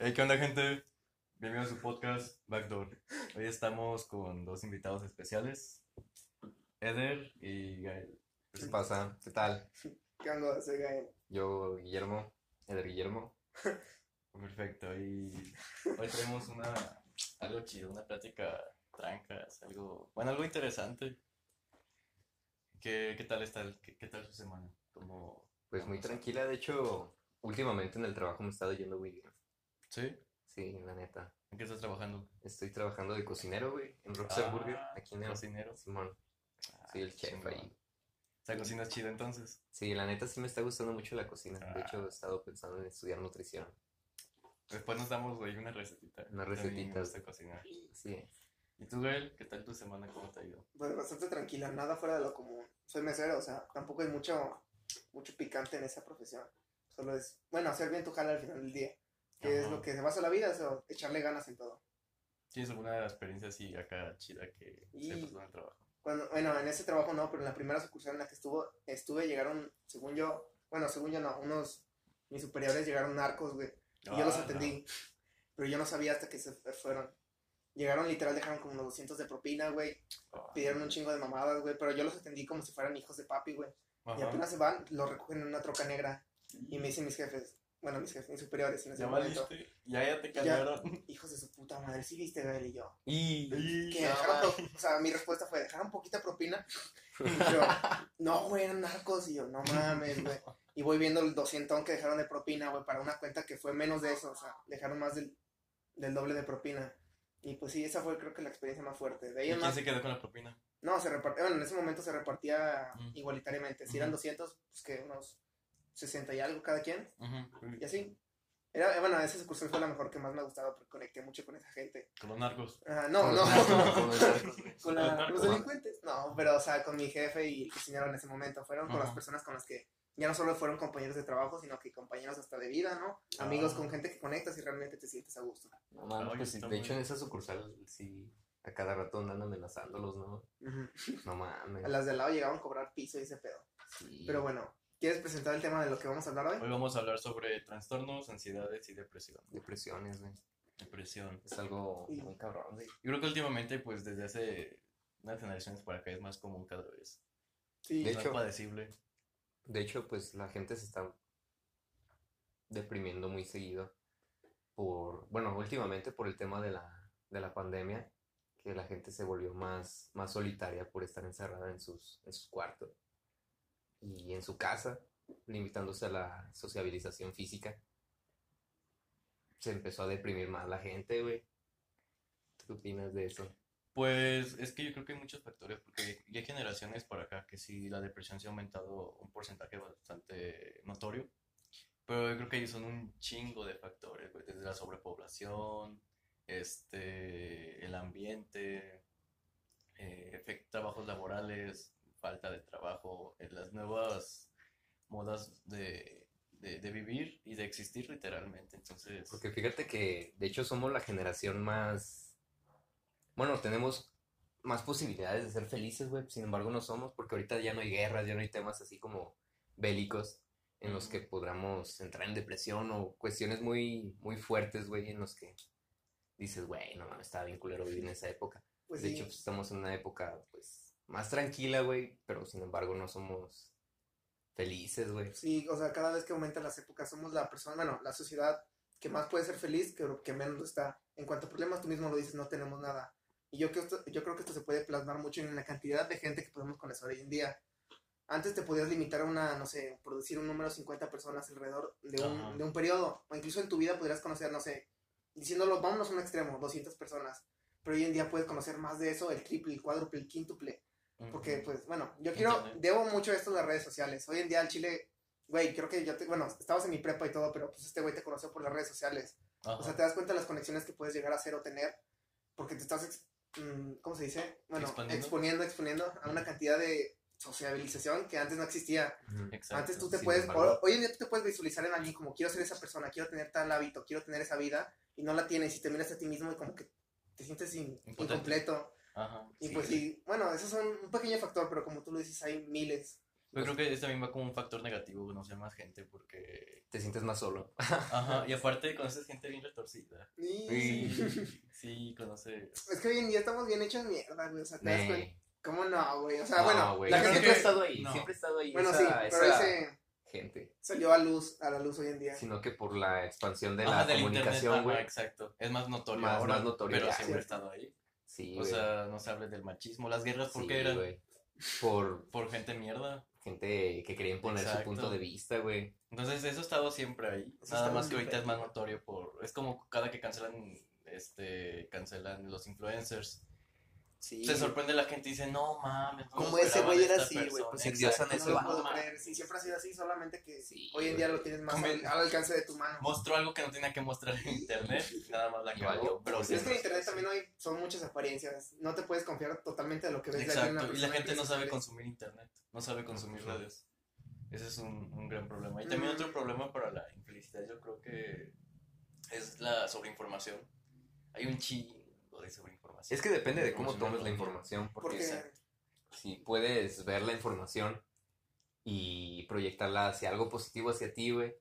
Hey, ¿qué onda, gente? Bienvenidos a su podcast Backdoor. Hoy estamos con dos invitados especiales, Eder y Gael. ¿Qué pasa? ¿Qué tal? ¿Qué onda? Soy Gael. Yo, Guillermo, Eder Guillermo. Perfecto, y hoy tenemos una, algo chido, una plática trancas, algo, bueno, algo interesante. ¿Qué, qué tal está, el- qué, qué tal su semana? Como, Pues muy tranquila, de hecho, últimamente en el trabajo me he estado yendo muy bien. ¿Sí? Sí, la neta. ¿En qué estás trabajando? Estoy trabajando de cocinero, güey, en Rockstar Ah, Burger, aquí en el Cocinero. Simón. Ah, Sí, el chef ahí. O sea, cocinas chido entonces. Sí, la neta sí me está gustando mucho la cocina. De Ah. hecho, he estado pensando en estudiar nutrición. Después nos damos, güey, una recetita. Una recetita. Gusta cocinar. Sí. ¿Y tú, Gael? ¿Qué tal tu semana? ¿Cómo te ha ido? Pues bastante tranquila, nada fuera de lo común. Soy mesero, o sea, tampoco hay mucho, mucho picante en esa profesión. Solo es, bueno, hacer bien tu jala al final del día. Que es Ajá. lo que se basa la vida, o sea, echarle ganas en todo. ¿Tienes alguna experiencia así acá chida que Y- se pasó en el trabajo? Cuando, bueno, en ese trabajo no, pero en la primera sucursal en la que estuvo, estuve, llegaron, según yo, bueno, según yo no, unos, mis superiores llegaron narcos, güey. Y yo los Ah, atendí. Pero yo no sabía hasta que se fueron. Llegaron literal, dejaron como unos 200 de propina, güey. no. Pidieron un chingo de mamadas, güey. Pero yo los atendí como si fueran hijos de papi, güey. Y apenas se van, los recogen en una troca negra. Y me dicen mis jefes, bueno, mis jefes, mis superiores en ese Ya momento. valiste. Ya, ya te cambiaron. Hijos de su puta madre, sí viste, Gael y yo. Y... Y- Que dejaron, o sea, mi respuesta fue, dejaron poquita propina. Y yo, no, güey, eran narcos. Y yo, no mames, güey. Y voy viendo el 200 que dejaron de propina, güey, para una cuenta que fue menos de eso. O sea, dejaron más del, del doble de propina. Y pues sí, esa fue creo que la experiencia más fuerte. De ahí ¿Y quién más, se quedó con la propina? no, se repartía, bueno, en ese momento se repartía Mm. igualitariamente. Si eran Ujú. 200, pues que unos 60 y algo cada quien. Ujú. Y así. Era, bueno, esa excursión fue la mejor que más me ha gustado porque conecté mucho con esa gente. Con los narcos. Ah, no, Con no. los narcos, con güey. con Los la- delincuentes. No, pero o sea, con mi jefe y el cocinero en ese momento. Fueron con Ajá. las personas con las que ya no solo fueron compañeros de trabajo, sino que compañeros hasta de vida, ¿no? Ah. Amigos con gente que conectas y realmente te sientes a gusto. No mames, Ay, pues, está de hecho en esa sucursal sí, a cada rato andan amenazándolos, ¿no? Ujú. No mames. A las de al lado llegaban a cobrar piso y ese pedo. Sí. Pero bueno, ¿quieres presentar el tema de lo que vamos a hablar hoy? Hoy vamos a hablar sobre trastornos, ansiedades y depresión. Depresiones, güey. Depresión. Es algo Sí. muy cabrón, güey. Yo creo que últimamente, pues desde hace unas generaciones para acá es más común cada vez. Sí, De más hecho- padecible. De hecho, pues la gente se está deprimiendo muy seguido por, bueno, últimamente por el tema de la, de la pandemia, que la gente se volvió más, más solitaria por estar encerrada en sus, en sus cuartos en su casa, limitándose a la sociabilización física. Se empezó a deprimir más la gente, güey. ¿Tú ¿Qué opinas de eso? Pues es que yo creo que hay muchos factores, porque ya hay generaciones por acá que sí la depresión se ha aumentado un porcentaje bastante notorio, pero yo creo que son un chingo de factores, desde la sobrepoblación, este, el ambiente, eh, trabajos laborales, falta de trabajo, eh, las nuevas modas de, de, de vivir y de existir literalmente, entonces... Porque fíjate que, de hecho, somos la generación más... Bueno, tenemos más posibilidades de ser felices, güey. Sin embargo, no somos, porque ahorita ya no hay guerras, ya no hay temas así como bélicos en los que podamos entrar en depresión o cuestiones muy, muy fuertes, güey, en los que dices, güey, no mames, estaba bien culero vivir en esa época. pues De sí. hecho, pues, estamos en una época, pues, más tranquila, güey, pero sin embargo no somos felices, güey. Sí, o sea, cada vez que aumentan las épocas somos la persona, bueno, la sociedad que más puede ser feliz, que, que menos está. En cuanto a problemas, tú mismo lo dices, no tenemos nada. Y yo, creo que esto- yo creo que esto se puede plasmar mucho en la cantidad de gente que podemos conocer hoy en día. Antes te podías limitar a una, no sé, producir un número de 50 personas alrededor de Ajá. un, de un periodo. O incluso en tu vida podrías conocer, no sé, diciéndolo, vámonos a un extremo, 200 personas. Pero hoy en día puedes conocer más de eso, el triple, el cuádruple, el quíntuple. Porque, pues, bueno, yo quiero, Internet. debo mucho esto a las redes sociales. Hoy en día el Chile, güey, creo que yo te, bueno, estabas en mi prepa y todo, pero pues este güey te conoció por las redes sociales. O sea, te das cuenta de las conexiones que puedes llegar a hacer o tener, porque te estás, ex- mm, ¿cómo se dice? Bueno, Expandiendo. exponiendo, exponiendo a una cantidad de sociabilización que antes no existía. Exacto. Antes tú te puedes, embargo- hoy en día tú te puedes visualizar en alguien como quiero ser esa persona, quiero tener tal hábito, quiero tener esa vida, y no la tienes, y te miras a ti mismo y como que te sientes in- incompleto. Ajá. Y Sí, pues sí, bueno, esos son un pequeño factor, pero como tú lo dices, hay miles. Yo creo que este también va como un factor negativo conocer más gente porque... Te sientes más solo. Ajá, y aparte conoces gente bien retorcida. Y- Sí, sí, conoce... Es que hoy en día estamos bien hechos mierda, güey. O sea, te. ¿Cómo no, güey? O sea, No, bueno, güey. la gente que- estado ahí, no. siempre he estado ahí. Bueno, esa, sí, pero esa ese gente. salió a luz, a la luz hoy en día. Sino que por la expansión de Ajá, la comunicación, güey. exacto. Es más notorio Más- ahora, más notorio, pero ya, siempre ha estado ahí. Sí, O sea, no se hable del machismo. Las guerras, ¿por Sí, qué eran? Por Por gente mierda. gente que quería imponer Exacto. su punto de vista, güey. Entonces, eso ha estado siempre ahí. Eso Nada más que ahorita es más notorio por... Es como cada que cancelan, este, cancelan los influencers. Sí. Se sorprende la gente y dice, no mames. no Como ese güey de era así, güey, persona". pues, Exacto, No lo eso. puedo mames. creer. Sí, siempre ha sido así, solamente que Sí, hoy en día lo tienes más al, al alcance de tu mano. Mostró algo que no tenía que mostrar en internet. Nada más la cagó. valió. Pero es que en internet también hoy son muchas apariencias. No te puedes confiar totalmente de lo que ves de aquí en una Exacto, y la gente en no sabe consumir internet, no sabe consumir redes. Ese es un, un gran problema. Y también Mm. otro problema para la infelicidad, yo creo que es la sobreinformación. Hay un chingo de sobreinformación. Es que depende de cómo tomes la información. Porque si puedes ver la información y proyectarla hacia algo positivo hacia ti, güey.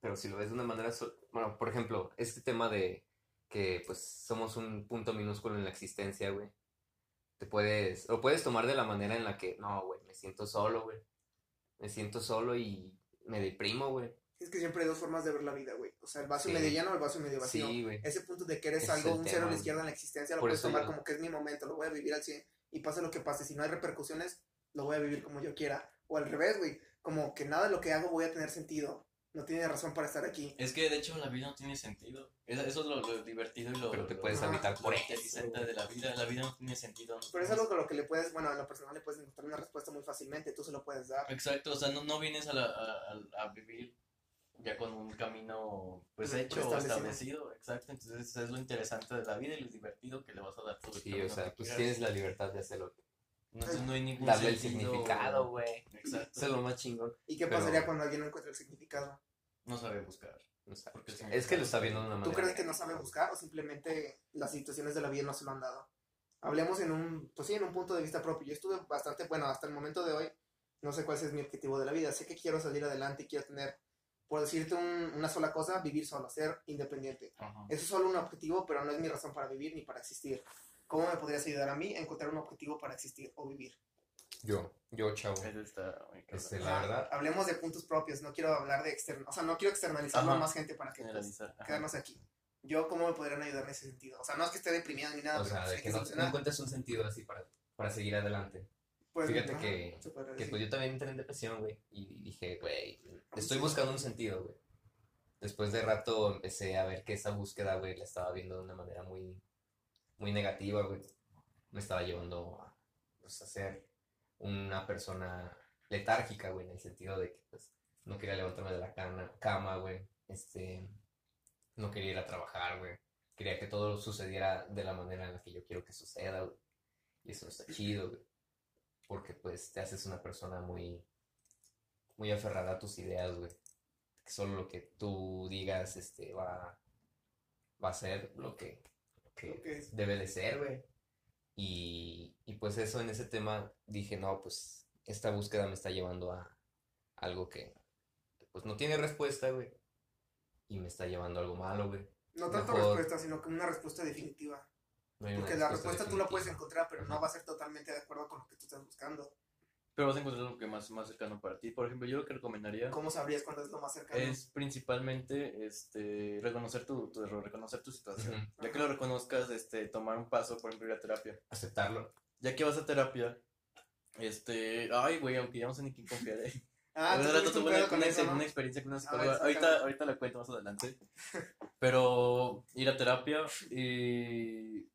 Pero si lo ves de una manera... so- Bueno, por ejemplo, este tema de que pues somos un punto minúsculo en la existencia, güey. Te puedes... Lo puedes tomar de la manera en la que, no, güey, me siento solo, güey. Me siento solo y me deprimo, güey. Es que siempre hay dos formas de ver la vida, güey. O sea, el vaso Sí. medio lleno o el vaso medio vacío. Sí, güey. Ese punto de que eres es algo, un cero a la izquierda en la existencia, lo Por puedes tomar yo- como que es mi momento, lo voy a vivir al 100 y pase lo que pase. Si no hay repercusiones, lo voy a vivir como yo quiera. O al revés, güey. Como que nada de lo que hago voy a tener sentido. No tiene razón para estar aquí. Es que de hecho la vida no tiene sentido. Es- Eso es lo, lo divertido y lo, Pero te lo- puedes lo por eso. interesante de la vida. La vida no tiene sentido. Pero es algo con lo que le puedes, bueno, a lo personal le puedes encontrar una respuesta muy fácilmente. Tú se lo puedes dar. Exacto, o sea, no, no vienes a, la- a, a- a vivir ya con un camino pues hecho o establecido, exacto, entonces es lo interesante de la vida y lo divertido que le vas a dar todo el Sí, o sea, pues quieras. tienes la libertad de hacerlo. no, no hay ningún Darle el significado, güey. Exacto. Eso es lo más chingón. ¿Y qué Pero- pasaría cuando alguien no encuentra el significado? No sabe buscar. O sea, Porque el es que lo está viendo de una ¿Tú manera. crees que no sabe buscar o simplemente las situaciones de la vida no se lo han dado? Hablemos en un, pues sí, en un punto de vista propio. Yo estuve bastante, bueno, hasta el momento de hoy, no sé cuál es mi objetivo de la vida. Sé que quiero salir adelante y quiero tener, por decirte un- una sola cosa, vivir solo, ser independiente. Ajá. Eso es solo un objetivo, pero no es mi razón para vivir ni para existir. ¿Cómo me podrías ayudar a mí a encontrar un objetivo para existir o vivir? Yo, yo, chavo. Eso está muy. Este, la verdad, Hablemos de puntos propios, no quiero hablar de externo, o sea, no quiero externalizarlo Ajá. a más gente para que pues, quedarnos aquí. Yo, ¿cómo me podrían ayudar en ese sentido? O sea, no es que esté deprimido ni nada, o pero sea, pues de que que no, no encuentres un sentido así para, para seguir adelante. Pues, Fíjate que- Que pues yo también entré en depresión, güey. Y dije, güey, estoy buscando un sentido, güey. Después de rato empecé a ver que esa búsqueda, güey, la estaba viendo de una manera muy, muy negativa, güey. Me estaba llevando a, pues, a ser una persona letárgica, güey, en el sentido de que, pues, no quería levantarme de la cama, cama, güey. Este, no quería ir a trabajar, güey. Quería que todo sucediera de la manera en la que yo quiero que suceda, güey. Y eso no está chido, güey. Porque, pues, te haces una persona muy, muy aferrada a tus ideas, güey. Que solo lo que tú digas, este, va, va a ser lo que, lo que Lo que es. debe de ser, güey. Y, y pues eso en ese tema dije, no, pues esta búsqueda me está llevando a algo que pues no tiene respuesta, güey. Y me está llevando a algo malo, güey. No tanto Mejor- respuesta, sino que una respuesta definitiva. No hay una Porque la respuesta tú la puedes encontrar, pero no va a ser totalmente de acuerdo con lo que tú estás buscando. Pero vas a encontrar lo que más, más cercano para ti. Por ejemplo, yo lo que recomendaría ¿Cómo sabrías cuándo es lo más cercano? es principalmente este, reconocer tu, tu error, reconocer tu situación. Ya que lo reconozcas, este, tomar un paso, por ejemplo, ir a terapia. Aceptarlo. Ya que vas a terapia, este, ay, güey, aunque ya no sé ni quién. Ah, tú era tuviste un tuve una, pedo con una eso, ex- ¿no? una experiencia con una ver, psicóloga. ahorita, ahorita la cuento más adelante. Pero ir a terapia y,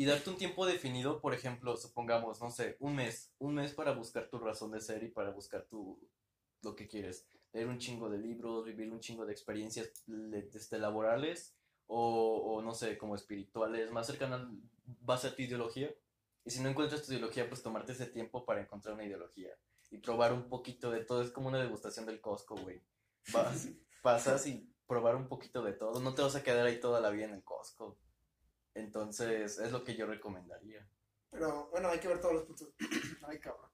y darte un tiempo definido, por ejemplo, supongamos, no sé, un mes. Un mes para buscar tu razón de ser y para buscar tu, lo que quieres. Leer un chingo de libros, vivir un chingo de experiencias este, laborales o, o, no sé, como espirituales, más cercanas va a ser tu ideología. Y si no encuentras tu ideología, pues tomarte ese tiempo para encontrar una ideología y probar un poquito de todo. Es como una degustación del Costco, güey. Vas, pasas y probar un poquito de todo. No te vas a quedar ahí toda la vida en el Costco. Entonces, es lo que yo recomendaría. Pero bueno, hay que ver todos los puntos. Ay, cabrón.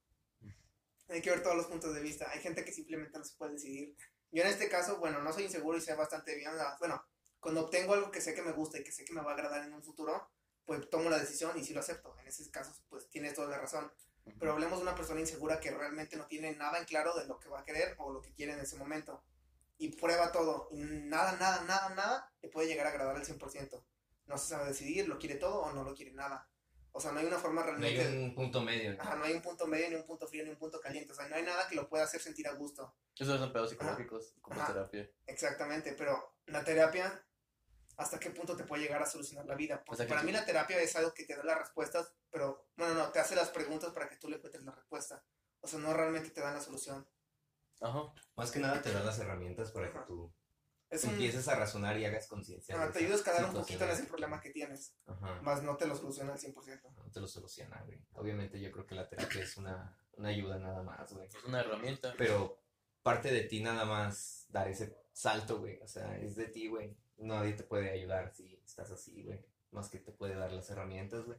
Hay que ver todos los puntos de vista. Hay gente que simplemente no se puede decidir. Yo en este caso, bueno, no soy inseguro y sé bastante bien. la- bueno, cuando obtengo algo que sé que me gusta y que sé que me va a agradar en un futuro, pues tomo la decisión y sí lo acepto. En esos casos, pues tienes toda la razón. Pero hablemos de una persona insegura que realmente no tiene nada en claro de lo que va a querer o lo que quiere en ese momento. Y prueba todo. Y nada, nada, nada, nada le puede llegar a agradar al 100%. No se sabe decidir, lo quiere todo o no lo quiere nada. O sea, no hay una forma No realmente... hay un punto medio. ¿no? Ajá, no hay un punto medio, ni un punto frío, ni un punto caliente. O sea, no hay nada que lo pueda hacer sentir a gusto. Esos son pedos psicológicos, como Ajá. terapia. Exactamente, pero la terapia, ¿hasta qué punto te puede llegar a solucionar la vida? Porque O sea, para tú- mí la terapia es algo que te da las respuestas, pero, bueno, no, te hace las preguntas para que tú le encuentres la respuesta. O sea, no realmente te dan la solución. Ajá. Más que nada te da las herramientas para que Ajá. tú Es un, empieces a razonar y hagas conciencia. ah, te ayuda a escalar un poquito en ese problema que tienes, Ajá. más no te lo soluciona al 100%. No te lo soluciona, güey. Obviamente yo creo que la terapia es una, una ayuda nada más, güey. Es una herramienta. Pero parte de ti nada más dar ese salto, güey. O sea, es de ti, güey. Nadie te puede ayudar si estás así, güey. Más que te puede dar las herramientas, güey.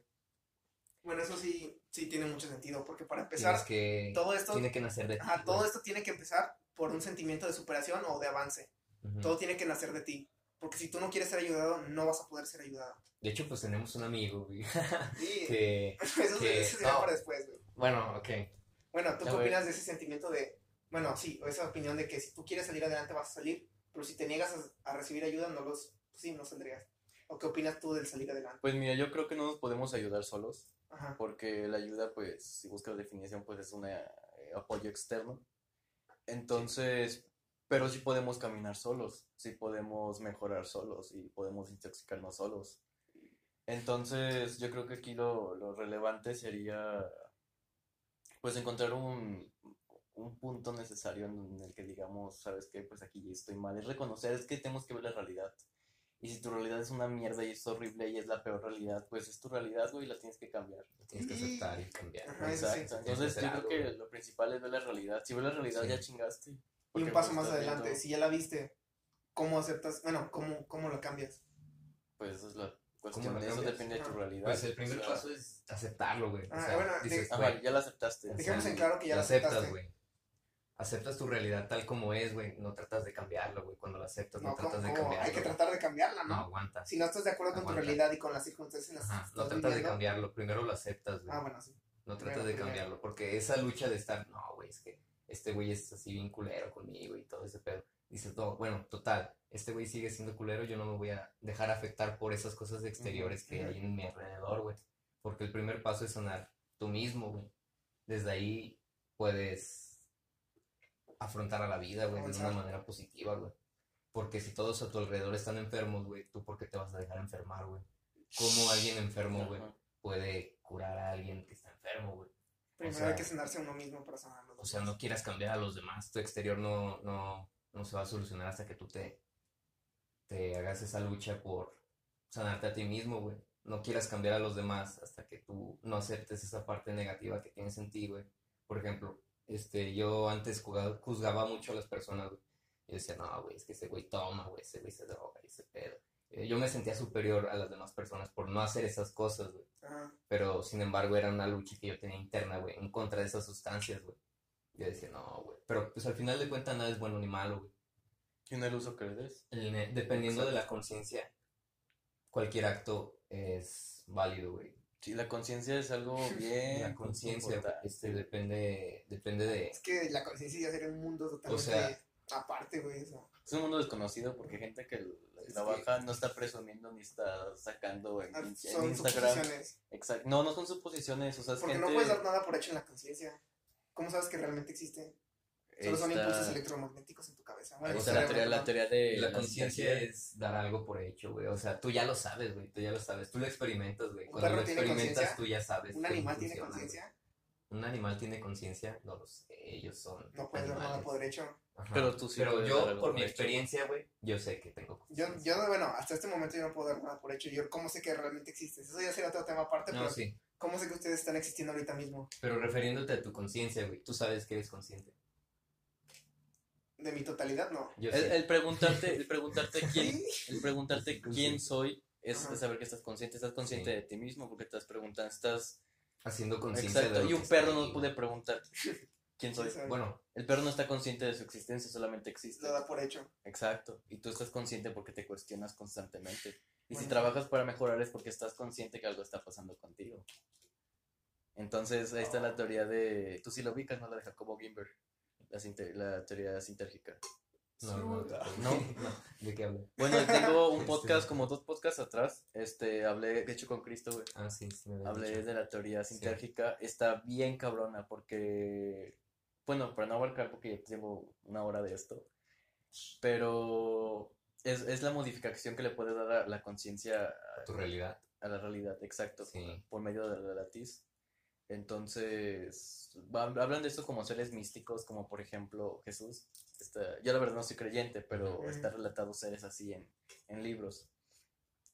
Bueno, eso sí, sí tiene mucho sentido, porque para empezar, que... todo esto, Tiene que nacer de ti. ajá, todo esto tiene que empezar por un sentimiento de superación o de avance. Todo tiene que nacer de ti. Porque si tú no quieres ser ayudado, no vas a poder ser ayudado. De hecho, pues tenemos un amigo, güey. Sí, que... eso, que- eso será para después, güey. Bueno, ok. Bueno, ¿tú Ya, qué opinas de ese sentimiento de, bueno, sí, o esa opinión de que si tú quieres salir adelante vas a salir, pero si te niegas a, a recibir ayuda, no los, pues sí, no saldrías? ¿O qué opinas tú del salir adelante? Pues mira, yo creo que no nos podemos ayudar solos, Ajá. porque la ayuda, pues, si buscas la definición, pues es un apoyo externo. Entonces, pero sí podemos caminar solos, sí podemos mejorar solos y podemos intoxicarnos solos. Entonces, yo creo que aquí lo, lo relevante sería, pues, encontrar un, un punto necesario en el que digamos, ¿sabes qué? Pues aquí estoy mal. Es reconocer, es que tenemos que ver la realidad. Y si tu realidad es una mierda y es horrible y es la peor realidad, pues es tu realidad, güey, y la tienes que cambiar. Lo tienes que aceptar y cambiar. Ajá, sí. Exacto. Entonces, yo creo que lo principal es ver la realidad. Si ves la realidad, Sí. ya chingaste. Y un paso pues, más adelante, viendo- si ya la viste, ¿cómo aceptas? Bueno, ¿cómo, cómo lo cambias? Pues esa es la ¿Cómo cuestión. lo Eso cambias? depende de tu Ajá. realidad. Pues el primer O sea, paso es aceptarlo, güey. O Ah, sea, bueno, dices, de- güey, ya la aceptaste. Dejemos en claro que ya la lo aceptas, aceptaste. güey. Aceptas tu realidad tal como es, güey. No tratas de cambiarlo, güey. Cuando la aceptas, no, No, ¿cómo- tratas de cómo? cambiarlo. Hay que tratar de cambiarla, No ¿no? aguantas. Si no estás de acuerdo con tu Aguanta. realidad y con las circunstancias en las que Ajá, no tratas de viviendo, cambiarlo. Primero lo aceptas, güey. Ah, bueno, sí. No tratas Primero, de primero. cambiarlo. Porque esa lucha de estar, no, güey, es que este güey es así bien culero conmigo y todo ese pedo. Dices, no, bueno, total, este güey sigue siendo culero, yo no me voy a dejar afectar por esas cosas exteriores que hay en mi alrededor, güey. Porque el primer paso es sanar tú mismo, güey. Desde ahí puedes afrontar a la vida, güey, de una manera positiva, güey. Porque si todos a tu alrededor están enfermos, güey, ¿tú por qué te vas a dejar enfermar, güey? ¿Cómo alguien enfermo, güey, puede curar a alguien que está enfermo, güey? Primero sea, hay que sanarse a uno mismo para sanar a los O sea, no quieras cambiar a los demás. Tu exterior no, no, no se va a solucionar hasta que tú te, te hagas esa lucha por sanarte a ti mismo, güey. No quieras cambiar a los demás hasta que tú no aceptes esa parte negativa que tienes en ti, güey. Por ejemplo, este, yo antes jugaba- juzgaba mucho a las personas, güey. Yo decía, no, güey, es que ese güey toma, güey, ese güey se droga, y ese pedo. Eh, Yo me sentía superior a las demás personas por no hacer esas cosas, güey pero sin embargo era una lucha que yo tenía interna, güey, en contra de esas sustancias, güey. Yo decía, no, güey, pero pues al final de cuentas nada es bueno ni malo, güey. ¿Y en el uso que le des? Dependiendo de la conciencia, cualquier acto es válido, güey. Sí, la conciencia es algo bien. La conciencia, este, depende, depende de... Es que la conciencia ya sería un mundo totalmente sea- aparte, güey. Eso. Es un mundo desconocido porque hay gente que Es trabaja no está presumiendo ni está sacando en, Ah, en Son Instagram. suposiciones. Exacto. No, no son suposiciones. O sea, es Porque gente. no puedes dar nada por hecho en la conciencia. ¿Cómo sabes que realmente existe? Solo son impulsos electromagnéticos en tu cabeza. Bueno, O sea, la teoría, la ¿no? teoría de La la conciencia es dar algo por hecho, güey. O sea, tú ya lo sabes, güey. Tú ya lo sabes. Tú lo experimentas, güey. ¿Un Cuando lo experimentas, tú ya sabes. ¿Un animal tiene conciencia? ¿Un animal tiene conciencia? No lo sé. Ellos son. No puedes dar nada por hecho. Ajá. Pero tú sí Pero yo, por mi hecho. experiencia, güey, yo sé que tengo Yo, conciencia. yo, bueno, hasta este momento yo no puedo dar nada por hecho. Yo, ¿cómo sé que realmente existes? Eso ya sería otro tema aparte, No, pero sí. ¿cómo sé que ustedes están existiendo ahorita mismo? Pero refiriéndote a tu conciencia, güey, tú sabes que eres consciente. De mi totalidad, no. Yo El, sé. el preguntarte, el preguntarte quién, el preguntarte quién soy es, Ajá. saber que estás consciente, estás consciente Sí. de ti mismo porque estás preguntando, estás Haciendo conciencia. de exacto. lo Y un perro no pude preguntar. ¿Quién soy? Bueno, El perro no está consciente de su existencia, solamente existe. Lo da por hecho. Exacto. Y tú estás consciente porque te cuestionas constantemente. Y si trabajas para mejorar es porque estás consciente que algo está pasando contigo. Entonces, ahí está la teoría de. Tú sí lo ubicas, ¿no? La de Jacobo Gimberg. La, teoría sintérgica. no, no, No, no. ¿De qué hablo? Bueno, tengo un Este. podcast, como dos podcasts atrás. Este, hablé, de hecho, con Cristo, güey. Ah, sí, sí, me Hablé dicho. de la teoría sintérgica. Está bien cabrona porque. Bueno, para no abarcar, porque ya llevo una hora de esto. Pero. Es, es la modificación que le puede dar a la conciencia A tu realidad. a la realidad, exacto, Sí. por medio de la latiz. Entonces, hablan de esto como seres místicos, como por ejemplo Jesús. Está- yo la verdad no soy creyente, pero Ujú. está relatado seres así en, en libros.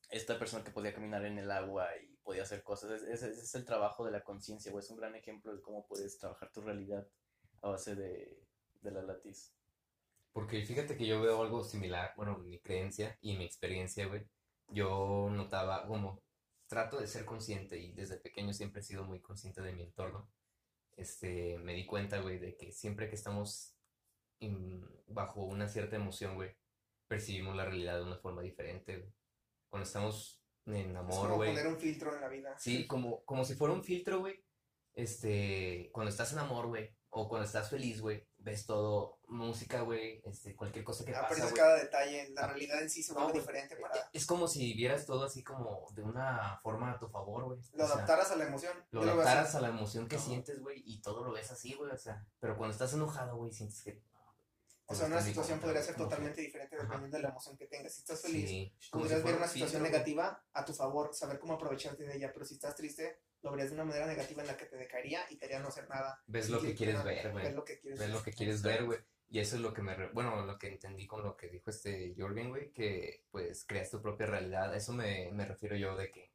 Esta persona que podía caminar en el agua y podía hacer cosas, es- es- ese es el trabajo de la conciencia, o es un gran ejemplo de cómo puedes trabajar tu realidad a base de, de la latiz. Porque fíjate que yo veo algo similar, bueno, mi creencia y mi experiencia, güey. Yo notaba como trato de ser consciente y desde pequeño siempre he sido muy consciente de mi entorno. Este, me di cuenta, güey, de que siempre que estamos in- bajo una cierta emoción, güey, percibimos la realidad de una forma diferente, güey. Cuando estamos en Es amor, como güey. poner un filtro en la vida. Sí, como, como si fuera un filtro, güey. Este, cuando estás en amor, güey, o cuando estás feliz, güey, ves todo, música, güey, este, cualquier cosa que pasa, Aprecias güey. cada detalle. La Ah. realidad en sí se No, vuelve güey. diferente para. Es como si vieras todo así como de una forma a tu favor, güey. Lo O sea, adaptaras a la emoción. lo Yo lo adaptaras a la emoción que Ajá. sientes, güey, y todo lo ves así, güey, o sea, pero cuando estás enojado, güey, sientes que... O sea, una situación podría ser como que- totalmente diferente dependiendo de la emoción que tengas. Si estás feliz, Sí, como si podrías ver una un situación filtro, negativa a tu favor, saber cómo aprovecharte de ella, pero si estás triste, lo verías de una manera negativa en la que te decaería y te haría no hacer nada. Ves lo que quieres- ver, güey. Ves lo que quieres ves ver. lo que quieres ver, güey. Y eso es lo que me, re- bueno, lo que entendí con lo que dijo este Jorgen, güey, que pues creas tu propia realidad. A Eso me, me refiero yo de que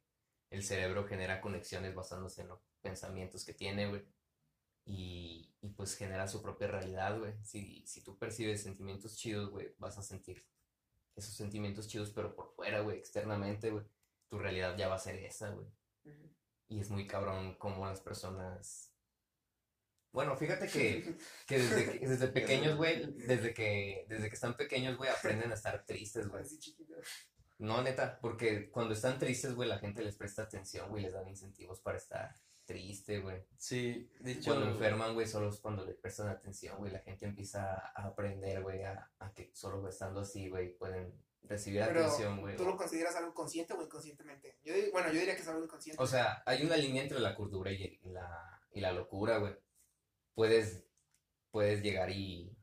el cerebro genera conexiones basándose en los pensamientos que tiene, güey. Y, y pues genera su propia realidad, güey. Si, si tú percibes sentimientos chidos, güey, vas a sentir esos sentimientos chidos, pero por fuera, güey, externamente, güey. Tu realidad ya va a ser esa, güey. Ujú. Y es muy cabrón cómo las personas... Bueno, fíjate que, que desde, desde pequeños, güey, desde que, desde que están pequeños, güey, aprenden a estar tristes, güey. No, neta, porque cuando están tristes, güey, la gente les presta atención, güey, les dan incentivos para estar triste, güey. Sí, de hecho, Cuando enferman, güey, solo es cuando les prestan atención, güey, la gente empieza a aprender, güey, a, a que solo estando así, güey, pueden recibir Pero, atención, güey. ¿tú lo consideras algo consciente o inconscientemente? Yo, bueno, yo diría que es algo inconsciente. O sea, hay una línea entre la cordura y, la, y la locura, güey. Puedes, puedes llegar y,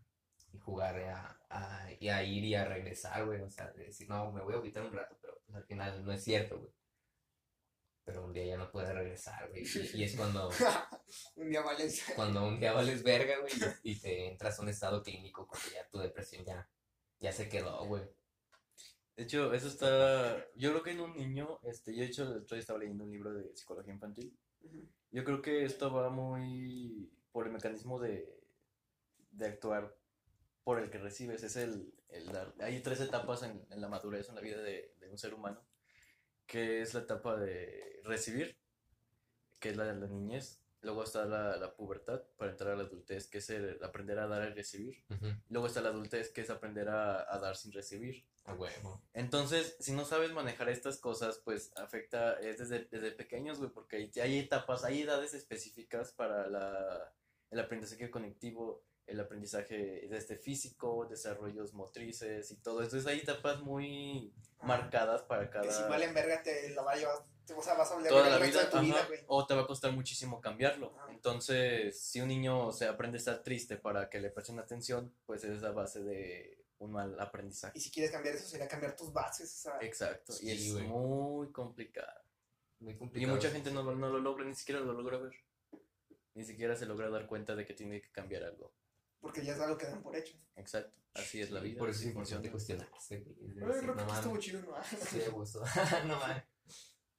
y jugar a, a- y a ir y a regresar, güey. O sea, de decir, no, me voy a evitar un rato, pero pues, al final no es cierto, güey. Pero un día ya no puedes regresar, güey. Y, y es cuando, un día vales. cuando un día vales verga, güey, y, y te entras a un estado clínico porque ya tu depresión ya, ya se quedó, güey. De hecho, eso está, yo creo que en un niño, este, yo de hecho el otro día estaba leyendo un libro de psicología infantil. Yo creo que esto va muy por el mecanismo de, de actuar por el que recibes. Es el, el dar- Hay tres etapas en, en la madurez, en la vida de, de un ser humano, que es la etapa de recibir, que es la de la niñez. Luego está la, la pubertad para entrar a la adultez, que es el aprender a dar y recibir. Luego está la adultez, que es aprender a, a dar sin recibir. A huevo. Entonces, si no sabes manejar estas cosas, pues afecta, es desde, desde pequeños, güey, porque hay, hay etapas, hay edades específicas para la, el aprendizaje conectivo, el aprendizaje este, físico, desarrollos motrices y todo. Entonces hay etapas muy marcadas para cada... Que si valen verga te la va a llevar. O sea, vas a hablar toda la vida, de tu vida, güey. o te va a costar muchísimo cambiarlo. Ajá. Entonces, si un niño se aprende a estar triste para que le presten atención, pues es a base de un mal aprendizaje. Y si quieres cambiar eso, sería cambiar tus bases. O sea, Exacto, Sí, y es güey. muy complicado. Muy Y complicado. mucha gente no lo, no lo logra, ni siquiera lo logra ver. Ni siquiera se logra dar cuenta de que tiene que cambiar algo. porque ya es algo que dan por hecho. Exacto, así es la vida. Por eso es importante cuestionarse, creo que estuvo chido, ¿no? Sí, me gustó. no mames.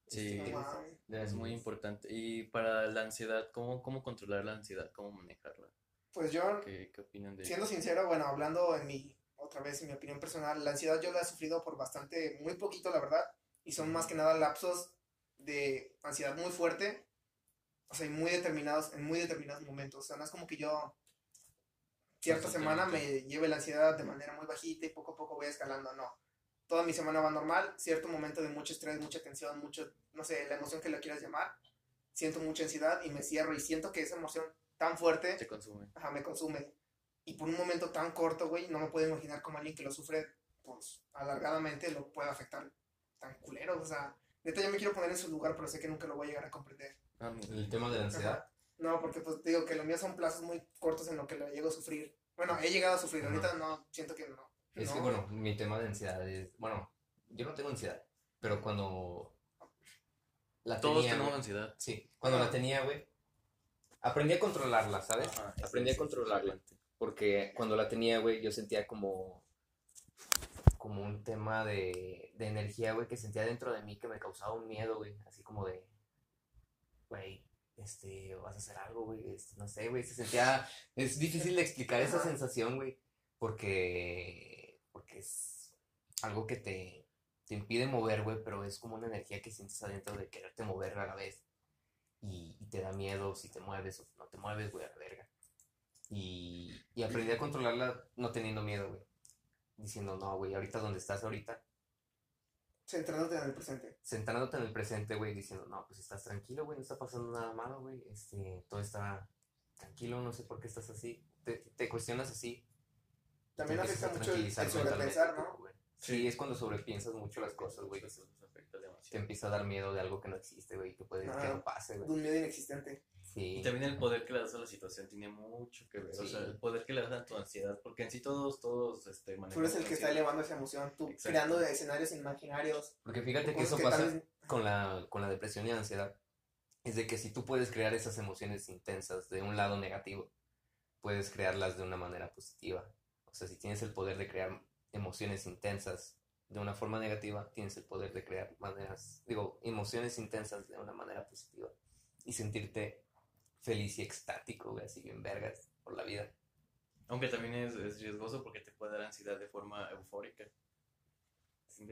Sí, mames. es muy importante. Y para la ansiedad, ¿cómo, cómo controlar la ansiedad? ¿Cómo manejarla? Pues yo, ¿Qué, qué opinan de siendo sincero, bueno, hablando en mi, otra vez en mi opinión personal, la ansiedad yo la he sufrido por bastante, muy poquito, la verdad. Y son más que nada lapsos de ansiedad muy fuerte. O sea, y muy determinados, en muy determinados momentos. O sea, no es como que yo cierta semana me lleve la ansiedad de manera muy bajita y poco a poco voy escalando, no. Toda mi semana va normal, cierto momento de mucho estrés, mucha tensión, mucho, no sé, la emoción que la quieras llamar, siento mucha ansiedad y me cierro y siento que esa emoción tan fuerte Te consume. ajá, me consume. Y por un momento tan corto, güey, no me puedo imaginar cómo alguien que lo sufre, pues, alargadamente lo puede afectar tan culero. O sea, neta, yo me quiero poner en su lugar, pero sé que nunca lo voy a llegar a comprender. Ah. El tema de la ansiedad. Ajá. No, porque pues digo que los míos son plazos muy cortos en lo que lo llego a sufrir. Bueno, he llegado a sufrir, ahorita no, siento que no. Es No. que, bueno, mi tema de ansiedad es. Bueno, yo no tengo ansiedad, pero cuando. La Todos tenía, tenemos güey- ansiedad. Sí, cuando la tenía, güey. Aprendí a controlarla, ¿sabes? Ajá, Aprendí a controlarla. Porque cuando la tenía, güey, yo sentía como. Como un tema de, de energía, güey, que sentía dentro de mí que me causaba un miedo, güey. Así como de. Güey, este, vas a hacer algo, güey. este, no sé, güey. Se sentía. Es difícil de explicar esa sensación, güey. Porque. Porque es algo que te, te impide mover, güey, pero es como una energía que sientes adentro de quererte mover a la vez. Y, y te da miedo si te mueves o no te mueves, güey, a la verga. Y, y aprendí a controlarla no teniendo miedo, güey. Diciendo, no, güey, ahorita donde estás ahorita, Centrándote en el presente. sentándote en el presente, güey, diciendo, no, pues estás tranquilo, güey, no está pasando nada malo, güey, este, todo está tranquilo, no sé por qué estás así. Te, te cuestionas así. También afecta mucho el, sobrepensar, ¿no? Sí, es cuando sobrepiensas mucho las cosas, güey. Eso nos afecta demasiado. Te empieza a dar miedo de algo que no existe, güey, que puede que Ajá. no pase, güey. un miedo inexistente. Sí. Y también el poder que le das a la situación tiene mucho que ver. O sea, el poder que le das a tu ansiedad. Porque en sí todos, todos, este, Tú eres el que está elevando esa emoción, tú Exacto. creando escenarios imaginarios. Porque fíjate que eso que pasa con la, con la depresión y la ansiedad. Es de que si tú puedes crear esas emociones intensas de un lado negativo, puedes crearlas de una manera positiva. O sea, si tienes el poder de crear emociones intensas de una forma negativa, tienes el poder de crear maneras, digo, emociones intensas de una manera positiva. Y sentirte feliz y extático, güey, así bien vergas por la vida. Aunque también es, es riesgoso porque te puede dar ansiedad de forma eufórica.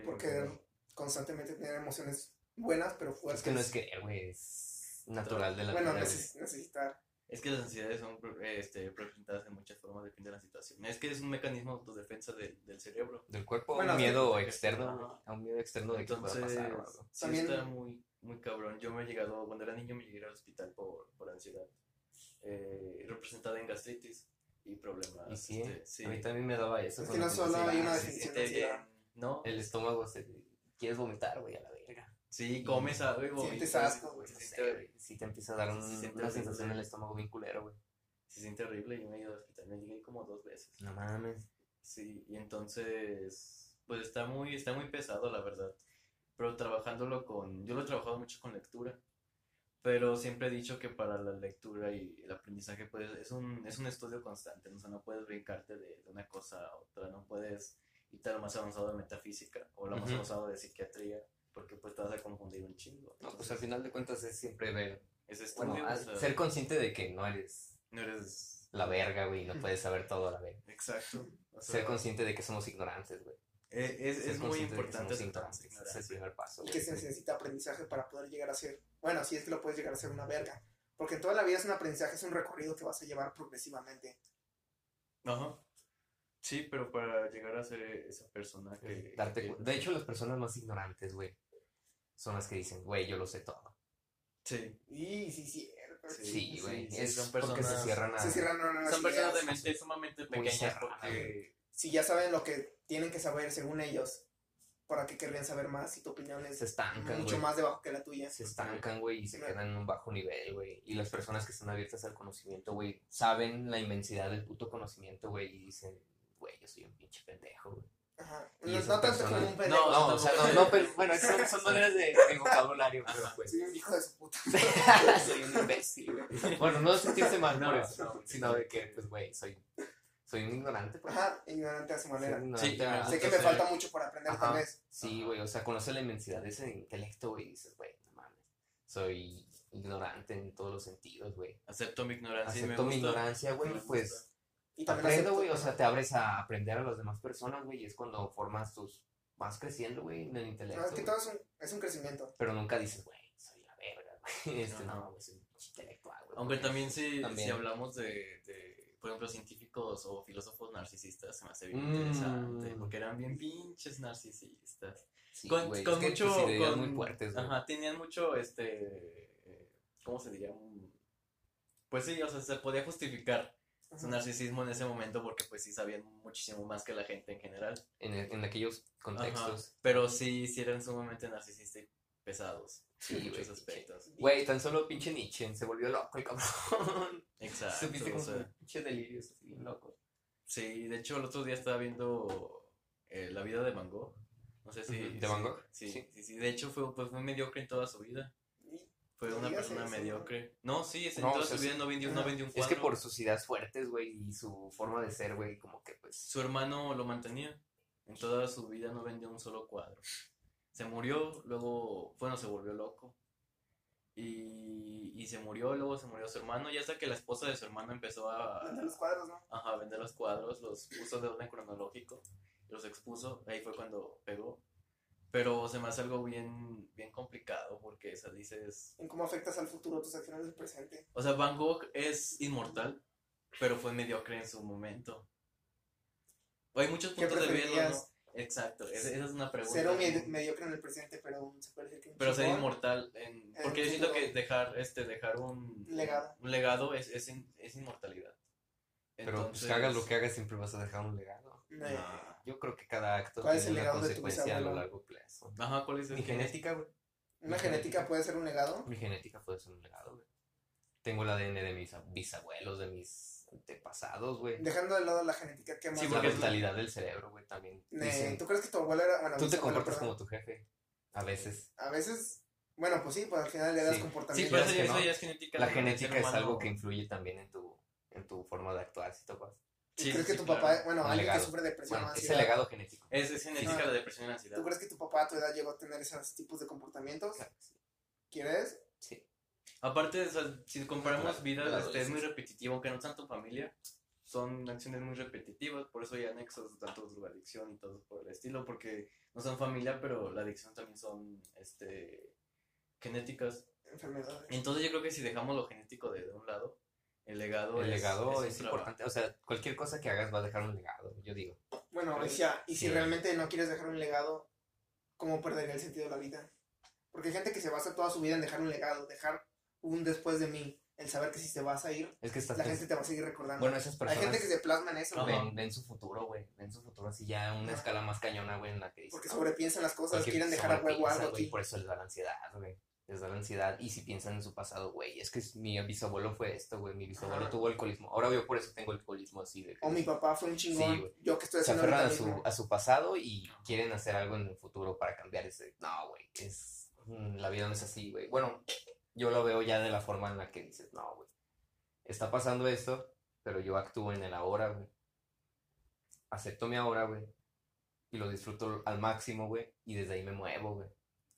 Porque constantemente tener emociones buenas, pero fuertes. Es que no es querer, güey, es natural de la Bueno, vida. güey. neces- necesitar. Es que las ansiedades son este, representadas en muchas formas, depende de la situación. Es que es un mecanismo de autodefensa del, del cerebro. Del cuerpo a Bueno, un sí. miedo externo, a un miedo externo de que pueda Entonces, pasar o algo. sí También- está muy, muy cabrón. Yo me he llegado, cuando era niño me llegué al hospital por, por ansiedad. Eh, representada en gastritis y problemas. Y sí, este, sí. a mí también me daba eso. Es que cuando no solo hay una definición de ansiedad. ¿no? El estómago se... Quieres vomitar, güey, a la verga. Sí, comes algo y Sientes asco, güey, güey, sí te empieza a dar un- se una sensación en el estómago bien culero, güey. se siente horrible. Yo me he ido al hospital, me llegué como dos veces. No mames. Sí, y entonces, pues está muy, está muy pesado, la verdad. Pero trabajándolo con, yo lo he trabajado mucho con lectura, pero siempre he dicho que para la lectura y el aprendizaje, pues es un, es un estudio constante, ¿no? o sea, no puedes brincarte de, de una cosa a otra, no puedes irte a lo más avanzado de metafísica o lo más avanzado de psiquiatría, porque pues te vas a confundir un chingo. No, pues al final de cuentas es siempre ver... ese estudio, Bueno, o a- sea, ser consciente de que no eres no eres... la verga, güey, no puedes saber todo a la vez. Exacto. o Ser consciente de que somos ignorantes, güey. es, es, es muy importante ignorantes. Ese es ignorantes. el primer paso, Y que se necesita aprendizaje para poder llegar a ser. Bueno, si es que lo puedes llegar a ser una verga. Porque en toda la vida es un aprendizaje, es un recorrido que vas a llevar progresivamente. Ajá. Sí, pero para llegar a ser esa persona que... Darte que- De hecho, las personas más ignorantes, güey, son las que dicen, güey, yo lo sé todo. Sí, Y sí, cierto. Sí, Sí, güey. sí, es son porque se personas- cierran a... Se cierran a nuevas son personas de mente sumamente pequeñas porque... Si ya saben lo que tienen que saber según ellos, ¿para qué querrían saber más si tu opinión es Se estancan, mucho güey. más debajo que la tuya? Se estancan, güey, y se Claro. quedan en un bajo nivel, güey. Y las personas que están abiertas al conocimiento, güey, saben la inmensidad del puto conocimiento, güey, y dicen, güey, yo soy un pinche pendejo, güey. Ajá. Y No, no tanto como un pendejo. No, No, o sea, no, no, pero bueno, son, son maneras de, de vocabulario, pero pues. Soy un hijo de su puta. soy un imbécil, güey. Bueno, no sentirse mal No, por eso, no, sino de que, pues, güey, soy, soy un ignorante, pues. Ajá, ignorante a su manera. Sí, ignorante a- Sé que me falta mucho por aprender Ajá. tal vez. Sí, güey, o sea, conocer la inmensidad de ese intelecto, güey, y dices, güey, no mames, soy ignorante en todos los sentidos, güey. Acepto mi ignorancia y me Acepto mi gusta. ignorancia, güey, pues gusta. Y también aprendo, güey, o sea, te abres a aprender a las demás personas, güey, y es cuando formas tus, vas creciendo, güey, en el intelecto, No, es que todo es un, es un crecimiento. pero nunca dices, güey, soy la verga, güey, este, no, güey, soy intelectual, güey. Aunque también si, También. si hablamos de, de, por ejemplo, científicos o filósofos narcisistas se me hace bien Mm. interesante, porque eran bien pinches narcisistas. Sí, con, con mucho, con- muy fuertes, güey. Ajá, tenían mucho, este, ¿cómo se diría? Pues sí, o sea, se podía justificar su narcisismo en ese momento porque pues sí sabían muchísimo más que la gente en general. En, en aquellos contextos. Ajá, pero sí, sí eran sumamente narcisistas y pesados Sí, en muchos güey, aspectos. Güey, tan solo pinche Nietzsche se volvió loco el cabrón. Exacto. Supiste o como sea, pinche delirios así bien loco. sí, de hecho el otro día estaba viendo eh, La vida de Van Gogh. No sé si... ¿de sí, Van Gogh? Sí, Sí. sí, sí, De hecho fue, pues, fue mediocre en toda su vida. Fue una persona mediocre. No, sí, en No, toda o sea, su vida sí. no vendió, no vendió un Es cuadro. que por sus ideas fuertes, güey, y su forma de ser, güey, como que pues. Su hermano lo mantenía. En toda su vida no vendió un solo cuadro. Se murió, luego, bueno, se volvió loco. Y, y se murió, luego se murió su hermano. Y hasta que la esposa de su hermano empezó a, Vender los cuadros, ¿no? ajá, a vender los cuadros, los puso de orden cronológico, los expuso. Ahí fue cuando pegó. Pero se me hace algo bien, bien complicado porque, o sea, dices. En cómo afectas al futuro tus acciones del presente. O sea, Van Gogh es inmortal, pero fue mediocre en su momento. Hay muchos ¿Qué puntos de verlo, ¿no? Exacto, esa, esa es una pregunta. Ser un med- mediocre en el presente, pero se puede decir que Pero ser inmortal, en- porque yo siento que dejar, este, dejar un legado. un legado es, es, es inmortalidad. Pero pues hagas lo que hagas, siempre vas a dejar un legado. No, Ah. Yo creo que cada acto ¿Cuál es tiene el una legado de tu consecuencia a lo bisabuelo? largo plazo. Ajá, ¿cuál es el Mi genética, güey. Una genética puede ser un legado. Mi genética puede ser un legado, güey. Tengo el ADN de mis bisabuelos, de mis antepasados, güey. Dejando de lado la genética, ¿qué más? Sí, La porque mentalidad del cerebro, güey, también. Ne- Dicen, ¿Tú crees que tu abuelo era.? Bueno, Tú te bisabuelo, comportas perdón. como tu jefe. A veces. A veces. Bueno, pues sí, pues al final le das Sí. Sí, comportamiento. pero es eso, que ya- no. eso ya es genética. La del ser genética es humano. algo que influye también en tu, en tu forma de actuar, si topas. Sí, ¿Crees sí, que tu claro. papá, bueno, Un alguien que sufre depresión Bueno, o es ansiedad, el legado genético. Es, es genética Ah. la depresión y la ansiedad. ¿Tú crees que tu papá a tu edad llegó a tener esos tipos de comportamientos? Claro sí. ¿Quieres? Sí. Aparte, o sea, si comparamos vidas, este, es muy repetitivo, aunque no tanto familia, son acciones muy repetitivas, por eso hay anexos tanto drogadicción y todo por el estilo, porque no son familia, pero la adicción también son este, genéticas. Enfermedades. Entonces yo creo que si dejamos lo genético de, de un lado, el legado El es, legado un es, trabajo. importante. O sea, cualquier cosa que hagas va a dejar un legado, yo digo. Bueno, y si, y si Sí. realmente no quieres dejar un legado, ¿cómo perdería el sentido de la vida? Porque hay gente que se basa toda su vida en dejar un legado, dejar un después de mí, el saber que si te vas a ir, Es que estás la gente te va a seguir recordando. Bueno, esas hay personas gente que se plasma en eso, güey, ven, ven su futuro, güey. Ven su futuro así ya en una Ajá. escala más cañona, güey, en la que dicen, porque "No, sobrepiensan las cosas, quieren dejar a huevo algo güey, aquí. Por eso les da la ansiedad, güey. Les da la ansiedad. Y si piensan en su pasado, güey, es que mi bisabuelo fue esto, güey. Mi bisabuelo tuvo alcoholismo. Ahora yo por eso tengo alcoholismo así de que O mi papá fue un chingón, Sí, güey. yo que estoy se haciendo aferran a su, a su pasado y quieren hacer algo en el futuro para cambiar ese. No, güey. Es, mm, la vida no es así, güey. Bueno, yo lo veo ya de la forma en la que dices, no, güey. Está pasando esto, pero yo actúo en el ahora, güey. Acepto mi ahora, güey. Y lo disfruto al máximo, güey. Y desde ahí me muevo, güey.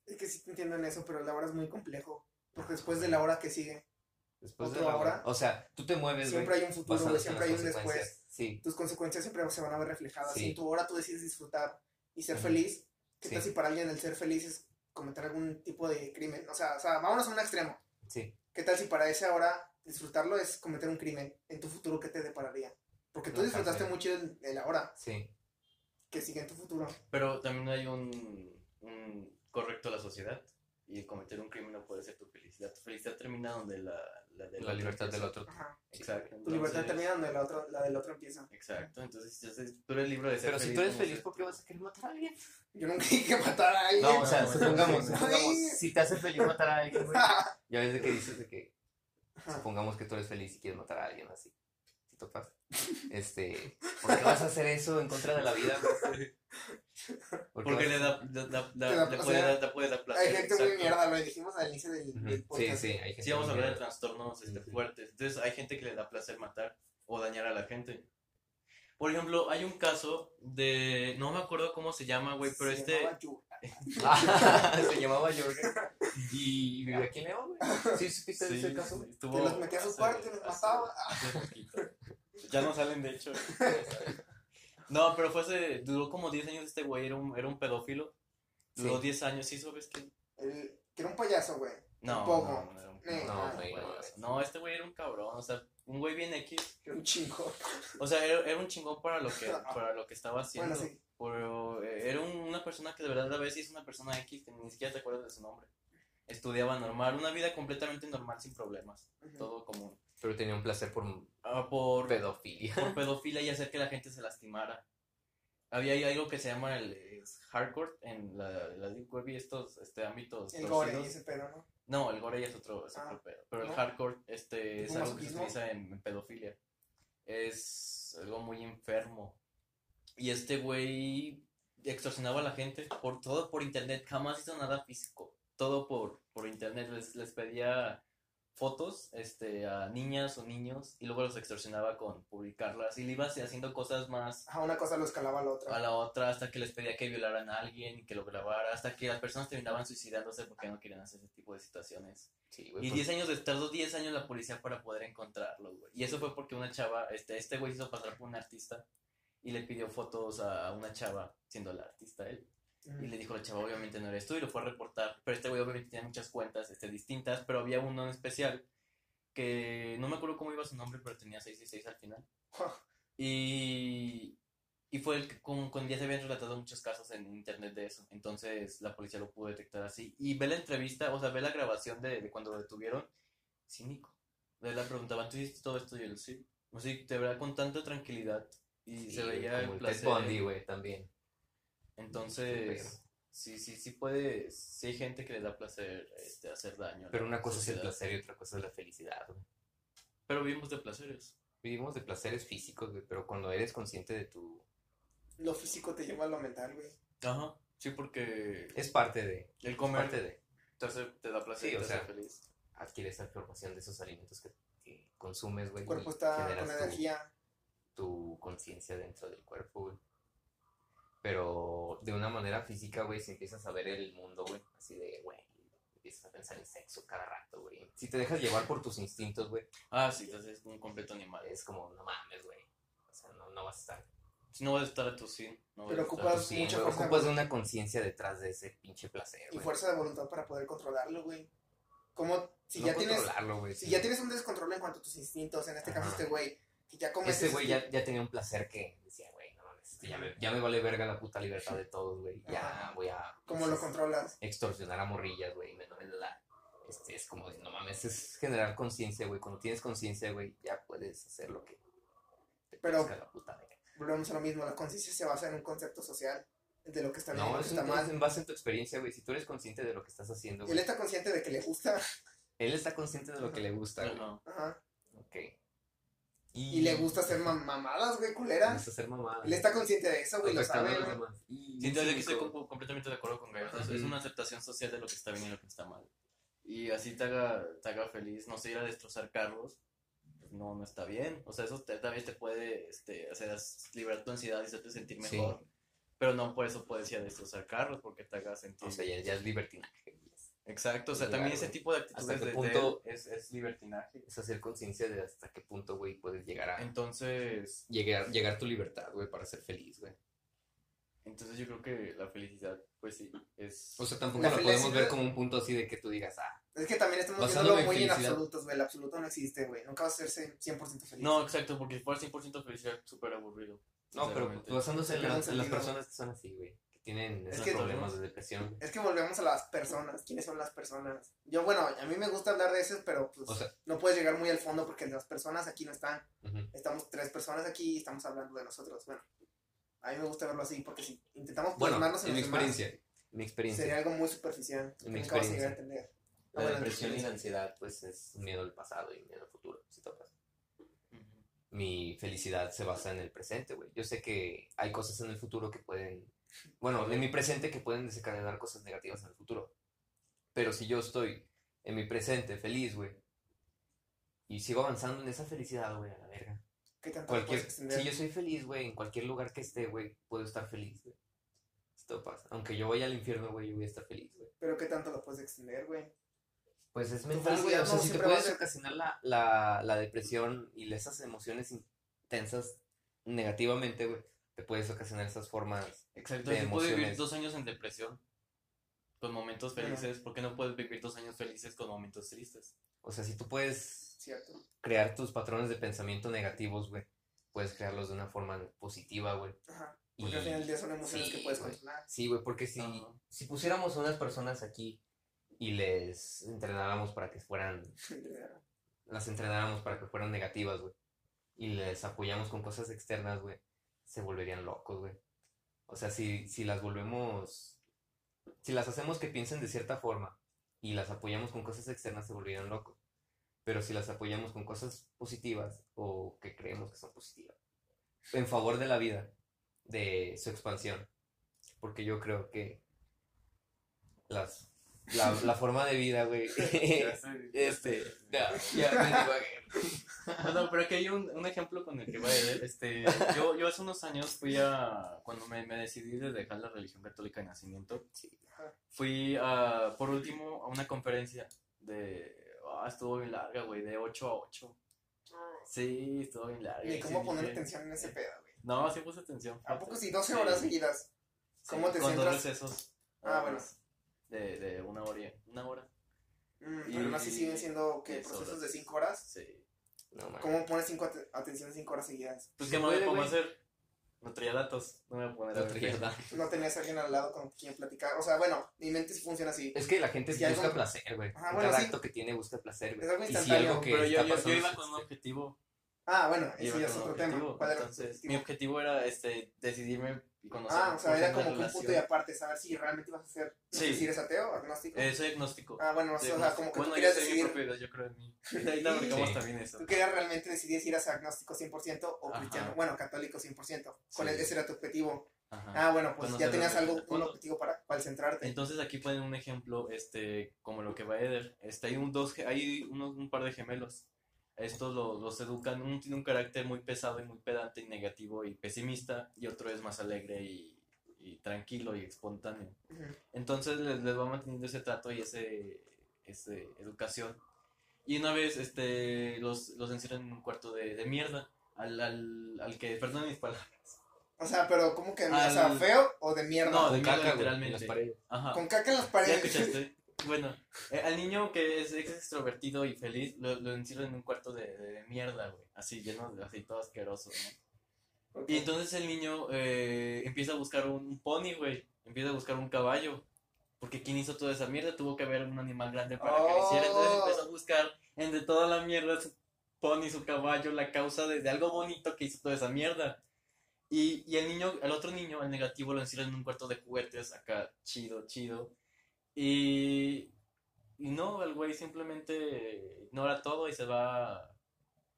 Es que sí te entiendo en eso, pero la hora es muy complejo. Porque después de la hora que sigue, Después de ¿Otro la ahora? O sea, tú te mueves, siempre hay un futuro, siempre hay un después. Sí, Tus consecuencias siempre se van a ver reflejadas. Sí. Si en tu hora tú decides disfrutar y ser feliz, ¿qué Sí. tal si para alguien el ser feliz es cometer algún tipo de crimen? O sea, o sea, vámonos a un extremo. sí. ¿Qué tal si para esa hora disfrutarlo es cometer un crimen? En tu futuro, ¿qué te depararía? Porque tú No, disfrutaste mucho de de la hora Sí. que sigue en tu futuro. Pero también hay un, un correcto a la sociedad y cometer un crimen no puede ser tu felicidad. Tu felicidad termina donde la, la, del La otro libertad del otro. Ajá. Exacto. Tu libertad entonces- termina donde la, otra, la del otro empieza. Exacto, entonces entonces, tú eres libre de ser Pero feliz. si tú eres feliz. ¿por qué vas a querer matar a alguien? Yo nunca dije matar a alguien. No, o sea, no, supongamos, no, supongamos, si te hace feliz matar a alguien, güey. Ya ves de que dices de que, supongamos que tú eres feliz y quieres matar a alguien así. Topas. Este, ¿por qué vas a hacer eso en contra de la vida, Porque le da, da- da- da- Te da puede dar, te puede dar placer. Hay gente muy mierda, lo dijimos al inicio del, del Sí, podcast. sí, hay gente Sí, vamos a hablar de trastornos este, Sí, fuertes. Entonces, hay gente que le da placer matar o dañar a la gente. Por ejemplo, hay un caso de. No me acuerdo cómo se llama, güey, pero Se este. llamaba. Ah, se llamaba Jorge. Y vivía aquí en León, güey. ¿Sí supiste de Sí, ese caso, estuvo Que los metía a su cuarto y los mataba. hace poquito. Ya no salen, de hecho. No, pero fue hace. Duró como 10 años este güey, era un, era un pedófilo. Duró Sí. 10 años, ¿sí sabes qué? El, que era un payaso, güey. No, Un poco. no, no era un No, Eh, No, güey, no. este güey era un cabrón, o sea, un güey bien X. Un chingo. O sea, era, era un chingón para lo que, para lo que estaba haciendo. Bueno, sí. Pero eh, era un- una persona que de verdad a veces es una persona X que ni siquiera te acuerdas de su nombre. Estudiaba normal, una vida completamente normal sin problemas, todo común. Pero tenía un placer por Ah, por, pedofilia. por pedofilia y hacer que la gente se lastimara. Había ahí algo que se llama el hardcore en la, la deep web y estos este, ámbitos El gore y ese pedo, ¿no? No, el gore ya es otro, es Ah, otro pedo. Pero el ¿no? hardcore este, es ¿Tipo algo que se utiliza en, en pedofilia. Es algo muy enfermo. Y este güey extorsionaba a la gente por todo por internet. Jamás hizo nada físico. Todo por, por internet. Les, les pedía fotos este, a niñas o niños y luego los extorsionaba con publicarlas. Y le iba así haciendo cosas más Ajá, una cosa lo escalaba a la otra. a la otra hasta que les pedía que violaran a alguien y que lo grabara. Hasta que las personas terminaban suicidándose porque no querían hacer ese tipo de situaciones. Sí, güey. Y pues, 10 años, de- tardó 10 años la policía para poder encontrarlo, güey. Y eso fue porque una chava, este, este güey se hizo pasar por un artista y le pidió fotos a una chava, siendo la artista él. Y le dijo la chava, obviamente no eres tú, y lo fue a reportar. Pero este güey obviamente tenía muchas cuentas este, distintas, pero había uno en especial que no me acuerdo cómo iba su nombre, pero tenía 666 al final. Y, y fue el que con, con ya se habían relatado muchos casos en internet de eso. Entonces la policía lo pudo detectar así. Y ve la entrevista, o sea, ve la grabación de, de cuando lo detuvieron. Cínico. Le la preguntaban, ¿tú hiciste todo esto? Y él, sí. O sea, te verá con tanta tranquilidad. Y sí, se veía como el Ted placer. Bundy, güey, también. Entonces, sí, sí, sí puede. Sí hay gente que le da placer este, hacer daño. a Pero una cosa es el placer y otra cosa es la felicidad, güey. Pero vivimos de placeres. Vivimos de placeres físicos, güey, pero cuando eres consciente de tu... Lo físico te lleva a lo mental, güey. Ajá. Sí, porque Es parte de... el Es comer parte de... te, hace- te da placer Sí, y o sea, hace feliz. Adquiere esa información de esos alimentos que, que consumes, güey. El cuerpo está con tu- energía. tu conciencia dentro del cuerpo, güey. Pero de una manera física, güey, si empiezas a ver el mundo, güey, así de, güey, empiezas a pensar en sexo cada rato, güey. Si te dejas llevar por tus instintos, güey, Ah, sí, entonces es un completo animal. es como, no mames, güey. O sea, no, no vas a estar. Si no vas a estar a tu fin. No vas Pero ocupas- Sí, mucha güey, fuerza, ocupas de una conciencia detrás de ese pinche placer, Y fuerza de voluntad para poder controlarlo, güey. Como si no ya tienes controlarlo, güey. si sí. ya tienes un descontrol en cuanto a tus instintos, en este caso este güey, que ya come Ese güey ya, ya tenía un placer que decía, güey, no mames, este ya, me, ya me vale verga la puta libertad de todos, güey. Ya voy a. ¿Cómo lo controlas? extorsionar a morrillas, güey, me, me la, este, es como, no mames, es generar conciencia, güey, cuando tienes conciencia, güey, ya puedes hacer lo que te Pero- parezca la puta verga. Volvemos a lo mismo, la conciencia se basa en un concepto social de lo que está bien No, lo es, que está en- mal. en base en tu experiencia, güey, si tú eres consciente de lo que estás haciendo, Él güey, está consciente de que le gusta, él está consciente de lo que le gusta, güey, Ajá. ajá, ok. Y le gusta hacer mam- mamadas, güey, Le culeras. gusta hacer mamada. Él está consciente de eso, güey, lo sabe. Y Sí, entonces aquí estoy com- completamente de acuerdo con Gallo. Es- una aceptación social de lo que está bien y lo que está mal. Y así te haga, te haga feliz. No sé, ir a destrozar carros. pues no, no está bien. O sea, eso te, también te puede este, hacer liberar tu ansiedad y hacerte sentir Sí. mejor. Pero no por eso puedes ir a destrozar carros porque te haga sentir. O sea, ya, ya es libertinaje. Exacto, o sea, Claro, también ese tipo de ¿Hasta actitudes qué de, punto- él es, es libertinaje. Es hacer conciencia de hasta qué punto, güey, puedes llegar a... Entonces, Llegar, llegar a tu libertad, güey, para ser feliz, güey. entonces yo creo que la felicidad, pues sí, es... O sea, tampoco La lo podemos ver como un punto así de que tú digas, ah, Es que también estamos viéndolo muy en absolutos, güey. El absoluto no existe, güey. Nunca vas a ser 100% feliz. No, exacto, porque si fuera 100% felicidad, súper aburrido. no, pero basándose en, un en las personas que son así, güey, tienen Es esos que- problemas de depresión. Es que volvemos a las personas. ¿Quiénes son las personas? Yo, bueno, a mí me gusta hablar de eso, pero pues O sea, no puedes llegar muy al fondo porque las personas aquí no están. ujú. Estamos tres personas aquí y estamos hablando de nosotros. Bueno, a mí me gusta verlo así porque si intentamos bueno, plasmarnos en mi demás, experiencia, en mi experiencia, sería algo muy superficial. En mi nunca vas a llegar a experiencia. entender. Ah, la en tu depresión y la experiencia. ansiedad, pues es miedo al pasado y miedo al futuro, si topas. Ujú. Mi felicidad se basa en el presente, güey. Yo sé que hay cosas en el futuro que pueden, bueno, en mi presente que pueden desencadenar cosas negativas en el futuro. Pero si yo estoy en mi presente feliz, güey, y sigo avanzando en esa felicidad, güey, a la verga. ¿Qué tanto Cualquier, si yo soy feliz, güey, en cualquier lugar que esté, güey, puedo estar feliz, güey. Esto pasa. Aunque yo vaya al infierno, güey, yo voy a estar feliz, güey. Pero ¿qué tanto lo puedes extender, güey? Pues es mental, güey. O sea, no si te puedes ser- ocasionar la, la, la depresión y esas emociones intensas negativamente, güey, te puedes ocasionar esas formas. Exacto, de si puedo vivir dos años en depresión. con momentos felices, ¿por qué no puedes vivir tus años felices con momentos tristes? O sea, si tú puedes Cierto. crear tus patrones de pensamiento negativos, güey, puedes crearlos de una forma positiva, güey. Ajá. Y- Porque al final del día son emociones sí, que puedes güey. controlar. Sí, güey, porque si, Ajá. si pusiéramos a unas personas aquí y les entrenáramos para que fueran, las entrenáramos para que fueran negativas, güey, y les apoyamos con cosas externas, güey, se volverían locos, güey. O sea, si, si las volvemos, si las hacemos que piensen de cierta forma y las apoyamos con cosas externas, se volverían locos. Pero si las apoyamos con cosas positivas o que creemos que son positivas, en favor de la vida, de su expansión, porque yo creo que las, la, la forma de vida, güey, este, ya, ya me. No, no, pero aquí hay un, un ejemplo con el que va a ir. Este, yo, yo hace unos años fui a, cuando me, me decidí de dejar la religión católica de nacimiento, fui a, por último a una conferencia de, ah, estuvo bien larga, güey, de 8 a 8. Sí, estuvo bien larga. Y cómo sí poner atención en ese pedo, güey. No, sí puse atención. ¿A poco si 12 Sí. horas seguidas? Sí, ¿Cómo te con dos recesos. Ah, bueno. De, de una hora, y- una hora. Mm, Y- pero aún así siguen siendo ¿qué, diez procesos horas. de 5 horas. Sí. No. ¿Cómo pones cinco at- atención 5 horas seguidas? Pues, ¿qué más le pongo a hacer? No traía datos. No me voy a poner a No traía datos. No tenías a alguien al lado con quien platicar. O sea, bueno, mi mente sí funciona así. Es que la gente Si algo- busca placer, güey. En bueno, Cada sí. acto que tiene busca placer, güey. Es algo si que Pero yo, yo, iba con un objetivo. Ah, bueno, ese ya es otro tema. objetivo. ¿Cuál era tu Entonces, objetivo? mi objetivo era este, decidirme y conocer. Ah, o sea, era como que un punto y aparte, saber si realmente ibas a ser, Sí. si eres ateo, agnóstico. Eh, soy agnóstico. ah, bueno, o sea, como que bueno, tú yo querías soy mi decidir, propiedad, yo creo en mí. Ahí la Sí. también eso. tú querías realmente decidir si eras agnóstico 100% o Ajá. cristiano, bueno, católico 100%. Con Sí. el- ese era tu objetivo. Ajá. Ah, bueno, pues Conocer ya tenías algo, un objetivo para, para centrarte. Entonces aquí ponen un ejemplo, este, como lo que va a Eder. Este, hay un dos, hay unos, un par de gemelos. Estos los, los educan, uno tiene un carácter muy pesado y muy pedante y negativo y pesimista, y otro es más alegre y, y tranquilo y espontáneo. Entonces les, les va manteniendo ese trato y ese, ese educación. Y una vez este, los, los encierran en un cuarto de, de mierda. Al, al, al que, perdón mis palabras. O sea, pero ¿cómo que, o sea, Al- feo o de mierda? No, Con de mierda, caca, güey, en literalmente. las paredes. Ajá. Con caca en las ¿Ya paredes. escuchaste? Bueno, eh, al niño que es, es extrovertido y feliz, lo, lo encierran en un cuarto de, de, mierda, güey. Así, lleno de, así todo asqueroso, ¿no? Ok. Y entonces el niño eh, empieza a buscar un, un pony, güey. Empieza a buscar un caballo. Porque quien hizo toda esa mierda tuvo que haber un animal grande para que lo hiciera. Entonces Oh. empezó a buscar entre toda la mierda su pony, su caballo, la causa de, de algo bonito que hizo toda esa mierda. Y, y el niño, el otro niño, el negativo, lo encierran en un cuarto de juguetes, acá, chido, chido. Y, y no, el güey simplemente ignora todo y se va a,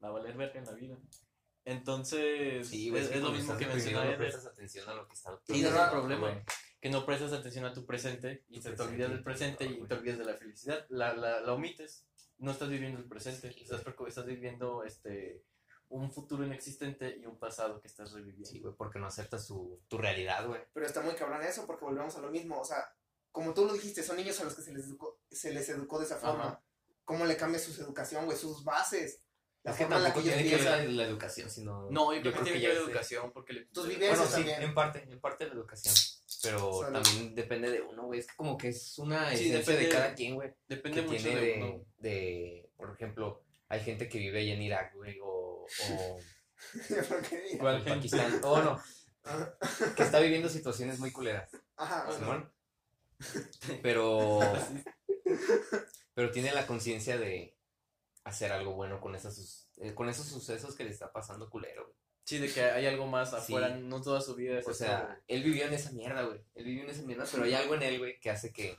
a valer verga en la vida. Entonces, Sí, güey, es, es, es lo mismo que deprimido menciona no prestas atención a lo que está Y ese es el problema, güey. que no prestas atención a tu presente y Tu te, olvidas del presente todo, y te olvidas de la felicidad. La, la, la omites. No estás viviendo el presente. Sí, estás, estás viviendo este un futuro inexistente y un pasado que estás reviviendo. Sí, güey, porque no aceptas tu, tu realidad, güey. Pero está muy cabrón eso porque volvemos a lo mismo. O sea, como tú lo dijiste, son niños a los que se les educó, se les educó de esa forma. Ajá. ¿Cómo le cambia su educación, güey? Sus bases. La Es que forma en la que tampoco ellos tiene que ver la educación, sino... No, yo, creo que tiene que ya ver es- educación porque le- Tus vivencias Bueno, sí, también. en parte, en parte de la educación. Pero Salud. también depende de uno, güey. Es que como que es una Sí, esencia de cada quien, güey. depende Que mucho tiene de, de, uno. de, por ejemplo, hay gente que vive allá en Irak, güey, o, o Porque- ¿Cuál en? Pakistán. O no, Ajá. que está viviendo situaciones muy culeras. Ajá. Ah, Simón. Pero, pero tiene la conciencia de hacer algo bueno con, esas, sus- eh, con esos sucesos que le está pasando culero, güey. Sí, de que hay algo más Sí. afuera, no toda su vida es O sea, él vivió en esa mierda, güey. Él vivió en esa mierda, pero hay algo en él, güey, que hace que,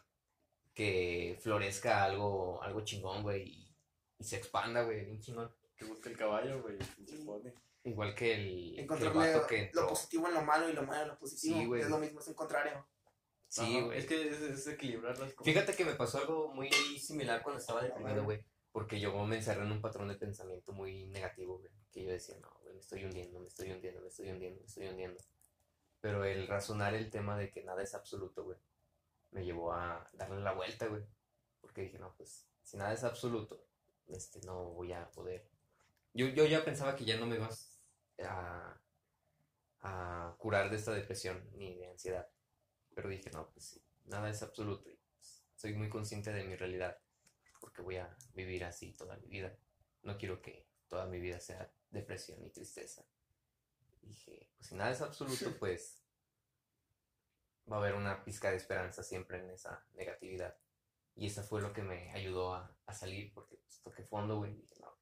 que florezca algo, algo chingón, güey, y, y se expanda, güey, bien chingón. que busca el caballo, güey, pinche pony. Igual que el, que el Encontrarle vato que lo positivo en lo malo y lo malo en lo positivo. Sí, güey. es lo mismo, es un contrario. Sí, güey. Es que es, es equilibrar las cosas. Fíjate que me pasó algo muy similar cuando estaba deprimido, güey. Porque yo me encerré en un patrón de pensamiento muy negativo, güey. Que yo decía, no, güey, me estoy hundiendo, me estoy hundiendo, me estoy hundiendo, me estoy hundiendo. Pero el razonar el tema de que nada es absoluto, güey, me llevó a darle la vuelta, güey. Porque dije, no, pues, si nada es absoluto, este, no voy a poder. Yo, yo ya pensaba que ya no me ibas a, a curar de esta depresión ni de ansiedad. Pero dije, no, pues sí, nada es absoluto. Y soy muy consciente de mi realidad, porque voy a vivir así toda mi vida. No quiero que toda mi vida sea depresión y tristeza. dije, pues si nada es absoluto, pues va a haber una pizca de esperanza siempre en esa negatividad. Y eso fue lo que me ayudó a, a salir, porque pues, toqué fondo, güey. y Dije, no,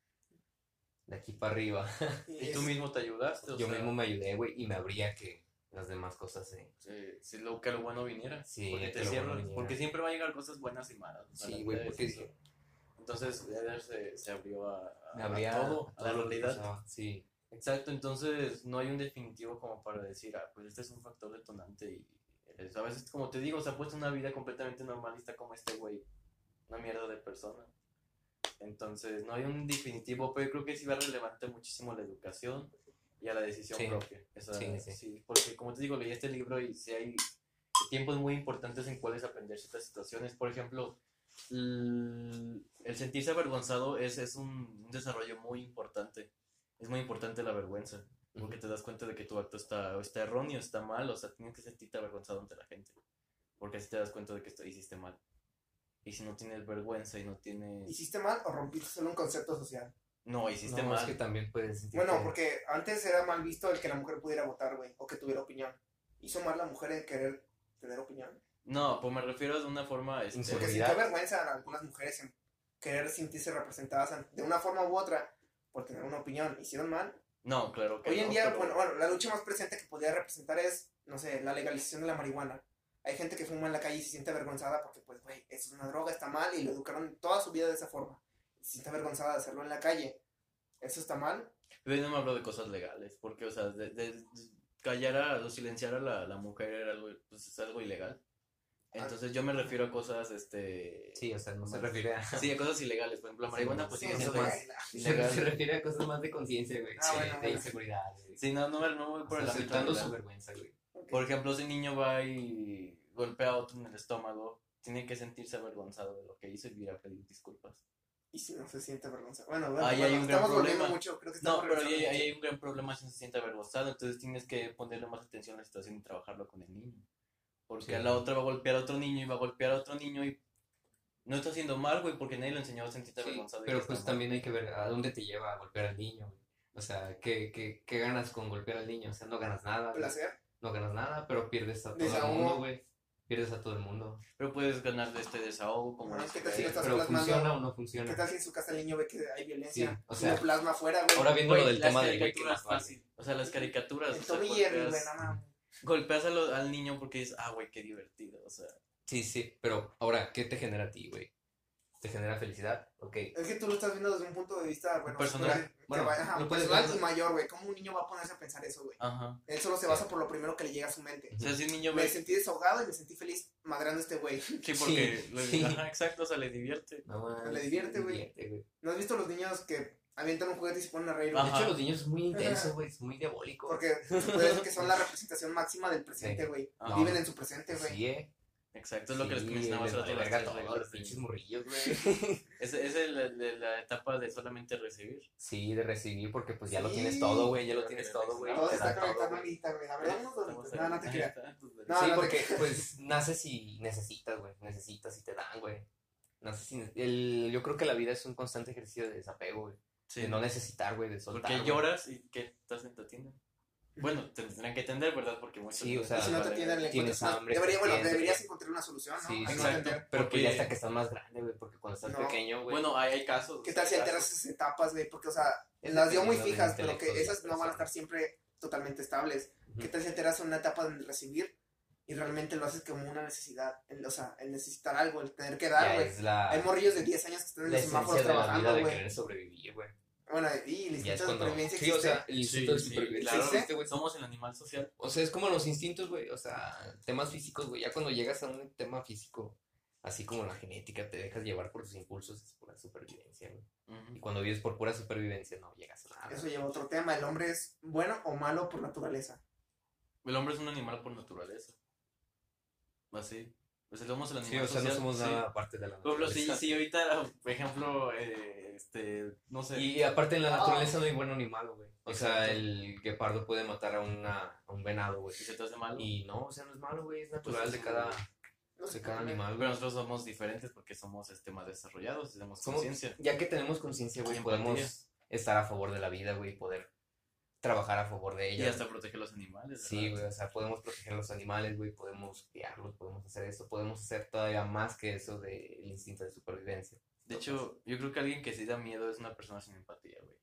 de aquí para arriba. Y tú mismo te ayudaste, o Yo sea, mismo me ayudé, güey, y me abría que las demás cosas. Sí, sí, lo que lo bueno viniera. Sí, porque que te lo bueno cierras, viniera. porque siempre va a llegar cosas buenas y malas. Sí, güey, porque dije, Entonces, Eder se, se abrió a, a- todo, a la realidad. Sí, Exacto, entonces no hay un definitivo como para decir, ah, pues este es un factor detonante y a veces, como te digo, se ha puesto una vida completamente normalista como este güey, una mierda de persona. Entonces, no hay un definitivo, pero yo creo que sí va relevante muchísimo la educación y a la decisión Sí. propia. Esa- Sí, sí. sí, porque como te digo, leí este libro y sí hay tiempos muy importantes en cuales aprender ciertas situaciones. Por ejemplo, el sentirse avergonzado es, es un, un desarrollo muy importante. Es muy importante la vergüenza, porque te das cuenta de que tu acto está, está erróneo, está mal, o sea, tienes que sentirte avergonzado ante la gente, porque así te das cuenta de que esto hiciste mal. Y si no tienes vergüenza y no tienes... ¿Hiciste mal o rompiste solo un concepto social? No, hiciste no, mal. es que también puedes sentir Bueno, que- porque antes era mal visto el que la mujer pudiera votar, güey, o que tuviera opinión. ¿Hizo mal la mujer en querer tener opinión? No, pues me refiero de una forma... Este, Porque sintió vergüenza a algunas mujeres en querer sentirse representadas de una forma u otra por tener una opinión. ¿Hicieron mal? No, claro que Hoy en no, día, pero- bueno, bueno, la lucha más presente que podría representar es, no sé, la legalización de la marihuana. Hay gente que fuma en la calle y se siente avergonzada porque, pues, güey, eso es una droga, está mal y lo educaron toda su vida de esa forma. Se siente avergonzada de hacerlo en la calle. ¿Eso está mal? Pero yo no me hablo de cosas legales, porque, o sea, de, de- callar a, o silenciar a la, la mujer era algo, pues, es algo ilegal. Entonces yo me refiero a cosas, este... Sí, o sea, no se refiere a... Sí, a cosas ilegales. Por ejemplo, la marihuana, pues Sí, sigue eso siendo es- ilegal. se refiere a cosas más de conciencia, güey. Ah, sí, bueno, de bueno. inseguridad. güey. Sí, no, no, no voy por O el sea, ámbito aceptando legal. su vergüenza, güey. ok. Por ejemplo, si un niño va y golpea a otro en el estómago, tiene que sentirse avergonzado de lo que hizo y ir a pedir disculpas. Y si no se siente avergonzada. Bueno, bueno, Ahí bueno, hay un gran estamos volviendo problema. mucho, creo que No, pero ahí, hay un gran problema si se siente avergonzado, entonces tienes que ponerle más atención a la situación y trabajarlo con el niño. Porque Sí. a la otra va a golpear a otro niño y va a golpear a otro niño y no está haciendo mal, güey, porque nadie le enseñó a sentirse Sí, avergonzado. pero pues también hay que ver a dónde te lleva a golpear al niño, güey. O sea, ¿qué, qué, qué ganas con golpear al niño? O sea, no ganas nada, güey. Placer. No ganas nada, pero pierdes a todo el mundo, güey. Pierdes a todo el mundo. Pero puedes ganar de este desahogo como Ah, dice ¿qué tal si estás Pero plasmando- funciona o no ¿Qué funciona. tal si en su casa el niño ve que hay violencia? Sí, o sea, lo plasma afuera, güey. Ahora viendo Güey, lo del las tema del güey que a fácil. O sea, las caricaturas. El o sea, Tommy Jerry, güey, golpeas, no mames. golpeas a lo- al niño porque dices, ah, güey, qué divertido. O sea, Sí, sí, pero ahora, ¿qué te genera a ti, güey? ¿Te genera felicidad? Ok. Es que tú lo estás viendo desde un punto de vista, bueno, Personal. que Bueno, va- ajá, lo puedes personal ver- y mayor, güey. ¿Cómo un niño va a ponerse a pensar eso, güey? ajá. Él solo se basa por lo primero que le llega a su mente. O sea, si un niño Me ve. sentí desahogado y me sentí feliz madreando a este güey. Sí, porque. Sí, le- sí. Ajá, exacto, o sea, le divierte. No, Le divierte, güey. ¿No has visto los niños que avientan un juguete y se ponen a reír? De? Ajá. hecho, los niños es muy intenso, güey. Es muy diabólico. Porque puede decir que son la representación máxima del presente, Sí. güey. Ajá. Viven en su presente, güey. Sí, eh. Exacto, es lo que les Sí, mencionaba hace rato. verga todo, reglas los pinches morrillos, güey. Es, es el- de la etapa de solamente recibir. Sí, de recibir, porque pues ya lo Sí. tienes todo, güey. Ya lo tienes todo, güey. Todo está güey. ahorita, güey. A ver, donitos. Estamos No, no te creas. No, sí, no porque pues naces y necesitas, güey. Necesitas y te dan, güey. Naces y- el, yo creo que la vida es un constante ejercicio de desapego, güey. Sí, De no necesitar, güey, de soltar. porque lloras y que estás en tu tienda. Bueno, te tendrán que entender, ¿verdad? Porque muchos Sí, o Y sea, si no te atienden, le tienes hambre, Debería, bueno, deberías encontrar una solución, ¿no? Sí, exacto. Pero Porque- pues ya hasta que estás más grande, güey. Porque cuando estás No. pequeño, güey. Bueno, hay, hay casos. ¿Qué tal si alteras esas etapas, güey? Porque, o sea, Es las dio muy del fijas, pero que esas no van a estar siempre totalmente estables. ¿Qué tal si alteras una etapa de recibir y realmente lo haces como una necesidad? El, o sea, el necesitar algo, el tener que dar, güey. la, Hay morrillos de 10 años que están en la los semáforos de la vida trabajando, de güey. querer sobrevivir, güey. Bueno, y el instinto es de supervivencia Sí, o sea, el instinto de Sí, sí, supervivencia claro, existe, güey. somos el animal social. O sea, es como los instintos, güey. O sea, temas físicos, güey. Ya cuando llegas a un tema físico, así como la genética, te dejas llevar por tus impulsos, es pura supervivencia, güey. Y cuando vives por pura supervivencia, no llegas a nada. Eso lleva a otro tema. ¿El hombre es bueno o malo por naturaleza? El hombre es un animal por naturaleza. Así. Pues somos el Sí, animal o sea, no somos sí. nada aparte de la Por ejemplo, si, naturaleza. si ahorita, por ejemplo, eh, este, no sé. Y, y aparte en la naturaleza no hay bueno ni malo, güey. O sea, el guepardo puede matar a, una, a un venado, güey. si se te hace malo. Y no, o sea, no es malo, güey. Es pues, natural de cada... No sé cada animal, Pero nosotros somos diferentes porque somos este, más desarrollados, tenemos conciencia. Ya que tenemos conciencia, güey, Y podemos estar a favor de la vida, güey, y poder trabajar a favor de Y ella. hasta proteger los animales. Sí, ¿verdad? güey, o sea, podemos proteger a los animales, güey, podemos criarlos, podemos hacer esto, podemos hacer todavía más que eso del instinto de supervivencia. De hecho, yo creo que alguien que sí da miedo es una persona sin empatía, güey.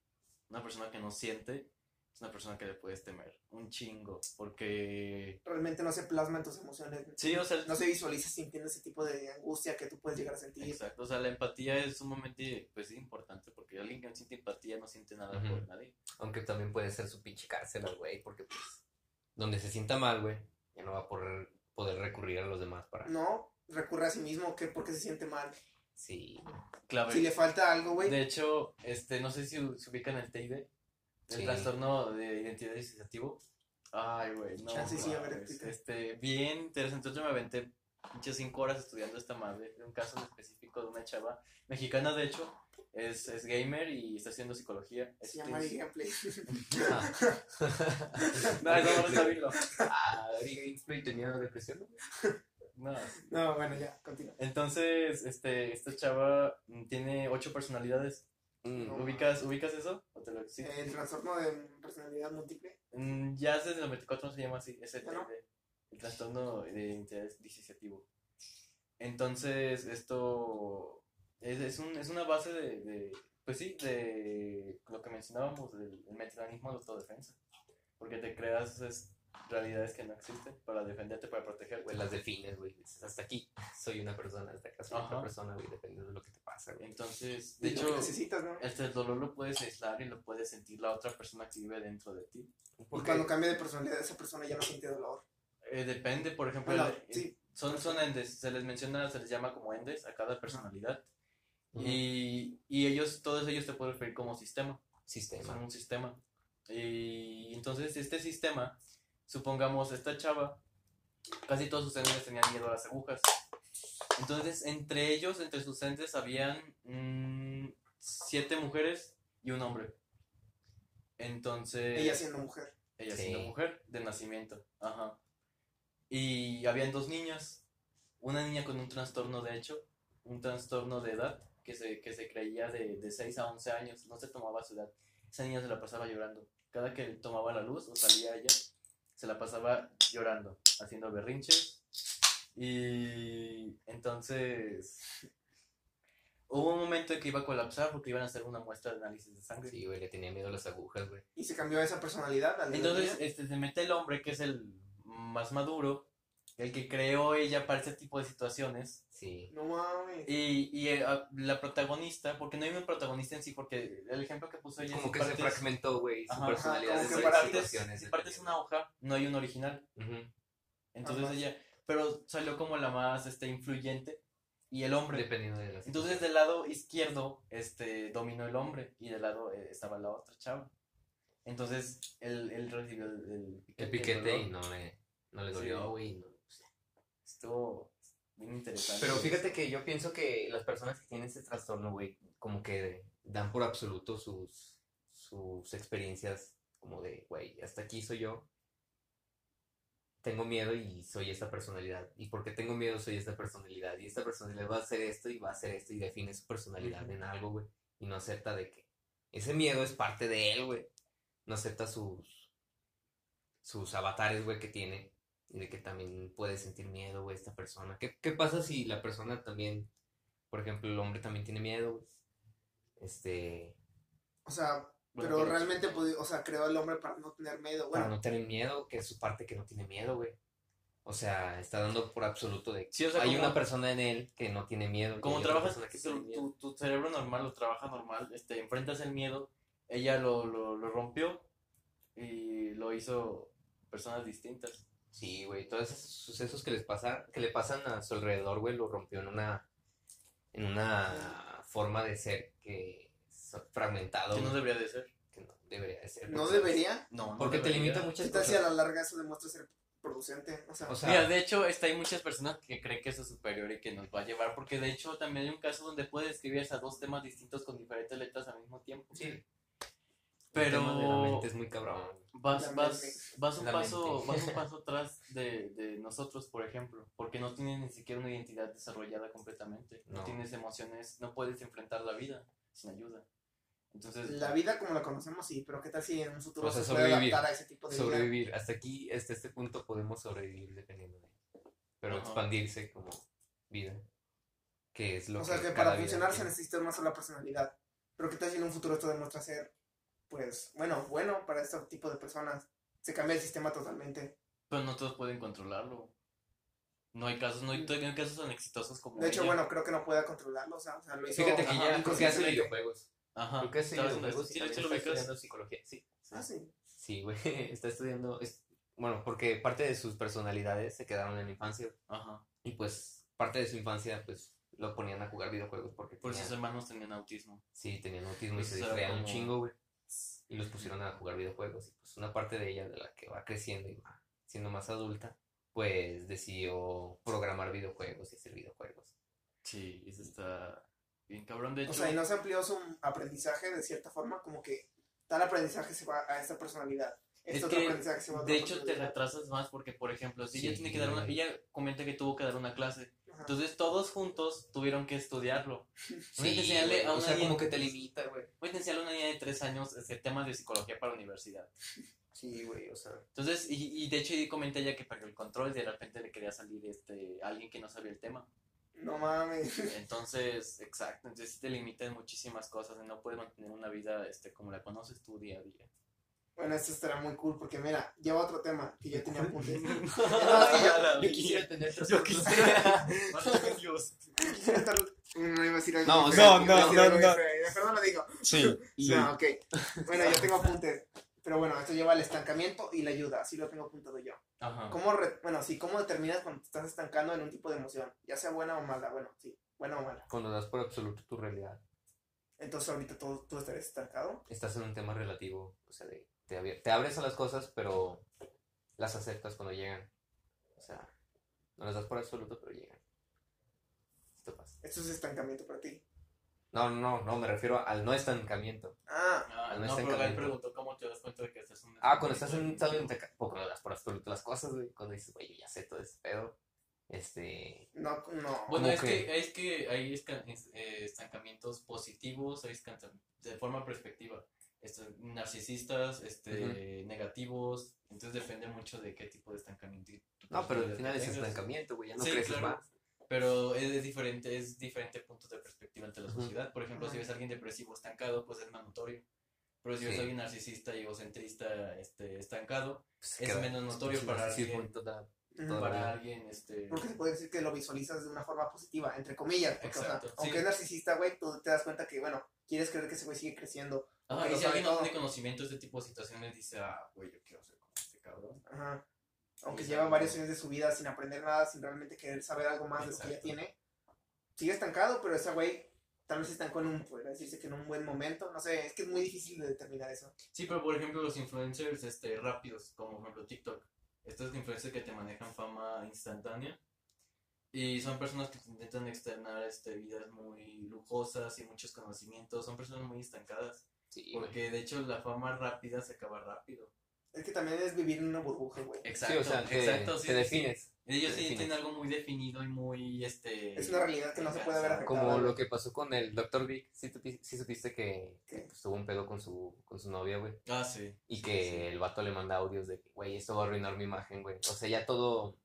Una persona que no siente es una persona que le puedes temer. Un chingo. Porque. Realmente no se plasma en tus emociones. Sí, o sea. No se visualiza sintiendo ese tipo de angustia que tú puedes llegar a sentir. Exacto. O sea, la empatía es sumamente pues, importante. Porque alguien que no siente empatía no siente nada por nadie. Aunque también puede ser su pinche cárcel güey, porque pues, donde se sienta mal, güey, ya no va a poder, poder recurrir a los demás para... No, recurre a sí mismo que porque se siente mal. Sí, Clave. Si le falta algo, güey. De hecho, este, no sé si se ubican el TID, el Sí. trastorno de identidad disociativo. Ay, güey, no. Chance sí, a ver, mames, explica. Este, bien interesante. Yo me aventé pinches cinco horas estudiando esta madre. Un caso en específico de una chava mexicana, de hecho. Es, es gamer y está haciendo psicología. Se Este, llama Gameplay. No, no, no bien, no. Ah, Ari Gamesplay tenía depresión. No. No, bueno, ya, continúa. Entonces, este, esta chava tiene ocho personalidades. Mm, No. ¿Ubicas, ¿ubicas eso? ¿O te lo- sí? El trastorno de personalidad múltiple. Mm, Ya desde el 94 se llama así, es el, trastorno de identidad disociativo. Entonces, esto es, es, un, es una base de, de, pues sí, de lo que mencionábamos, del el mecanismo de autodefensa. Porque te creas es, realidades que no existen para defenderte, para protegerte. Güey, las defines, güey. Dices, hasta aquí soy una persona, hasta acá soy otra Ajá. persona, güey, depende de lo que te pasa, güey. Entonces, De hecho, necesitas, ¿no? este, el dolor lo puedes aislar y lo puede sentir la otra persona que vive dentro de ti. Y Porque- cuando cambia de personalidad, esa persona ya no siente dolor. Eh, depende, por ejemplo, Bueno, el- sí. son, son endes, se les menciona, se les llama como endes a cada personalidad. Ujú. Y, y ellos, todos ellos te pueden referir como sistema, Sistema. son un sistema. Y entonces este sistema, supongamos esta chava, casi todos sus endes tenían miedo a las agujas. Entonces entre ellos, entre sus endes, habían mm, siete mujeres y un hombre. Entonces... Ella siendo mujer. Ella Sí. siendo mujer de nacimiento. Ajá. Y habían dos niñas. Una niña con un trastorno, de hecho, un trastorno de edad, que se, que se creía de, de 6 a 11 años. No se tomaba su edad. Esa niña se la pasaba llorando. Cada que tomaba la luz o salía ella, se la pasaba llorando, haciendo berrinches. Y entonces hubo un momento en que iba a colapsar porque iban a hacer una muestra de análisis de sangre. Sí, güey, le tenía miedo a las agujas, güey. Y se cambió esa personalidad al Entonces, este, se mete el hombre que es el más maduro, el que creó ella para ese tipo de situaciones. Sí. No mames. Y, y eh, a- la protagonista, porque no hay un protagonista en sí, porque el ejemplo que puso ella Como que se partes- fragmentó, güey, su Ajá, personalidad como en que partes- si partes una hoja, no hay un original. Ujú. Entonces Ajá. ella, pero salió como la más este, influyente y el hombre. Dependiendo de las Entonces del lado izquierdo este, dominó el hombre y del lado eh, estaba la otra chava. Entonces él, él recibió el, el El piquete dolor. y no le, no le Sí. dolió, güey. no. Estuvo bien interesante. Pero fíjate que yo pienso que las personas que tienen ese trastorno, güey, como que dan por absoluto sus, sus experiencias como de, güey, hasta aquí soy yo. Tengo miedo y soy esta personalidad. Y porque tengo miedo soy esta personalidad. Y esta personalidad va a hacer esto y va a hacer esto y define su personalidad en algo, güey. Y no acepta de que ese miedo es parte de él, güey. No acepta sus, sus avatares, güey, que tiene. Y de que también puede sentir miedo, güey, esta persona. ¿Qué, qué pasa si la persona también, por ejemplo, el hombre también tiene miedo, güey? Este, O sea, Bueno, pero realmente, pudi- o sea, creó al hombre para no tener miedo. para Bueno, no tener miedo, que es su parte que no tiene miedo, güey. O sea, está dando por absoluto de que Sí, o sea, hay como- una persona en él que no tiene miedo. Como trabajas, que tu, miedo. tu, tu cerebro normal lo trabaja normal, este, enfrentas el miedo, ella lo, lo, lo rompió y lo hizo personas distintas. Sí, güey, todos esos sucesos que les pasa, que le pasan a su alrededor, güey, lo rompió en una, en una forma de ser que es fragmentado, Que no debería de ser. que no debería de ser. no debería. No, no Porque te limita ¿Qué muchas tal si a cosas. la larga eso demuestra ser producente? O sea, O sea, Mira, de hecho, está, hay muchas personas que creen que eso es superior y que nos va a llevar, porque de hecho también hay un caso donde puede escribir hasta dos temas distintos con diferentes letras al mismo tiempo. sí, Pero- tema de la mente es muy cabrón. Vas, vas, vas un paso, vas un paso atrás de, de nosotros, por ejemplo, porque no tienes ni siquiera una identidad desarrollada completamente, no, No. tienes emociones, no puedes enfrentar la vida sin ayuda. Entonces, La vida como la conocemos, sí, pero ¿qué tal si en un futuro O sea, se puede sobrevivir. adaptar a ese tipo de vida? Sobrevivir. Hasta aquí, hasta este punto podemos sobrevivir dependiendo de. Pero expandirse como vida. Que es lo O sea, que para funcionar se necesita una sola personalidad. Pero ¿qué tal si en un futuro esto demuestra ser, pues, bueno, bueno para este tipo de personas? Se cambia el sistema totalmente. pero no todos pueden controlarlo. No hay casos, no hay, no hay casos tan exitosos como De hecho, ella. bueno, creo que no puede controlarlo. O sea, o sea lo hizo Fíjate que ajá, ya creo que hace videojuegos. Ajá, Creo que hace ¿sabes dónde videojuegos Sí, lo está estudiando psicología. Sí. Ah, sí. Sí, güey. Está estudiando. es- Bueno, porque parte de sus personalidades se quedaron en la infancia. Ajá, Y pues, parte de su infancia, pues, lo ponían a jugar videojuegos porque por sus tenía- hermanos tenían autismo. sí, tenían autismo y Pues se distraían un chingo, güey. Y los pusieron a jugar videojuegos. Y pues, una parte de ella, de la que va creciendo y va siendo más adulta, pues decidió programar videojuegos y hacer videojuegos. Sí, eso está bien cabrón. De hecho, O sea, y no se amplió su aprendizaje de cierta forma, como que tal aprendizaje se va a esta personalidad. Es Este otro que, aprendizaje se va a otra de hecho, te retrasas más porque, por ejemplo, si ella tiene que dar una, ella comenta que tuvo que dar una clase. Entonces todos juntos tuvieron que estudiarlo. Voy a Sí, enseñarle a o una sea, niña- como que te limita, güey. Voy a enseñarle a una niña de tres años este, temas de psicología para la universidad. Sí, güey, o sea. Entonces, y, y de hecho, comenté ella que perdió el control y de repente le quería salir este, alguien que no sabía el tema. No mames. Entonces, exacto, entonces sí te limitan muchísimas cosas y no puedes mantener una vida este, como la conoces tú día a día. Bueno, esto estará muy cool porque mira, lleva otro tema que yo tenía apuntes. yo Yo quisiera tener tres Yo puntos. quisiera. Dios. Quisiera estar- No iba a decir algo. No, no, no, no, no. Mejor no lo digo. Sí, No, ok. Bueno, yo tengo apuntes. Pero bueno, esto lleva al estancamiento y la ayuda. Así lo tengo apuntado yo. Ajá. ¿Cómo re- bueno, sí, ¿cómo determinas cuando te estás estancando en un tipo de emoción? Ya sea buena o mala. Bueno, sí, buena o mala. Cuando das por absoluto tu realidad, Entonces ahorita tú, tú estarías estancado. estás en un tema relativo, o sea, de, te, abri- te abres a las cosas, pero las aceptas cuando llegan. O sea, no las das por absoluto, pero llegan. Esto pasa. Esto es estancamiento para ti. No, no, no, me refiero al no estancamiento. Ah, Ah, No no, está pero él preguntó cómo te das cuenta de que estás en un Ah, cuando estás en un estado estado de estancamiento, poco no das por absoluto las cosas, güey. Cuando dices, güey, yo ya sé todo ese pedo. Este. no, no. Bueno, es que, que- es que hay eh, estancamientos positivos, hay escanca- de forma perspectiva. Este, narcisistas, este, negativos, entonces depende mucho de qué tipo de estancamiento. tu No, pero al final es estancamiento, güey. Ya no Sí, creces claro. más. Pero es, es diferente, es diferente puntos de perspectiva ante la sociedad. Por ejemplo, si ves a alguien depresivo estancado, pues es más notorio. Pero si ves a alguien narcisista y egocentrista este, estancado, Pues Es menos notorio para alguien. toda- para este... Porque se puede decir que lo visualizas de una forma positiva, entre comillas. Porque, o sea, Exacto, sí. aunque es narcisista, güey, tú te das cuenta que, bueno, quieres creer que ese güey sigue creciendo. Ajá, y si alguien no tiene conocimiento de este tipo de situaciones, dice, ah, güey, yo quiero ser como este cabrón. Ajá. Aunque Sí, lleva varios años de su vida sin aprender nada, sin realmente querer saber algo más de lo que ya tiene, sigue estancado, pero ese güey tal vez se estancó en un, podría decirse que en un buen momento. No sé, es que es muy difícil de determinar eso. Sí, pero por ejemplo, los influencers este, rápidos, como por ejemplo TikTok, estos influencers que te manejan fama instantánea y son personas que te intentan externar este, vidas muy lujosas y muchos conocimientos, son personas muy estancadas, Sí, güey. porque de hecho la fama rápida se acaba rápido. Es que también es vivir en una burbuja, güey. Exacto, Sí, o sea, te, exacto, sí, te sí, defines. sí. Ellos te sí defines. tienen algo muy definido y muy, este... Es una realidad que no se puede ver afectada. Como lo que pasó con el Dr. Vic. Sí, sí supiste que, pues, tuvo un pedo con su, con su novia, güey. Ah, sí. Y Sí, que sí. el vato le manda audios de que, güey, esto va a arruinar mi imagen, güey. O sea, ya todo.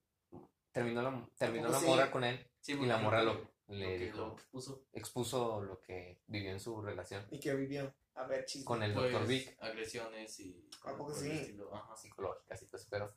Terminó la, terminó la sí? morra con él Sí, y la morra lo, le dijo, lo puso expuso lo que vivió en su relación Y que vivió. A ver, chisme. con el pues, Dr. Vic. agresiones y ¿A poco sí? estilo, ajá. psicológicas y todo pedo.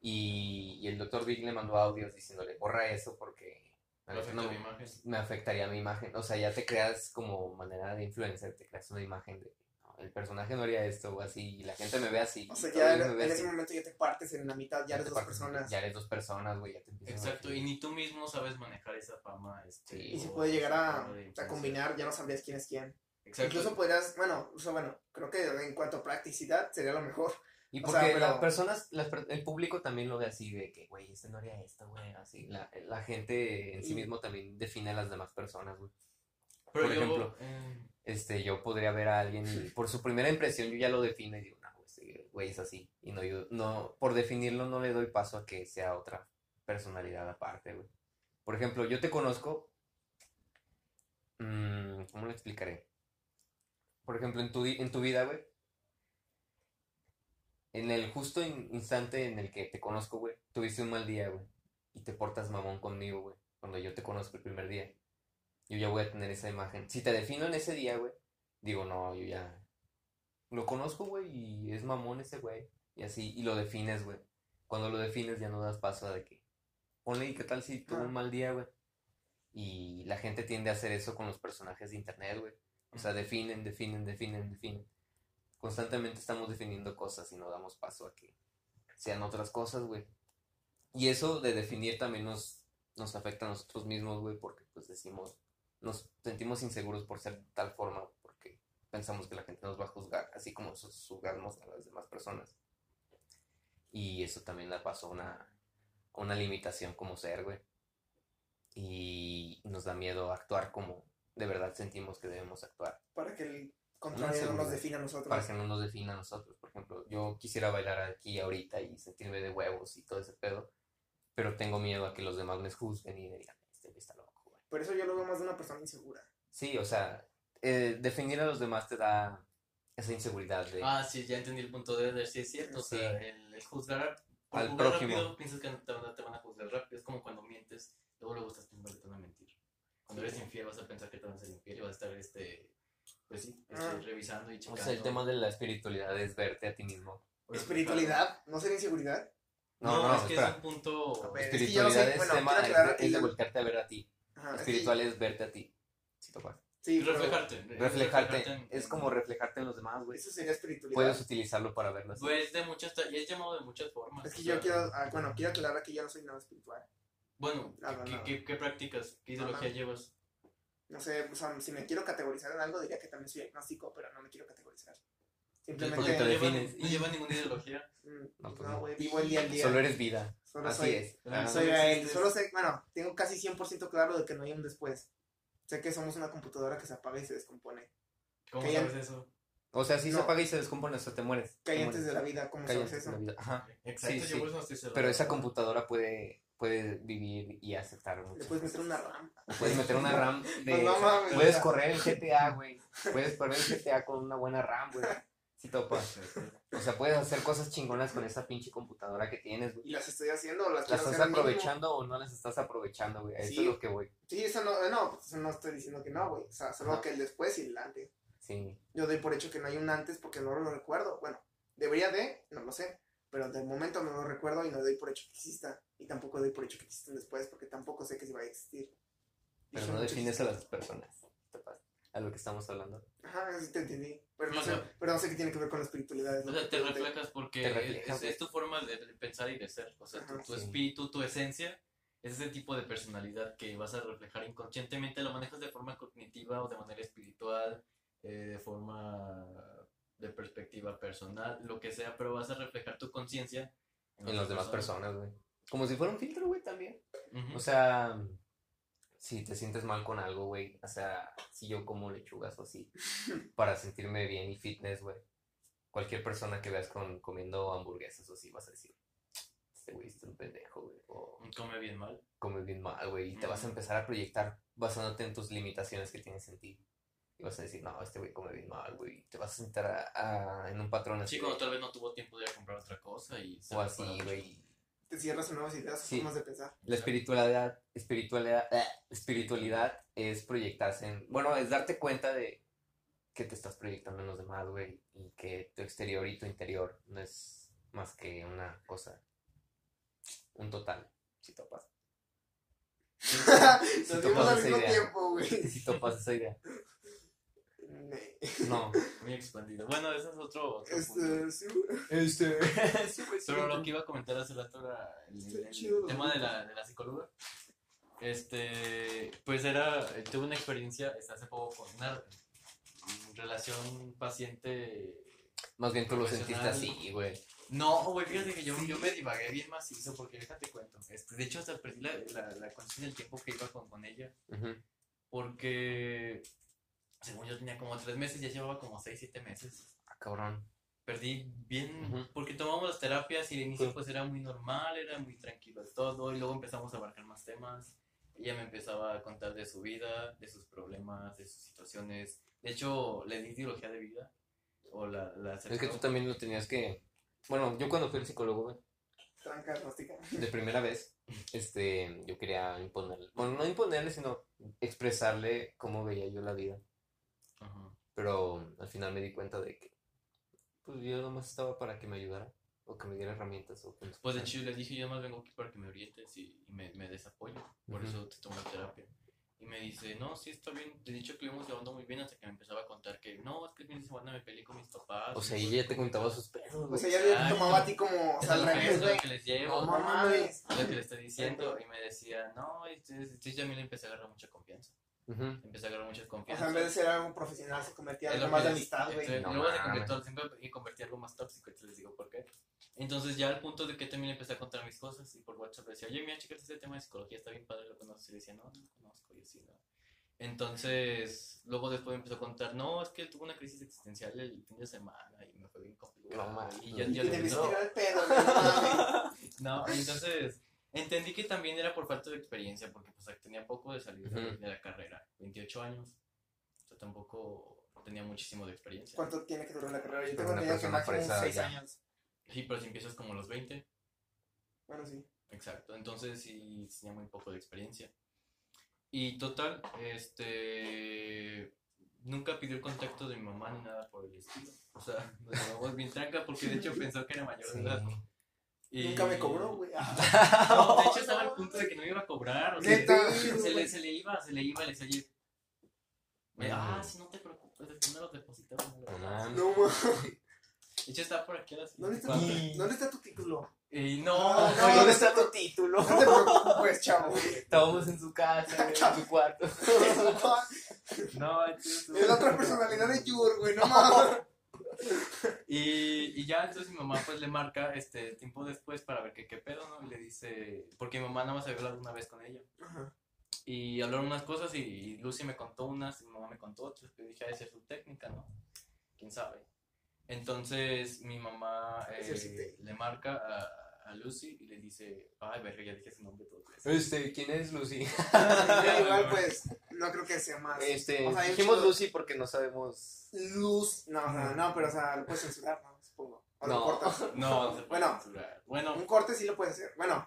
Y, y el Dr. Vic le mandó audios diciéndole, borra eso porque neta afecta no- mi imagen. me afectaría mi imagen. O sea, ya te creas como manera de influencer, te creas una imagen de, el personaje no haría esto o así, y la gente me ve así. O y sea, ya en me ve ese momento ya te partes en la mitad, ya eres te dos partes- personas. Ya eres dos personas, güey, ya te empiezas a Exacto, y ver- ni tú mismo sabes manejar esa fama. Este, Sí. Y se puede llegar a, a combinar, ya no sabrías quién es quién. Exacto. Incluso podrías, bueno, o sea, bueno, creo que en cuanto a practicidad sería lo mejor. Y o porque sea, pero- las personas, las el público también lo ve así de que, güey, este no haría esto, güey, así. La, la gente en sí Y- mismo también define a las demás personas, güey. Pero por yo, ejemplo, eh, este, yo podría ver a alguien y por su primera impresión yo ya lo defino y digo, no, este güey es así. Y no, yo, no, por definirlo no le doy paso a que sea otra personalidad aparte, güey. Por ejemplo, yo te conozco, mm, ¿cómo lo explicaré? Por ejemplo, en tu, en tu vida, güey, en el justo in- instante en el que te conozco, güey, tuviste un mal día, güey, y te portas mamón conmigo, güey, cuando yo te conozco el primer día. Yo ya voy a tener esa imagen. Si te defino en ese día, güey, digo, no, yo ya lo conozco, güey, y es mamón ese güey. Y así, y lo defines, güey. Cuando lo defines ya no das paso a de que, ponle, ¿y qué tal si tuvo un Ah. mal día, güey? Y la gente tiende a hacer eso con los personajes de internet, güey. O sea, definen, definen, definen, definen. Constantemente estamos definiendo cosas y no damos paso a que sean otras cosas, güey. Y eso de definir también nos, nos afecta a nosotros mismos, güey, porque pues decimos, nos sentimos inseguros por ser de tal forma, porque pensamos que la gente nos va a juzgar, así como juzgamos a las demás personas. Y eso también da paso a una, una limitación como ser, güey. Y nos da miedo actuar como de verdad sentimos que debemos actuar, Para que el contrario no nos defina a nosotros. para que no nos defina a nosotros. Por ejemplo, yo quisiera bailar aquí ahorita y sentirme de huevos y todo ese pedo, pero tengo miedo a que los demás me juzguen y me digan, este está loco, güey. Por eso yo lo veo más de una persona insegura. Sí, o sea, eh, definir a los demás te da esa inseguridad de... Ah, sí, ya entendí el punto de Eder, sí es cierto. O Sí. sea, el, el juzgar por Al prójimo. rápido, piensas que te, van a- te van a juzgar rápido. Es como cuando mientes, luego le gustas pensar que te van a mentir. Cuando eres infiel vas a pensar que te van a ser infiel y vas a estar, este, pues sí, este, Ah. revisando y o checando. sea, el tema de la espiritualidad es verte a ti mismo. Espiritualidad, ¿no sería inseguridad? No, No, no, es que espera. es un punto... Ver, es que Espiritualidad sé- es bueno, tema es, de- que es voltearte a ver a ti. Ajá, es que- Espiritual es verte a ti. Sí, topas. Sí, pero reflejarte. es Reflejarte. en- Es como reflejarte en los demás, güey. Eso sería espiritualidad. Puedes utilizarlo para verlo así. Pues de muchas, y es llamado de muchas formas. Es que o yo sea, quiero, ah, bueno, quiero aclarar que yo no soy nada espiritual. Bueno, Nada, ¿qué, nada. qué, qué practicas? ¿Qué ideología llevas? No sé, o sea, si me quiero categorizar en algo, diría que también soy agnóstico, pero no me quiero categorizar. Simplemente, te no defines. no llevan ninguna ideología. mm, No, pues no, güey, vivo el día al día. Solo eres vida. Solo Así soy, es. Ah, soy no él. Solo sé, bueno, tengo casi 100% claro de que no hay un después. Sé que somos una computadora que se apaga y se descompone. ¿Cómo Que sabes eso? O sea, si se apaga y se descompone hasta te mueres. Que hay Te antes de la vida, ¿cómo sabes eso? la vida. Ajá. Exacto, Sí, sí. Pero esa computadora puede, puede vivir y aceptar Le puedes meter una RAM. Puedes meter una RAM de... Pues no mames, puedes correr el GTA, güey. Puedes correr el GTA con una buena RAM, güey. Sí, topa. O sea, puedes hacer cosas chingonas con esa pinche computadora que tienes, güey. Y las estoy haciendo o las ¿Las estás aprovechando o no las estás aprovechando, güey? Eso Sí. es lo que voy. Sí, eso no, no, pues eso no estoy diciendo que no, güey. O sea, solo que el después y el antes. Sí. Yo doy por hecho que no hay un antes porque no lo recuerdo. Bueno, debería de, no lo sé. Pero de momento no lo recuerdo y no doy por hecho que exista. Y tampoco doy por hecho que existen después porque tampoco sé que si va a existir. Pero no defines a las personas. A lo que estamos hablando. Ajá, sí te entendí. Pero no, O sé, sea- pero no sé qué tiene que ver con la espiritualidad. es O sea, te reflejas porque Te reflejas, es, es tu forma de, pensar y de ser. O sea, tu, Ajá, tu sí. espíritu, tu esencia, es ese tipo de personalidad que vas a reflejar inconscientemente. Lo manejas de forma cognitiva o de manera espiritual, eh, de forma de perspectiva personal, lo que sea, pero vas a reflejar tu conciencia En las demás personas, güey. Como si fuera un filtro, güey, también. O sea, si te sientes mal con algo, güey. O sea, si yo como lechugas o así, para sentirme bien y fitness, güey. Cualquier persona que veas con, comiendo hamburguesas o así, vas a decir, este güey es un pendejo, güey. O Come bien mal. come bien mal, güey. Y te vas a empezar a proyectar basándote en tus limitaciones que tienes en ti. Y vas a decir, no, este güey come bien mal, güey. Te vas a sentar a- a- en un patrón así. Cuando tal vez no tuvo tiempo de ir a comprar otra cosa y se o así, güey. Te cierras a nuevas ideas, Sí. formas de pensar. La espiritualidad, espiritualidad, eh, espiritualidad es proyectarse en, bueno, es darte cuenta de que te estás proyectando en los demás, güey, y que tu exterior y tu interior no es más que una cosa, un total, si topas, Nos topas dimos al esa mismo idea. tiempo, güey. si topas esa idea, no, Muy expandido. Bueno, ese es otro, otro punto. Este, sí, este, sí, pues, sí, Pero lo que iba a comentar hace rato era el, Está el chido, tema de la, de la psicóloga. Este, pues era, tuve una experiencia este, hace poco con una relación paciente. más bien tú lo sentiste así, güey, No, güey, fíjate que yo, yo me divagué bien macizo porque déjate cuento. Este, de hecho, hasta perdí la, la, la conciencia del tiempo que iba con, con ella. Porque, según yo tenía como tres meses, ya llevaba como seis, siete meses. Ah, cabrón. Perdí bien, porque tomamos las terapias y al inicio pues era muy normal, era muy tranquilo de todo, y luego empezamos a abarcar más temas. Ella me empezaba a contar de su vida, de sus problemas, de sus situaciones. De hecho, le di ideología de vida, o la, la Es que tú también lo tenías que. Bueno, yo cuando fui al psicólogo, güey, Tranca, rústica. de primera vez, este, yo quería imponerle. Bueno, no imponerle, sino expresarle cómo veía yo la vida. Ajá. Pero al final me di cuenta de que, pues yo nomás estaba para que me ayudara, o que me diera herramientas. O que me Pues de hecho yo le dije, yo más vengo aquí para que me orientes y, y me, me des apoyo. Por Ujú. eso te tomo terapia. Y me dice, no, sí está bien. De dicho que lo íbamos llevando muy bien hasta que me empezaba a contar que no, es que el fin de semana me peleé con mis papás. O sea, y ella ya te contaba sus pedos, O sea, ya le Ay, tomaba a ti como, o sea, al revés, lo que les llevo. No mames. Lo que le estoy diciendo. Y me decía, no, entonces yo a mí le empecé a agarrar mucha confianza. Ujú. Empecé a agarrar mucha O confianza. sea, en vez de ser algo profesional, se convertía en algo más de amistad, güey. No luego se convirtió, siempre y convertí algo más tóxico, y te les digo por qué. Entonces ya al punto de que también empecé a contar mis cosas y por WhatsApp le decía, oye, mira, chicas, este tema de psicología está bien padre, lo conoces. Y le decía, no, no lo conozco, yo sí, no. Entonces, luego después me empezó a contar, no, es que tuve una crisis existencial el fin de semana y me fue bien complicado. No y ya, Y ya te le debiste no, el pedo, güey. no mames. no, entonces entendí que también era por falta de experiencia, porque pues tenía poco de salir de, la carrera, 28 años, o sea, tampoco tenía muchísimo de experiencia. ¿Cuánto tiene que durar la carrera? Yo tengo una entendido que persona máximo fresa 6 ya. años. Sí, pero si empiezas como a los 20, Bueno, sí. exacto, entonces sí tenía muy poco de experiencia. Y total, este, nunca pidió el contacto de mi mamá ni nada por el estilo. O sea, nos llevamos bien tranca porque de hecho pensó que era mayor de edad. Y- Nunca me cobró, güey. No, de hecho estaba al punto de que no iba a cobrar. O sea, se, le, se le iba, se le iba, oye, me- ah, si no te preocupes, después me los depositamos. me lo No das". mames. No, mames. De hecho está por aquí a las ¿Dónde está, tu, ¿Dónde está tu título? Y no, Ah, no, no, ¿Dónde está tu título? No te preocupes, chavo. Estábamos en su casa, en su cuarto. no, Es la otra personalidad de Yur, güey, no mames. Y, y ya entonces mi mamá pues le marca este tiempo después para ver que qué pedo, ¿no? Y le dice, porque mi mamá nada más había hablado una vez con ella. Ajá. Y hablaron unas cosas y Lucy me contó unas y mi mamá me contó otras. Yo dije, ah, esa es su técnica, ¿no? ¿Quién sabe? Entonces mi mamá eh, le marca a, a Lucy y le dice, ay, verga, ya dije su nombre veces. Este, ¿quién es Lucy? Igual, pues, no creo que sea más. Este, O sea, dijimos chico- Lucy porque no sabemos. Luz. No, o sea, no, pero o sea, lo puedes censurar, ¿no? Supongo. O lo No. cortas. No, se puede Bueno. censurar. Bueno, Un corte sí lo puedes hacer. Bueno.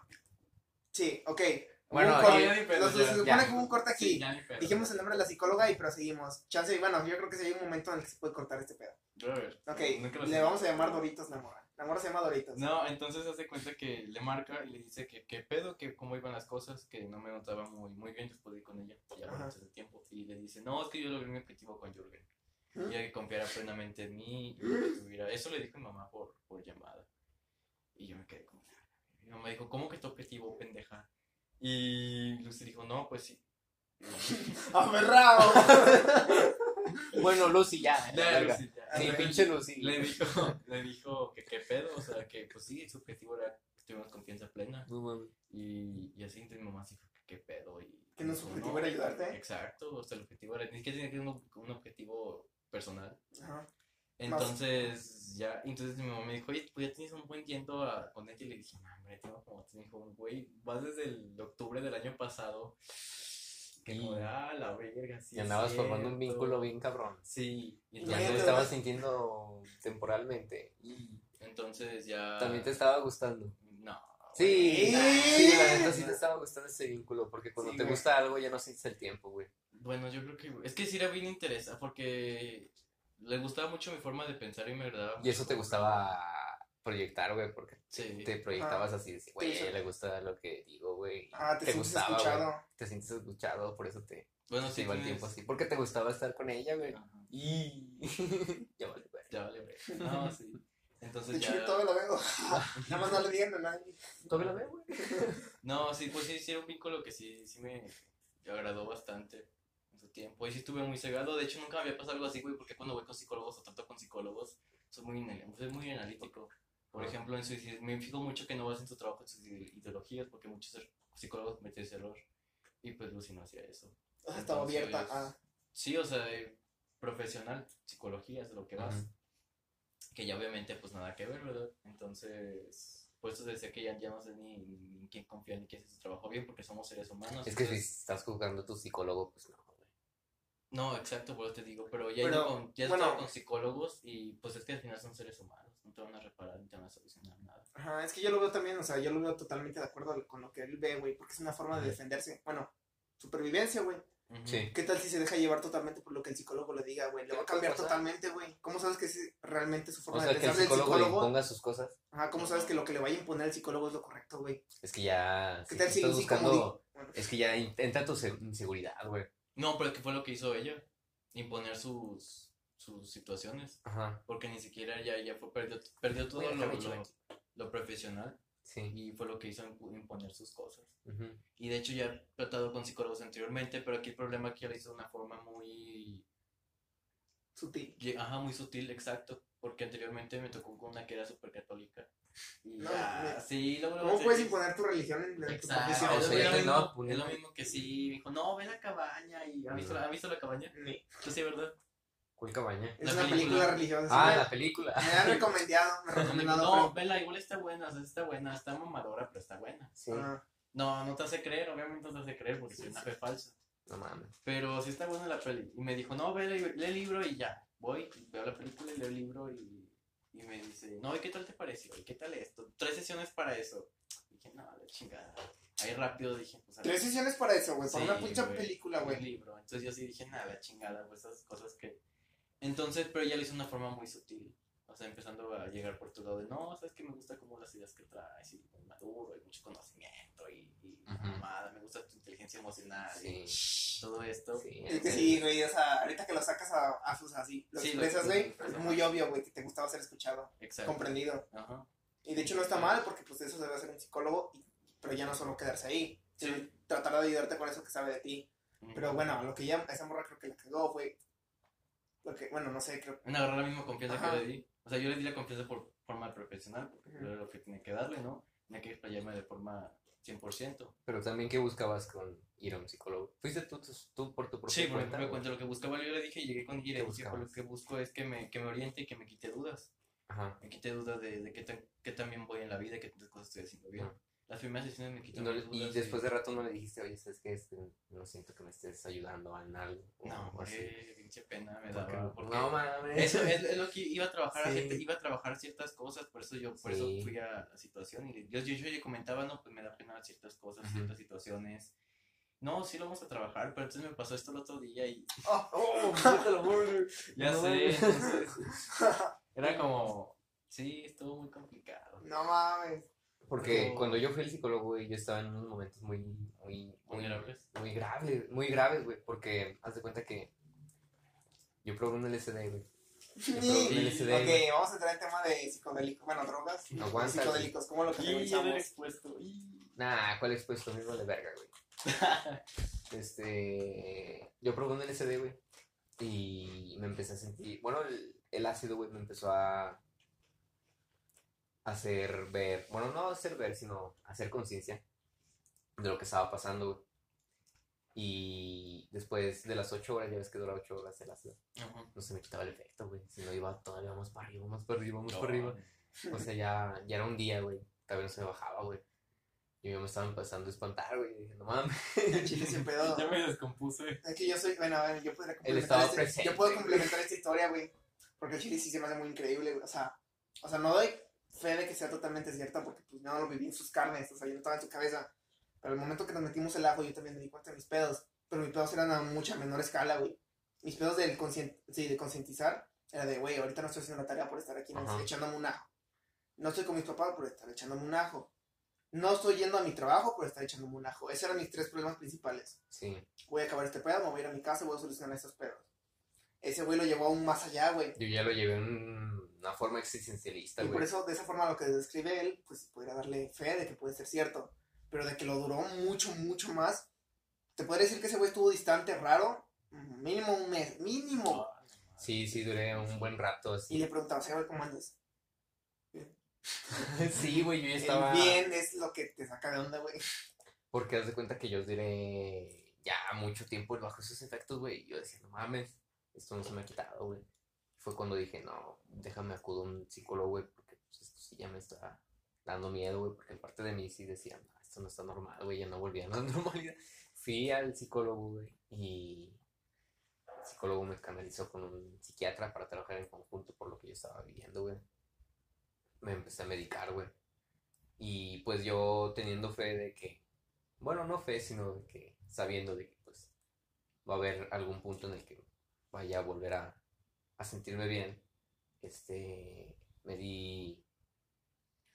Sí, ok. Bueno, un y- corte. ya ni pedo, Los- ya. se supone Ya. que hubo un corte aquí. sí, ya ni pedo. Dijimos el nombre de la psicóloga y proseguimos. Chance, y bueno, yo creo que sí hay un momento en el que se puede cortar este pedo. A ver, Ok, lo le vamos a llamar Doritos la mora. La mora se llama Doritos. No, entonces hace cuenta que le marca y le dice que qué pedo, que cómo iban las cosas, que no me notaba muy, muy bien después de ir con ella, ya antes del tiempo. Y le dice, no, es que yo logré mi objetivo con Jürgen. ¿Mm? Y ella que confiara plenamente en mí y que tuviera... Eso le dijo mi mamá por, por llamada. Y yo me quedé como... Mi mamá dijo, ¿cómo que tu objetivo, pendeja? Y Lucy dijo, no, pues sí. ¡Aferrado! Bueno, Lucy, ya. Lucy, ya. Sí, Entonces, pinche Lucy. Le dijo, le dijo que qué pedo, o sea, que pues sí, su objetivo era que tuviéramos confianza plena. No mames. Y, y así entonces mi mamá sí fue, ¿qué pedo? Y, Que no su objetivo era ayudarte. Exacto, o sea, el objetivo era, ni siquiera tenía que ser un, un objetivo personal. Ajá. Entonces, ya, entonces mi mamá me dijo, oye, pues ya tienes un buen tiempo a, con ella. Y le dije, no, hombre, tengo como, me dijo, güey, vas desde el octubre del año pasado. Que como de, ah, la verga, sí. Y andabas formando un cierto". vínculo bien cabrón. Sí, y Ya entonces, te Imagínate, estabas sintiendo temporalmente. entonces ya. También te estaba gustando. No. Sí, güey. sí, la neta sí te estaba gustando ese vínculo. Porque cuando Sí, te güey. gusta algo ya no sientes el tiempo, güey. Bueno, yo creo que. Es que sí era bien interesante porque le gustaba mucho mi forma de pensar y me agradaba. Y eso te gustaba proyectar, güey, porque Sí. te proyectabas así, de, güey, sí. le gusta lo que digo, güey. Ah, te, sientes gustaba, escuchado. Te sientes escuchado, por eso te, Bueno, te sí, tienes- tiempo así. Porque te gustaba estar con ella, güey. Ajá. Y ya vale, güey. Ya vale, güey. No, sí. Entonces De hecho, ya. yo todavía lo veo. Nada más no le digan a nadie. ¿Todavía la veo, güey? No, sí, pues sí, sí era un vínculo que sí, sí me agradó bastante en su tiempo. Y sí estuve muy cegado. De hecho, nunca me había pasado algo así, güey, porque cuando voy con psicólogos o trato con psicólogos, soy muy, soy muy analítico. Por Ah. ejemplo, en su, me fijo mucho que no basen su trabajo en sus ide- ideologías, porque muchos psicólogos cometen ese error. Y pues Lucy no hacía eso. O sea, estaba abierta a... Sí, o sea, profesional, psicología es de lo que vas. Que ya obviamente pues nada que ver, ¿verdad? Entonces, por eso decía que ya, ya no sé ni, ni en quién confiar ni quién hace su trabajo bien porque somos seres humanos. Es que si estás juzgando a tu psicólogo, pues no, güey. No, exacto, por eso te digo, pero ya he Pero, ido con, ya bueno. estado con psicólogos y pues es que al final son seres humanos, no te van a reparar ni te van a solucionar. Ajá, es que yo lo veo también, o sea, yo lo veo totalmente de acuerdo con lo que él ve, güey, porque es una forma de defenderse. Bueno, supervivencia, güey. Sí. ¿Qué tal si se deja llevar totalmente por lo que el psicólogo le diga, güey? Le va a ¿Qué cambiar totalmente, güey. ¿Cómo sabes que es realmente su O forma sea, de que el pensar del psicólogo, le psicólogo? imponga sus cosas. Ajá, ¿cómo sabes que lo que le vaya a imponer el psicólogo es lo correcto, güey? Es que ya. ¿Qué si tal si- estás buscando. Bueno, Es que ya entra tu se- inseguridad, güey. No, pero ¿qué fue lo que hizo ella? Imponer sus, sus situaciones. Ajá. Porque ni siquiera ya, ya fue, perdió, perdió todo lo, lo, lo profesional Sí. y fue lo que hizo imp- imponer sus cosas. Y de hecho ya he tratado con psicólogos anteriormente, pero aquí el problema es que lo hizo de una forma muy, sutil. ajá, muy sutil, exacto. Porque anteriormente me tocó con una que era súper católica. Y No, ya, me- sí, ¿Cómo puedes imponer tu religión en, tu Exacto, profesión? o es, lo ya te mismo, andaba poniendo- es lo mismo que sí, dijo, no, ve la cabaña y ¿ha visto, la- ¿ha visto la cabaña? Ni- Yo sí, ¿verdad? ¿Cuál cabaña? Es La una película, película. religiosa. Ah, la película. Me han recomendado, me recomendado. No, pero- vela, igual está buena, o sea, está buena, está mamadora, pero está buena. Sí. Ah, No, no te hace creer, obviamente no te hace creer porque Sí, es una sí. fe falsa. No mames. Pero sí está buena la peli. Y me dijo, no, ve, lee, lee el libro y ya. Voy, veo la película y leo el libro y, y me dice, no, ¿y qué tal te pareció? ¿Y qué tal esto? Tres sesiones para eso. dije, no, la chingada. Ahí rápido dije, pues a Tres sesiones para eso, güey. Para Sí, una pinche güey, película, un güey. libro. Entonces yo sí dije, nada, la chingada, pues esas cosas que... Entonces, pero ella lo hizo de una forma muy sutil. O sea, empezando a llegar por tu lado de, no, sabes que me gusta como las ideas que traes, y muy maduro, y mucho conocimiento, y, y Ujú. mamada, me gusta tu inteligencia emocional, y Sí. todo esto. Sí. Es que sí, güey, o sea, ahorita que lo sacas a, a sus así, lo Sí, expresas, güey, es muy obvio, güey, que te gustaba ser escuchado, Exacto. comprendido. Ajá. Y de hecho no está mal, porque pues eso debe hacer un psicólogo, y- pero ya no solo quedarse ahí, tratar de ayudarte con eso que sabe de ti. Pero bueno, lo que ya, esa morra creo que la cagó, güey. Lo que, bueno, no sé, creo En agarrar la misma confianza Ajá. que le di. O sea, yo le di la confianza por forma profesional, porque era lo que tenía que darle, ¿no? Tenía que explayarme de forma 100%. Pero también, ¿qué buscabas con ir a un psicólogo? ¿Fuiste tú, tú, tú por tu propia Sí, por cuenta? ejemplo, o- cuento lo que buscaba, yo le dije, llegué con ¿Qué le dije, pues, lo que busco es que me, que me oriente y que me quite dudas. Ajá. Me quite dudas de, de qué, tan- qué tan bien voy en la vida y qué tantas cosas estoy haciendo bien. Ujú. Las primeras sesiones me no- las y dudas. después de rato no le dijiste, oye, ¿sabes qué? Este, no siento que me estés ayudando en algo. o No, hombre, pinche pena me Porque- daba. Porque no mames. Eso es, es lo que iba a trabajar, a iba a trabajar ciertas cosas, por eso yo, por Sí. eso fui a la situación y yo, yo, yo le comentaba, no, pues me da pena ciertas cosas, ciertas situaciones. No, sí lo vamos a trabajar, pero entonces me pasó esto el otro día y Oh, ¡Oh! ¡Vete la burger! ya No sé, entonces, era como, sí, estuvo muy complicado. no mames. Porque Pero- cuando yo fui al psicólogo, güey, yo estaba en unos momentos muy, muy, muy, Vulnerables. muy graves, muy graves, güey, porque haz de cuenta que yo probé un LSD, güey. Yo probé un Sí. LSD, Ok, güey. vamos a entrar en tema de psicodélicos, bueno, drogas, No aguanta, psicodélicos, ¿cómo lo categorizamos? expuesto. y- Nah, ¿cuál expuesto? Mismo de verga, güey. Este, yo probé un LSD, güey, y me empecé a sentir, bueno, el, el ácido, güey, me empezó a hacer ver, bueno, no hacer ver, sino hacer conciencia de lo que estaba pasando, güey. Y después de las ocho horas, ya ves que dura ocho horas el ácido, Ajá. no se me quitaba el efecto, güey, si no iba todavía más para arriba, más para arriba, más No, para arriba. O sea, ya, ya era un día, güey, todavía no se me bajaba, güey. Yo ya me estaba empezando a espantar, güey, dije, no mames. El chile sin pedo. Ya me descompuse. Es que yo soy, bueno, a ver, yo podría complementar, este- presente, yo puedo güey. complementar esta historia, güey, porque el chile sí se me hace muy increíble, güey, o sea, o sea, no doy fe de que sea totalmente cierta porque pues no lo viví en sus carnes, o sea, yo no estaba en su cabeza, pero el momento que nos metimos el ajo yo también me di cuenta de mis pedos, pero mis pedos eran a mucha menor escala, güey, mis pedos del sí, de concientizar era de, güey, ahorita no estoy haciendo la tarea por estar aquí Ajá. echándome un ajo, no estoy con mis papás por estar echándome un ajo, no estoy yendo a mi trabajo por estar echándome un ajo, esos eran mis tres problemas principales. Sí, voy a acabar este pedo, me voy a ir a mi casa y voy a solucionar estos pedos. Ese güey lo llevó aún más allá, güey. yo ya lo llevé en una forma existencialista, Y por eso, de esa forma, lo que describe él, pues podría darle fe de que puede ser cierto. Pero de que lo duró mucho, mucho más. Te podría decir que ese güey estuvo distante, raro. Mínimo un mes, mínimo. Sí, sí, duré un buen rato Y así. le preguntaba, "Sí, güey, ¿cómo andas? sí, güey, yo ya El estaba... bien es lo que te saca de onda, güey. Porque haz de cuenta que yo duré... ya mucho tiempo bajo esos efectos, güey. Y yo decía, no mames, esto no se me ha quitado, güey. Fue cuando dije, no, déjame acudo a un psicólogo, güey, porque pues, esto sí ya me está dando miedo, güey, porque parte de mí sí decía, no, esto no está normal, güey, ya no volví a la normalidad. Fui al psicólogo, güey, y el psicólogo me canalizó con un psiquiatra para trabajar en conjunto por lo que yo estaba viviendo, güey. Me empecé a medicar, güey. Y pues yo teniendo fe de que, bueno, no fe, sino de que sabiendo de que pues va a haber algún punto en el que vaya a volver a, a sentirme bien, este, me di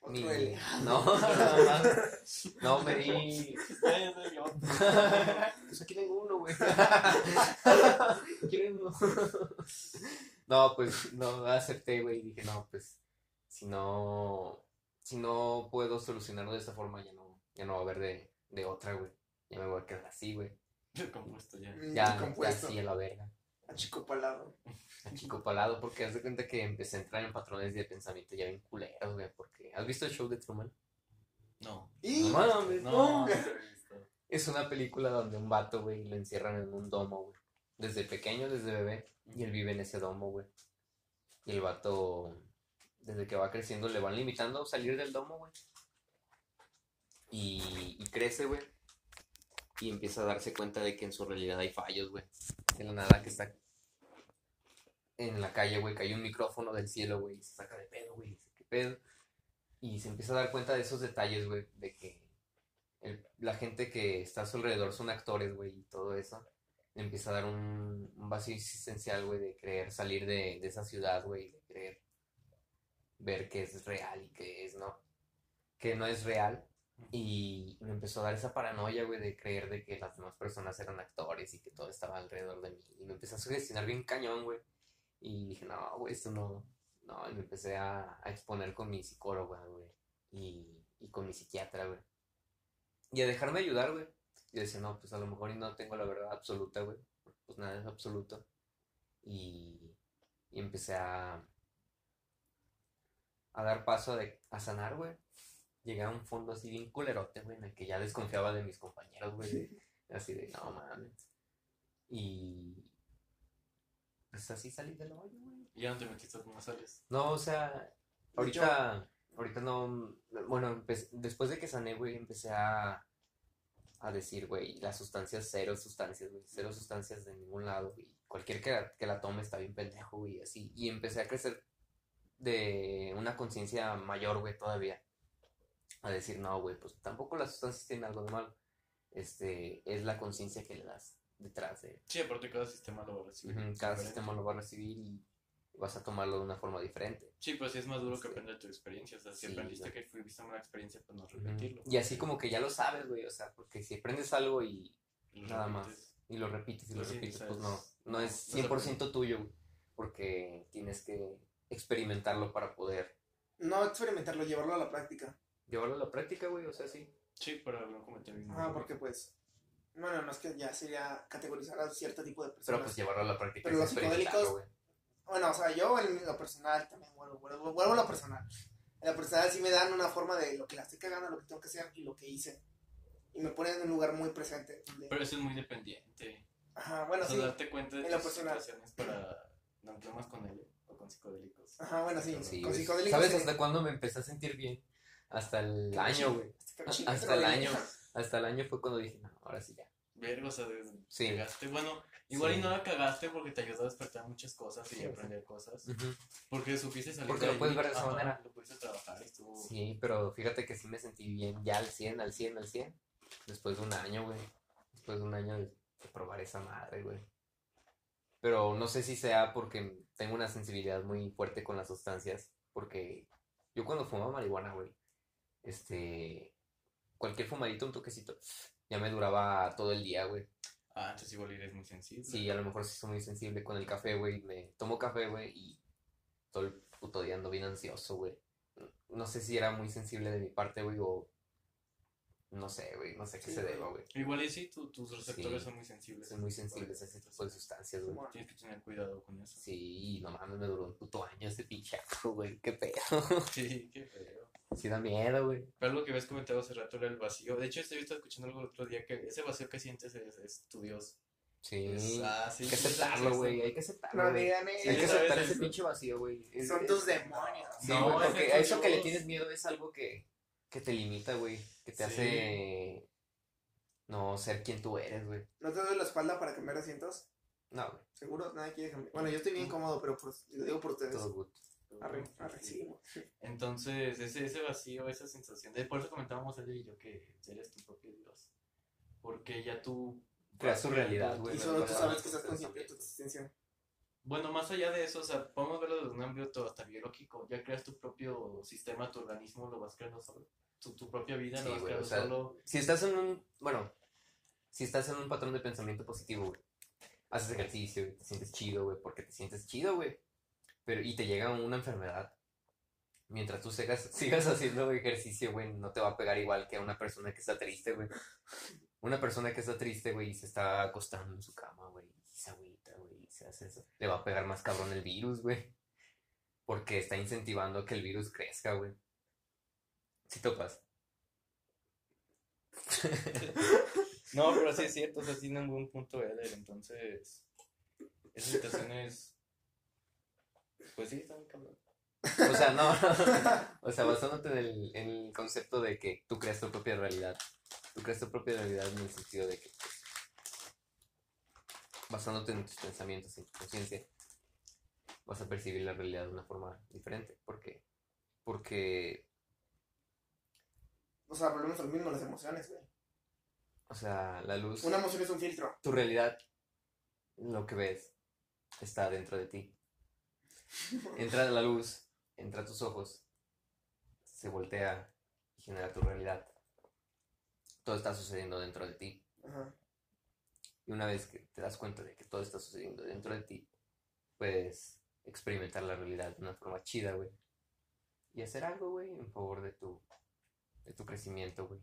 Otro mi- L. No, no, me di. Pues aquí tengo uno, güey. ¿Quieren uno? No, pues no acepté, güey. y Dije, no, pues si no, si no puedo solucionarlo de esta forma, ya no, ya no va a haber de, de otra, güey. Ya me voy a quedar así, güey. Compuesto ya. Mm, Ya, ya así a la verga. A chico palado. A chico palado, porque haz de cuenta que empecé a entrar en patrones de pensamiento ya bien culeros, güey. Porque, ¿has visto el show de Truman? No. Y No mames, No, no. Es una película donde un vato, güey, lo encierran en un domo, güey. Desde pequeño, desde bebé. Y él vive en ese domo, güey. Y el vato, desde que va creciendo, le van limitando a salir del domo, güey. Y, y crece, güey. Y empieza a darse cuenta de que en su realidad hay fallos, güey. De la nada que está en la calle, güey, cae un micrófono del cielo, güey, y se saca de pedo, güey, ¿qué pedo? Y se empieza a dar cuenta de esos detalles, güey, de que la gente que está a su alrededor son actores, güey, y todo eso. Le empieza a dar un, un vacío existencial, güey, de querer salir de, de esa ciudad, güey, de querer ver que es real y que es, no, que no es real. Y me empezó a dar esa paranoia, güey, de creer de que las demás personas eran actores y que todo estaba alrededor de mí. Y me empezó a sugestionar bien cañón, güey. Y dije, no, güey, esto no, no. Y me empecé a, exponer con mi psicóloga, güey. Y, y con mi psiquiatra, güey. Y a dejarme ayudar, güey. Y decía, no, pues a lo mejor no tengo la verdad absoluta, güey. Pues nada es absoluto. Y, y empecé a, a dar paso de- a sanar, güey. Llegué a un fondo así bien culerote, güey, en el que ya desconfiaba de mis compañeros, güey. Así de, no mames. Y. Pues así salí del hoyo, güey. Y ya no te metiste como sales. No, o sea, ahorita, ahorita no, bueno, empe- después de que sané, güey, empecé a, a decir, güey, las sustancias, cero sustancias, güey, cero sustancias de ningún lado, güey, cualquier que la, que la tome está bien pendejo, güey, así, y empecé a crecer de una conciencia mayor, güey, todavía, a decir, no, güey, pues tampoco las sustancias tienen algo de malo, este, es la conciencia que le das detrás de, Sí, aparte cada sistema lo va a recibir. Cada diferente. sistema lo va a recibir y vas a tomarlo de una forma diferente. Sí, pero sí es más duro que Sí. aprender de tu experiencia. O sea, si Sí, aprendiste que fuiste una experiencia, pues no repetirlo. Y así como que ya lo sabes, güey, o sea, porque si aprendes algo y, nada más. y lo repites y lo Pues sí, repites, pues no, no es no se 100% tuyo, güey, porque tienes que experimentarlo para poder No experimentarlo, llevarlo a la práctica. Llevarlo a la práctica, güey, o sea, sí. Sí, para no cometer el mismo Ah, porque pues. Bueno, no es que ya sería categorizar a cierto tipo de Pero personas. pues llevarlo a la práctica Pero los psicodélicos- güey. Bueno, o sea, yo en lo personal también vuelvo, vuelvo, vuelvo a lo personal. En lo personal sí me dan una forma de lo que la estoy cagando, lo que tengo que hacer y lo que hice. Y me ponen en un lugar muy presente. Pero eso es muy dependiente. Ajá, bueno, o sea, sí. darte cuenta de en lo tus situaciones para... ¿No más con él o con psicodélicos? Ajá, bueno, sí. Sí, con psicodélicos. ¿Sabes sí. hasta cuándo me empecé a sentir bien? Hasta el año, güey. Hasta el año. Hasta el año fue cuando dije, no, ahora sí ya. Verga, o sea, Sí. cagaste. Bueno, igual Sí. y no la cagaste porque te ayudó a despertar muchas cosas y Sí, aprender cosas. Porque supiste salir Porque de lo puedes ver de esa manera. Lo pudiste trabajar y estuvo... Sí, pero fíjate que sí me sentí bien ya al 100, al 100, al 100. Después de un año, güey. Después de un año de, de probar esa madre, güey. Pero no sé si sea porque tengo una sensibilidad muy fuerte con las sustancias. Porque yo cuando fumaba marihuana, güey, este. Cualquier fumadito, un toquecito, ya me duraba todo el día, güey. Ah, entonces igual eres muy sensible. Sí, a lo mejor sí soy muy sensible con el café, güey. Me tomo café, güey, y todo el puto día ando bien ansioso, güey. No sé si era muy sensible de mi parte, güey, o... No sé, güey, no sé qué Sí, se deba, güey. Igual y sí, tu- tus receptores Sí. son muy sensibles. Soy muy sensible a ese tipo de sustancias, güey. Bueno, Tienes que tener cuidado con eso. Sí, no mames, me duró un puto año ese pinche güey. Qué pedo. Sí, qué feo. Sí da miedo, güey. Pero algo que habías comentado hace rato era el vacío. De hecho, estoy estaba escuchando algo el otro día que ese vacío que sientes es, es tu Dios. Sí. Ah, sí, hay que aceptarlo, güey. sí. Hay que aceptarlo. No digan hay eso. que Sí, aceptar ese es- pinche vacío, güey. Son es- tus demonios. Sí, No, porque a eso que le tienes miedo es algo que, que te limita, güey. Que te Sí. hace no ser quien tú eres, güey. ¿No te doy la espalda para cambiar asientos? No, güey. ¿Seguro? Nadie quiere cambiar. Bueno, yo estoy bien cómodo, pero pues lo digo por ustedes. Todo good. Arre, arre, sí. Entonces, ese, ese vacío, esa sensación. De, por eso comentábamos él y yo que eres tu propio Dios. Porque ya tú. Creas tu realidad, güey. Y solo tú sabes que estás consciente de tu existencia. Bueno, más allá de eso, o sea, podemos verlo desde un ámbito hasta biológico. Ya creas tu propio sistema, tu organismo, lo vas creando solo. Tu, tu propia vida Sí, lo vas güey, o creando sea, solo. Si estás en un, bueno, si estás en un patrón de pensamiento positivo, güey, haces ejercicio, te sientes chido, güey, porque te sientes chido, güey, pero y te llega una enfermedad, mientras tú sigas, sigas haciendo ejercicio, güey, no te va a pegar igual que a una persona que está triste, güey. Una persona que está triste, güey, y se está acostando en su cama, güey, y se agüita, güey, y se hace eso, le va a pegar más cabrón el virus, güey, porque está incentivando que el virus crezca, güey. Si topas. No, pero sí es cierto, o sea, tiene un buen punto Eder, entonces. Esas situaciones. Pues sí, están cabrón. O sea, no. o sea, basándote en el, en el concepto de que tú creas tu propia realidad. Tú creas tu propia realidad en el sentido de que, pues, basándote en tus pensamientos, en tu conciencia, vas a percibir la realidad de una forma diferente. ¿Por qué? Porque, O sea, volvemos a lo mismo, las emociones, güey. o sea, la luz, Una emoción es un filtro. tu realidad, lo que ves, está dentro de ti. Entra la luz, entra a tus ojos, se voltea y genera tu realidad. Todo está sucediendo dentro de ti. Ajá. Y una vez que te das cuenta de que todo está sucediendo dentro de ti, puedes experimentar la realidad de una forma chida, güey. Y hacer algo, güey, en favor de tu, de tu crecimiento, güey.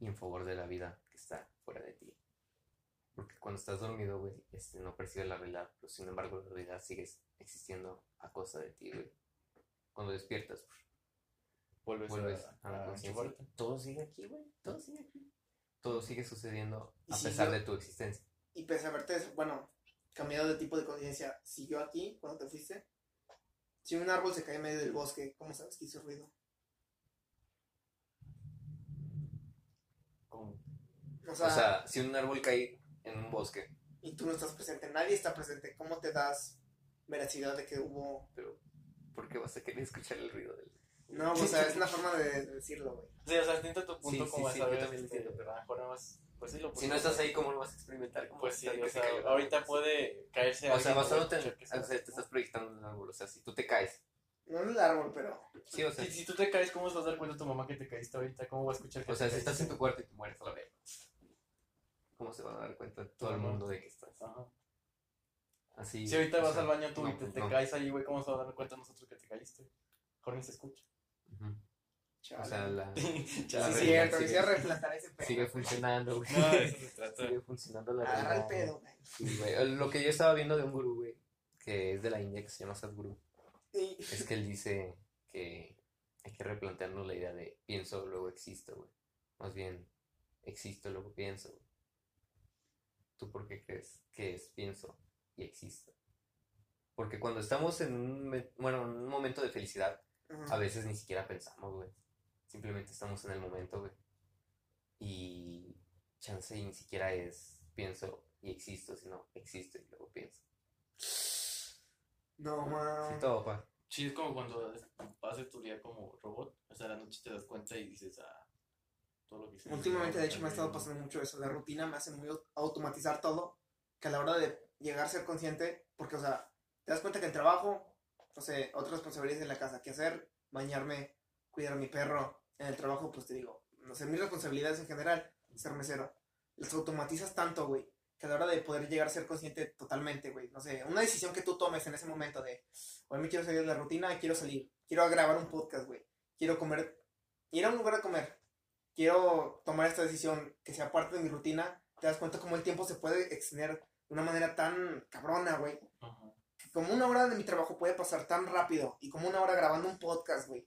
Y en favor de la vida que está fuera de ti. Porque cuando estás dormido, güey, este, no percibes la realidad, pero sin embargo la realidad sigue existiendo a costa de ti, güey. Cuando despiertas, pues, Vuelves, vuelves a, a la conciencia. Todo sigue aquí, güey. Todo sigue aquí. Todo sigue sucediendo a si pesar yo- de tu existencia. Y pese a haberte, bueno, cambiado de tipo de conciencia, ¿siguió aquí cuando te fuiste? Si un árbol se cae en medio del bosque, ¿cómo sabes que hizo ruido? Como- O sea, O sea, si un árbol cae en un bosque, y tú no estás presente, nadie está presente, ¿cómo te das veracidad de que hubo... pero ¿por qué vas a querer escuchar el ruido del... No, o sea, es una forma de, de decirlo, güey. Sí, o sea, entiendo tu punto Sí, como sí, a saber, yo también este, entiendo. pero a lo mejor nada más, pues sí lo Si no estás ahí, ¿cómo lo vas a experimentar? ¿Cómo Pues sí, a o se sea, ahorita árbol? puede caerse O sea, basándote en... O sea, te estás proyectando en un árbol, o sea, si tú te caes. No en el árbol, pero... Sí, o sea, Si, si tú te caes, ¿cómo se vas a dar cuenta tu mamá que te caíste ahorita? ¿Cómo va a escuchar que o sea, te si estás en tu cuarto y te mueres a la vez. ¿Cómo se va a dar cuenta todo el mundo de que estás Ajá. Así? Si ahorita vas sea, al baño tú y te, te no. caes ahí, güey, ¿cómo se va a dar cuenta nosotros que te caíste? Ni se escucha. Ujú. Chale. O sea, la... sí, cierto, sigue- quisiera replantar ese pedo. Sigue funcionando, güey. No, eso se trata. Sigue funcionando la Agarra el pedo, güey. Sí, güey. Lo que yo estaba viendo de un gurú, güey, que es de la India, que se llama Sadhguru, Y- es que él dice que hay que replantearnos la idea de pienso, luego existo, güey. Más bien, existo, luego pienso, güey. ¿Tú por qué crees que es pienso y existo? Porque cuando estamos en un, bueno, en un momento de felicidad, Ajá. a veces ni siquiera pensamos, güey. Simplemente estamos en el momento, güey. Y chance y ni siquiera es pienso y existo, sino existo y luego pienso. No, Sí, man. todo, pa. Sí, es como cuando pasas tu día como robot. O sea, a la noche te das cuenta y dices, ah, todo lo que hice. Últimamente, de hecho, me ha estado pasando mucho eso. La rutina me hace muy au- automatizar todo. Que a la hora de llegar a ser consciente, porque, o sea, te das cuenta que el trabajo, no sé, otras responsabilidades en la casa, que hacer, bañarme, cuidar a mi perro. En el trabajo, pues te digo, no sé, mis responsabilidades en general, ser mesero. Las automatizas tanto, güey, que a la hora de poder llegar a ser consciente totalmente, güey. No sé, una decisión que tú tomes en ese momento de, hoy me quiero salir de la rutina, quiero salir, quiero grabar un podcast, güey, quiero comer, ir a un lugar a comer, quiero tomar esta decisión que sea parte de mi rutina, te das cuenta cómo el tiempo se puede extender de una manera tan cabrona, güey. Ajá. Que como una hora de mi trabajo puede pasar tan rápido y como una hora grabando un podcast, güey,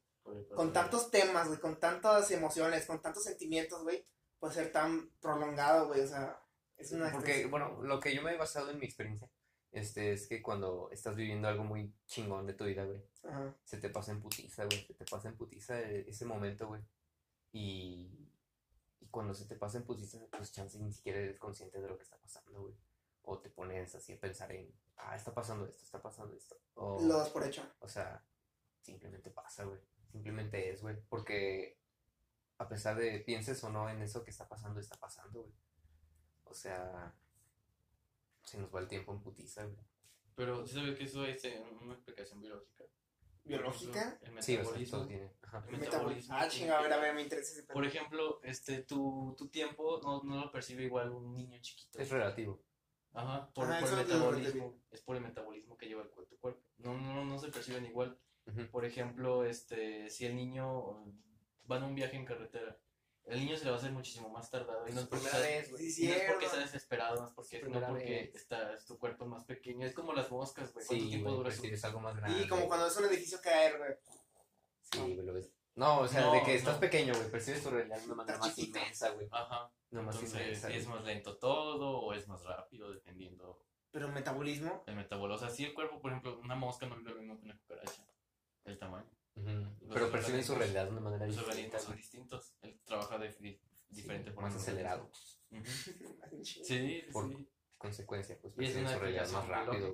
con tantos temas, güey, con tantas emociones, con tantos sentimientos, güey, puede ser tan prolongado, güey, o sea, es una Porque, bueno, lo que yo me he basado en mi experiencia este, es que cuando estás viviendo algo muy chingón de tu vida, güey, Ajá. se te pasa en putiza, güey, se te pasa en putiza ese momento, güey. Y, y cuando se te pasa en putiza, pues chance ni siquiera eres consciente de lo que está pasando, güey. O te pones así a pensar en, ah, está pasando esto, está pasando esto. O, Lo das por hecho. o sea, simplemente pasa, güey. Simplemente es, güey. Porque a pesar de pienses o no en eso que está pasando, está pasando, güey. O sea, se nos va el tiempo en putiza, güey. Pero sí sabía que eso es eh, una explicación biológica. ¿Biológica? El Sí, o sea, metabolismo. todo tiene. Ajá. el Metabolismo. Ah, chinga, a ver, a ver, me interesa ese. Por ejemplo, este, tu, tu tiempo no, no lo percibe igual un niño chiquito. Es relativo. Ajá, por, Ajá, por el es metabolismo. Es por el metabolismo que lleva el cuerpo, tu cuerpo. No, no, no se perciben igual. Ujú. Por ejemplo, este, si el niño um, va en un viaje en carretera, el niño se le va a hacer muchísimo más tardado. Y no es porque, vez, y no es porque desesperado, no es porque, Su no porque está, tu cuerpo es más pequeño. Es como las moscas, güey. ¿Cuánto Sí, tiempo güey, dura su prefieres algo más grande. Y como cuando ves un edificio caer, güey. Sí, güey, lo ves. No, o sea, No, de que estás no. pequeño, güey, percibes tu realidad de una manera más inmensa, güey. Ajá. No más Entonces, inmensa. es güey. más lento todo o es más rápido, dependiendo Pero metabolismo. el metabolismo. O sea, si el cuerpo, por ejemplo, una mosca no vive lo mismo que una cucaracha. El tamaño. Los Pero perciben su realidad de una manera Los distinta. organismos son distintos. Él trabaja de di- diferente Sí, forma. más acelerado. Sí. Sí, sí, Por- sí. Consecuencia, pues Y es perciben una su realidad más rápido.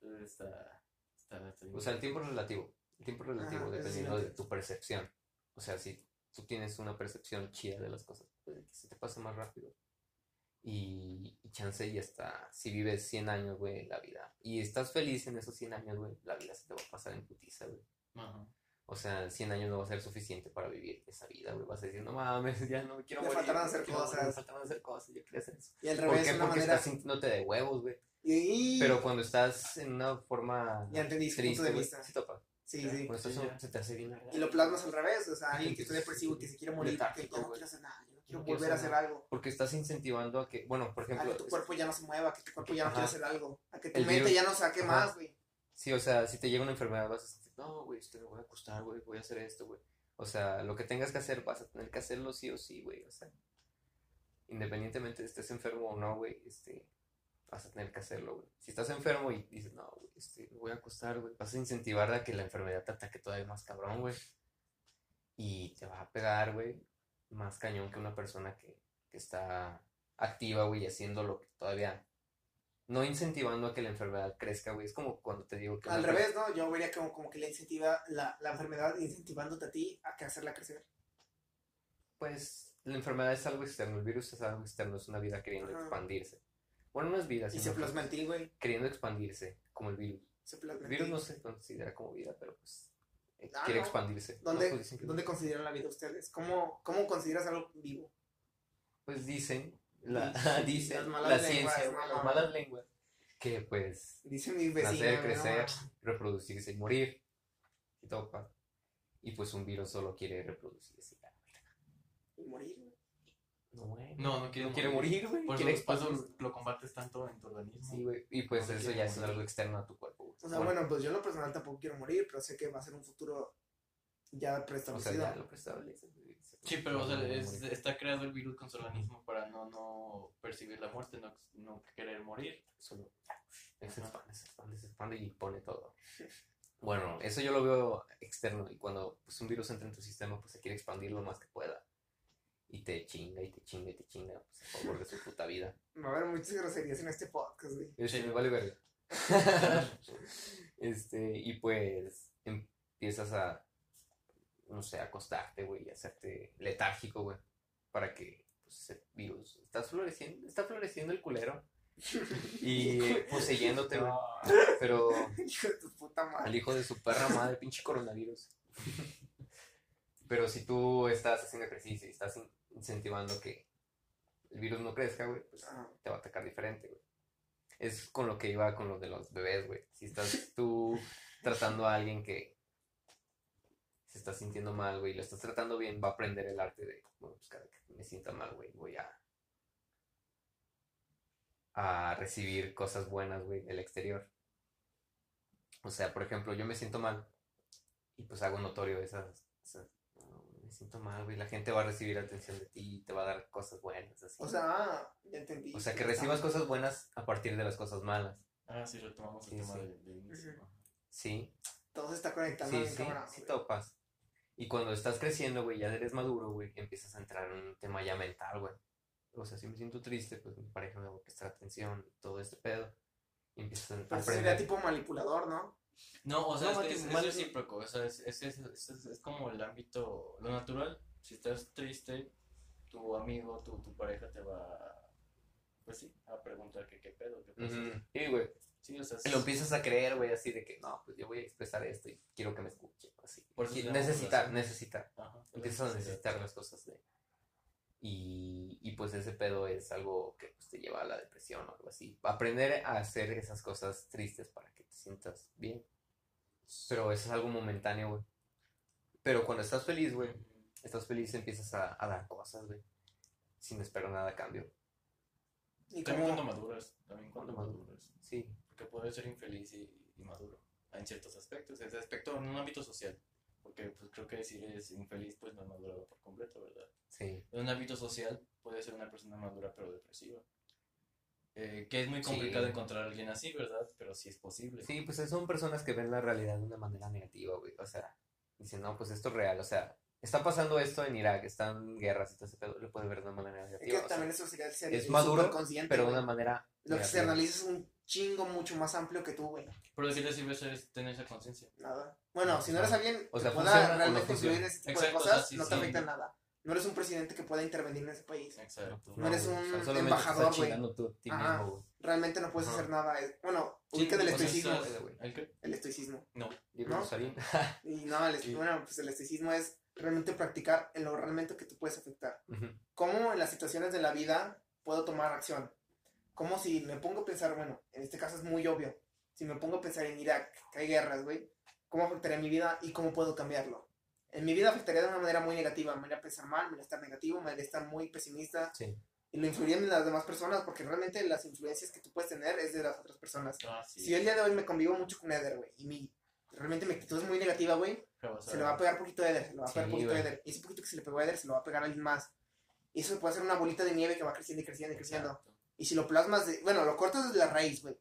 Está, está, está. O sea, el tiempo es relativo. El tiempo relativo Ajá, dependiendo de tu percepción. O sea, si tú tienes una percepción chida de las cosas, pues se te pasa más rápido. Y, y chance y hasta si vives 100 años, güey, la vida. Y estás feliz en esos 100 años, güey, la vida se te va a pasar en putiza, güey. Ajá. O sea, 100 años no va a ser suficiente para vivir esa vida, güey. Vas a decir, no mames, ya no quiero Me morir. faltaron hacer quiero morir, cosas". Me hacer cosas, yo quería hacer eso. Y al ¿Por revés, qué? de una Porque manera. estás sintiéndote de huevos, güey. Y... Pero cuando estás en una forma Ya entendí triste, punto de vista. sí topa. Sí, sí. En- ya. se te hace bien. Y lo plasmas al revés, o sea, alguien que está depresivo, sí, que se quiere morir, que ya no quiere hacer nada, ya no quiero volver a hacer algo. Porque estás incentivando a que, bueno, por A ejemplo, que tu cuerpo ya no se mueva, que tu cuerpo ya no Ajá. quiere hacer algo, a que tu mente virus- ya no saque Ajá. más, güey. sí, o sea, si te llega una enfermedad vas a decir, no, güey, este, me voy a acostar, güey, voy a hacer esto, güey. O sea, lo que tengas que hacer vas a tener que hacerlo sí o sí, güey, o sea, independientemente de estés enfermo o no, güey, este, vas a tener que hacerlo, güey. Si estás enfermo y dices, no, güey, este, me voy a acostar, güey, vas a incentivar a que la enfermedad te ataque todavía más cabrón, güey. Y te va a pegar, güey, más cañón que una persona que, que está activa, güey, y haciendo lo que todavía no incentivando a que la enfermedad crezca, güey. Es como cuando te digo que Al revés, ¿no? Yo vería como, como que le incentiva la, la enfermedad incentivándote a ti a que hacerla crecer. Pues la enfermedad es algo externo, el virus es algo externo, es una vida queriendo Ajá. expandirse. Bueno, no es vida, Y se plasma en ti, güey. queriendo expandirse, como el virus. Se plasma El virus no se considera como vida, pero pues eh, Ah, quiere no. expandirse. ¿Dónde, No, pues, dicen que- ¿Dónde consideran la vida ustedes? ¿Cómo, ¿Cómo consideras algo vivo? pues dicen, la, Las dicen malas la lenguas, ciencia, no, no. las malas lenguas, que pues Dice mi vecino. nacer, no crecer, reproducirse y morir. Y topa. Y pues un virus solo quiere reproducirse. Y morir. No, güey. No, no quiere No quiere morir, güey. Por eso, por eso lo combates tanto en tu organismo. Sí, güey. Y pues No eso ya es algo externo a tu cuerpo, güey. O sea, bueno, pues yo en lo personal tampoco quiero morir, pero sé que va a ser un futuro ya O sea, preestablecido. ya lo preestablece. güey. Sí, pero o sea, es- está creado el virus con su organismo para no, no percibir la muerte, no, no querer morir. Solo se expande, se expande, se expande y pone todo. Bueno, eso yo lo veo externo y cuando pues, un virus entra en tu sistema, pues se quiere expandir lo más que pueda. Y te chinga y te chinga y te chinga pues, a favor de su puta vida. Va a haber muchas groserías en este podcast, güey. Este, Sí. me vale verga. este, y pues empiezas a, no sé, acostarte, güey, y hacerte letárgico, güey, para que pues, ese virus, estás floreciendo, está floreciendo el culero y poseyéndote, güey, pero Hijo de tu puta al madre. hijo de su perra madre, pinche coronavirus. Pero si tú estás haciendo ejercicio y estás incentivando que el virus no crezca, güey, pues te va a atacar diferente, güey. Es con lo que iba con lo de los bebés, güey. Si estás tú tratando a alguien que se está sintiendo mal, güey, y lo estás tratando bien, va a aprender el arte de, bueno, pues cada que me sienta mal, güey, voy a a recibir cosas buenas, güey, del exterior. O sea, por ejemplo, yo me siento mal y pues hago notorio esas, esas "No, me siento mal, güey, la gente va a recibir atención de ti y te va a dar cosas buenas, así. O sea, ah, ya entendí. O sea, que recibas Ah, cosas buenas a partir de las cosas malas. Ah, sí, retomamos el Sí, tema sí. de. Sí, Todo se está conectando sí, sí, cabrón, sí topas. Y cuando estás creciendo, güey, ya eres maduro, güey, empiezas a entrar en un tema ya mental, güey. O sea, si me siento triste, pues mi pareja me va a prestar atención, todo este pedo. Y empiezas a Pero eso sería tipo manipulador, ¿no? No, o sea, No, es, que es, más- es recíproco, o sea, es, es, es, es- es- es como el ámbito, lo natural, si estás triste, tu amigo, tu, tu pareja te va, pues sí, a preguntar que qué pedo, qué pasa. Sí, güey. Sí, o sea, Y lo empiezas a creer, güey, así de que, no, pues yo voy a expresar esto y quiero que me escuchen, así. Por necesitar, necesitar. Ajá, Empiezas a necesitar las cosas de... Y, y pues ese pedo es algo que pues, te lleva a la depresión o algo así. Aprender a hacer esas cosas tristes para que te sientas bien. Pero eso es algo momentáneo, güey. Pero cuando estás feliz, güey, estás feliz empiezas a, a dar cosas, güey. Sin esperar nada a cambio. Y También cuando maduras, también cuando Cuando maduras. Sí. Porque puedes ser infeliz y, y maduro en ciertos aspectos. Ese aspecto en un ámbito social. Porque pues, creo que si eres infeliz, pues no has madurado por completo, ¿verdad? Sí. En un ámbito social puede ser una persona madura pero depresiva. Eh, que es muy Sí. complicado encontrar a alguien así, ¿verdad? Pero sí es posible. Sí, pues son personas que ven la realidad de una manera negativa, güey. O sea, dicen, no, pues esto es real. O sea, está pasando esto en Irak, están guerras y todo ese pedo. Lo puedes ver de una manera es negativa. que o sea, también eso sería ser es maduro, pero de una manera. Lo que se analiza es un chingo mucho más amplio que tú, güey. Pero de qué te sirve ser- tener esa conciencia. Nada. Bueno, si no eres alguien O sea, que o pueda no realmente influir en ese tipo Exacto, de o sea, cosas, sí, no te sí. afecta nada. No eres un presidente que pueda intervenir en ese país. Exacto. No eres un embajador, güey. Realmente no puedes Ajá. hacer nada. Bueno, Sí, ubica del sea, estoicismo. ¿El qué? El estoicismo. No. Diego ¿No? Y no, el, Sí. bueno, pues el estoicismo es realmente practicar en lo realmente que tú puedes afectar. Ujú. ¿Cómo en las situaciones de la vida puedo tomar acción? Como si me pongo a pensar, bueno, en este caso es muy obvio. Si me pongo a pensar en Irak, que hay guerras, güey, ¿cómo afectaría mi vida y cómo puedo cambiarlo? En mi vida afectaría de una manera muy negativa. Me haría pensar mal, me haría estar negativo, me haría estar muy pesimista. Sí. Y lo influiría en las demás personas porque realmente las influencias que tú puedes tener es de las otras personas. Ah, sí. Si yo el día de hoy me convivo mucho con Eder, güey, y mi, realmente mi actitud es muy negativa, güey, se le va a pegar poquito a Eder, se le va a pegar Sí, poquito a. Eder. Y ese poquito que se le pegó a Eder se lo va a pegar a alguien más. Y eso puede ser una bolita de nieve que va creciendo y creciendo y creciendo. Exacto. Y si lo plasmas de. Bueno, lo cortas desde la raíz, güey.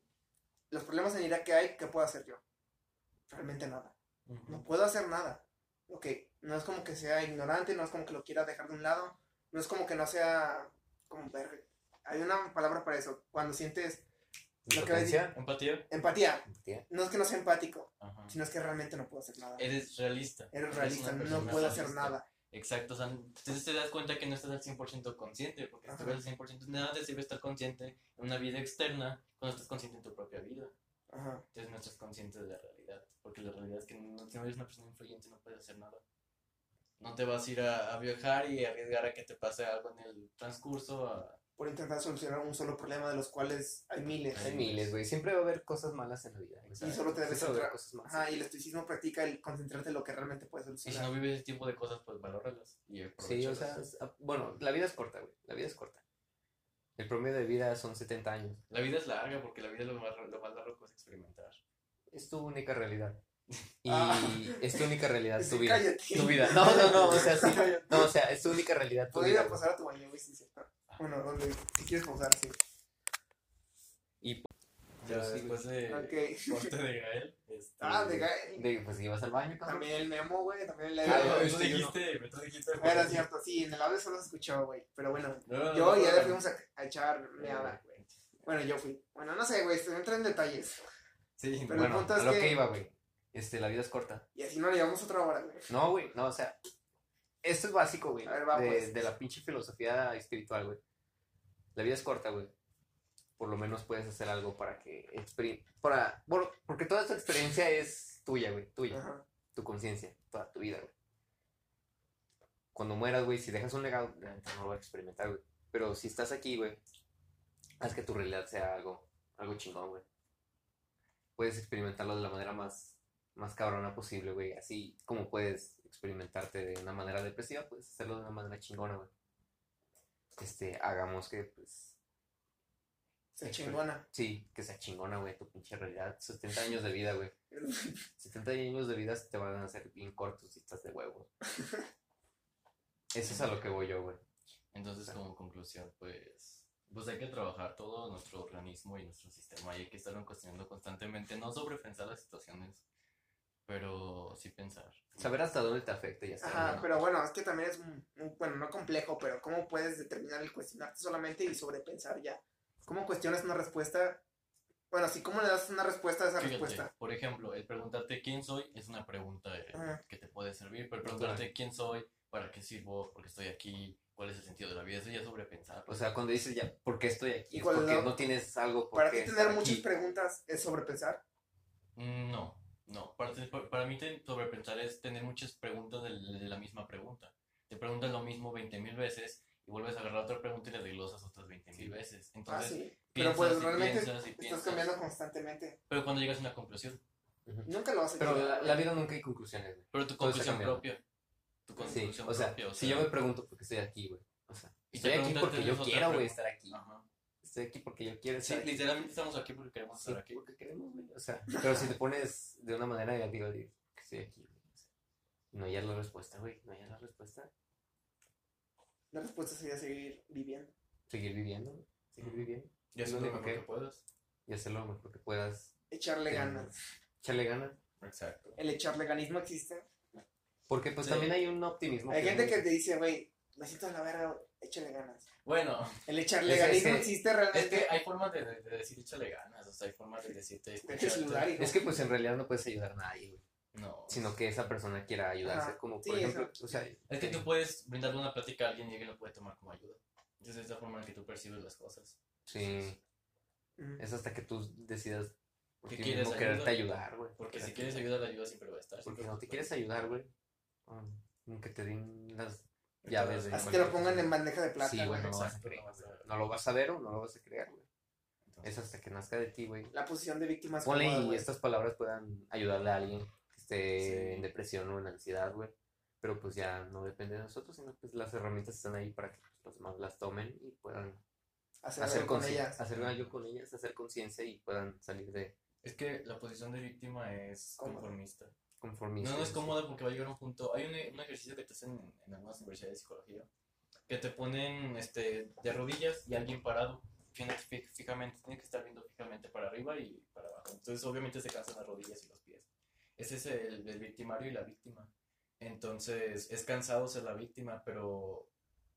Los problemas en Irak que hay, ¿qué puedo hacer yo? Realmente nada. No puedo hacer nada. Ok, no es como que sea ignorante, no es como que lo quiera dejar de un lado, no es como que no sea. Como ver. Hay una palabra para eso. Cuando sientes Lo que Impotencia. Empatía. empatía, Empatía. no es que no sea empático, Ajá. sino es que realmente no puedo hacer nada. Eres realista. Eres realista, no puedo hacer nada. Exacto, o sea, entonces te das cuenta que no estás al 100% consciente, porque si estuvieras al 100%, nada te sirve estar consciente en una vida externa cuando estás consciente en tu propia vida. Ajá. Entonces no estás consciente de la realidad, porque la realidad es que no, si no eres una persona influyente no puedes hacer nada. No te vas a ir a, a viajar y arriesgar a que te pase algo en el transcurso. a- Por intentar solucionar un solo problema de los cuales hay miles. Hay miles, güey. Siempre va a haber cosas malas en la vida. güey. Y solo te debes centrar. cosas malas. Ajá, y el estoicismo practica el concentrarte en lo que realmente puedes Y si solucionar. no vives ese tipo de cosas, pues valóralas y Sí, o sea, es- ah, bueno, la vida es corta, güey. La vida es corta. El promedio de vida son 70 años. La vida es larga porque la vida lo más, lo más largo que es experimentar. Es tu única realidad. Y Ah. es tu única realidad, tu Sí, vida. cállate. Tu vida. No, no, no, o sea, sí. No, o sea, es tu única realidad, tu Podría vida. pasar a tu baño, güey, sí, cierto. Bueno, donde, si quieres pausar, sí. Y Ya Pero sí, después de Ok. corte de Gael. Este, Ah, de Gael. de, pues ibas al baño, cabrón. También el Memo, güey, también el Ah, Eder. no, Ah, tú yo no. dijiste, tú dijiste. Era cierto, sí, en el audio solo se escuchó, güey. Pero bueno, No, no, yo no, y Eder no. fuimos a, a echar meada, güey. Bueno, yo fui. Bueno, no sé, güey, se entra en detalles. Sí, Pero el Bueno, punto a es lo que- que iba, güey. Este, la vida es corta. Y así nos llevamos otra hora, güey. No, güey, no, o sea, esto es básico, güey, A ver, va, de, pues. de la pinche filosofía espiritual, güey. La vida es corta, güey. Por lo menos puedes hacer algo para que para bueno, porque toda esta experiencia es tuya, güey, tuya, Ajá. tu conciencia, toda tu vida, güey. Cuando mueras, güey, si dejas un legado, no lo vas a experimentar, güey. Pero si estás aquí, güey, haz que tu realidad sea algo, algo chingón, güey. Puedes experimentarlo de la manera más, más cabrona posible, güey. Así como puedes experimentarte de una manera depresiva, puedes hacerlo de una manera chingona, güey. Este, hagamos que, pues, Se chingona. Sí, que sea chingona, güey, tu pinche realidad. 70 años de vida, güey. 70 años de vida te van a hacer bien cortos si estás de huevos. Eso es a lo que voy yo, güey. Entonces, como conclusión, pues, pues hay que trabajar todo nuestro organismo y nuestro sistema y hay que estarlo cuestionando constantemente, no sobrepensar las situaciones, pero sí pensar. Saber hasta dónde te afecta y hasta Ajá, dónde no. pero bueno, es que también es un, un- bueno, no complejo, pero ¿cómo puedes determinar el cuestionarte solamente y sobrepensar ya? ¿Cómo cuestionas una respuesta? Bueno, sí, ¿cómo le das una respuesta a esa Fíjate, respuesta? por ejemplo, el preguntarte quién soy es una pregunta eh, que te puede servir, pero el preguntarte quién soy, para qué sirvo, por qué estoy aquí, cuál es el sentido de la vida, eso ya es sobrepensar. O sea, cuando dices ya, ¿por qué estoy aquí? ¿Y Es porque no tienes algo por Para qué ti tener muchas aquí. preguntas es sobrepensar. Mm, No, no. Para, para mí te- sobrepensar es tener muchas preguntas de, de la misma pregunta. Te preguntas lo mismo 20 mil veces y vuelves a agarrar otra pregunta y le desglosas otras 20 mil veces. Ah, Entonces, sí. Pero piensas pues realmente piensas y estás piensas. cambiando constantemente. Pero cuando llegas a una conclusión. Nunca lo vas a Pero llegar. la, la vida nunca hay conclusiones, güey. Pero tu conclusión propia. Tu Sí, conclusión o sea, propia. si yo me pregunto por qué estoy aquí, güey. O sea, Y estoy aquí porque yo quiero, güey, estar aquí. Ajá. Estoy aquí porque yo quiero Sí, estar aquí. literalmente estamos aquí porque queremos Sí, estar aquí. porque queremos, güey. O sea, pero si te pones de una manera negativa, digo, que estoy aquí, güey. O sea, no hayas la respuesta, güey. No hayas la respuesta. La respuesta sería seguir viviendo. Seguir viviendo, güey. Seguir Ujú. viviendo. Y hacer Lo único mejor que- que puedas. Y hacer lo mejor que puedas. Echarle Sí. ganas. Echarle ganas. Exacto. El echarle ganismo existe. Porque pues Sí. también hay un optimismo. Hay gente que te dice, güey, me siento de la verga, échale ganas. Bueno, El echarle Es- es ganismo que- existe es realmente. que hay formas de, de- de decir échale ganas, o sea, hay formas de decirte hijo. Es que pues en realidad no puedes ayudar a nadie, güey. No. Sino que esa persona quiera ayudarse. Ajá. Como Sí, por ejemplo, eso. o sea, Es que tú puedes brindarle una plática a alguien y alguien lo puede tomar como ayuda. Entonces es la forma en que tú percibes las cosas. sí, Ujú. es hasta que tú decidas por ¿Que ti quieres mismo quererte ayuda? ayudar, güey. Porque si quieres ayuda, la ayuda siempre va a estar. Porque no te quieres ayudar, güey. Aunque te den las Llaves de Así cualquier lo pongan en bandeja de plata. Sí, güey. no lo vas a Exacto, creer. no lo vas a ver o no lo vas a creer, güey. Es hasta que nazca de ti, güey. La posición de víctima es Ponle cómoda, y güey. estas palabras puedan ayudarle a alguien que esté Sí. en depresión o en ansiedad, güey. Pero pues ya no depende de nosotros, sino pues las herramientas están ahí para que pues, los demás las tomen y puedan Hacer, hacer, con ellas. hacer algo con ellas, hacer conciencia y puedan salir de Es que la posición de víctima es conformista. No, no es cómoda porque va a llegar un punto. Hay un, un ejercicio que te hacen en, en algunas universidades de psicología que te ponen este, de rodillas y alguien parado fi- fijamente. Tiene que estar viendo fijamente para arriba y para abajo. Entonces, obviamente, se cansan las rodillas y los pies. Ese es el, el victimario y la víctima. Entonces, es cansado ser la víctima, pero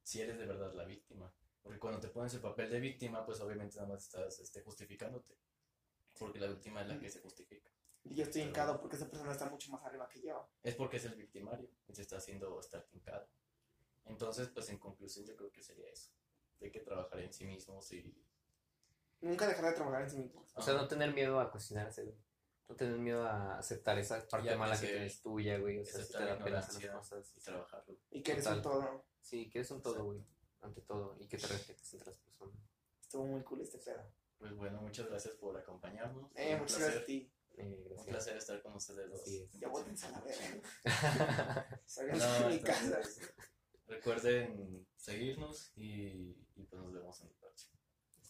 si eres de verdad la víctima. Porque cuando te pones el papel de víctima, pues obviamente nada más estás este, justificándote. Porque la víctima es la que se justifica. Y yo estoy hincado porque esa persona está mucho más arriba que yo. es porque es el victimario y se está haciendo estar tincado. Entonces, pues en conclusión yo creo que sería eso. Hay que trabajar en sí mismos y... Nunca dejar de trabajar en sí mismo. O sea, no tener miedo a cuestionarse, güey. No tener miedo a aceptar esa parte mala que tienes tuya, güey. O sea, si te aceptar da pena hacer las cosas. y trabajarlo. Y que eres Total. un todo. Sí, que eres un todo, güey. Ante todo. Y que te respetes entre las personas. Estuvo muy cool este pedo. Pues bueno, muchas gracias por acompañarnos. Eh, muchas gracias a ti. Eh, un placer estar con ustedes dos. Ya vuélvense a la verga. Gracias. Salgan No, de mi casa. entonces, recuerden seguirnos y, y pues nos vemos en el próximo.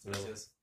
luego. Gracias.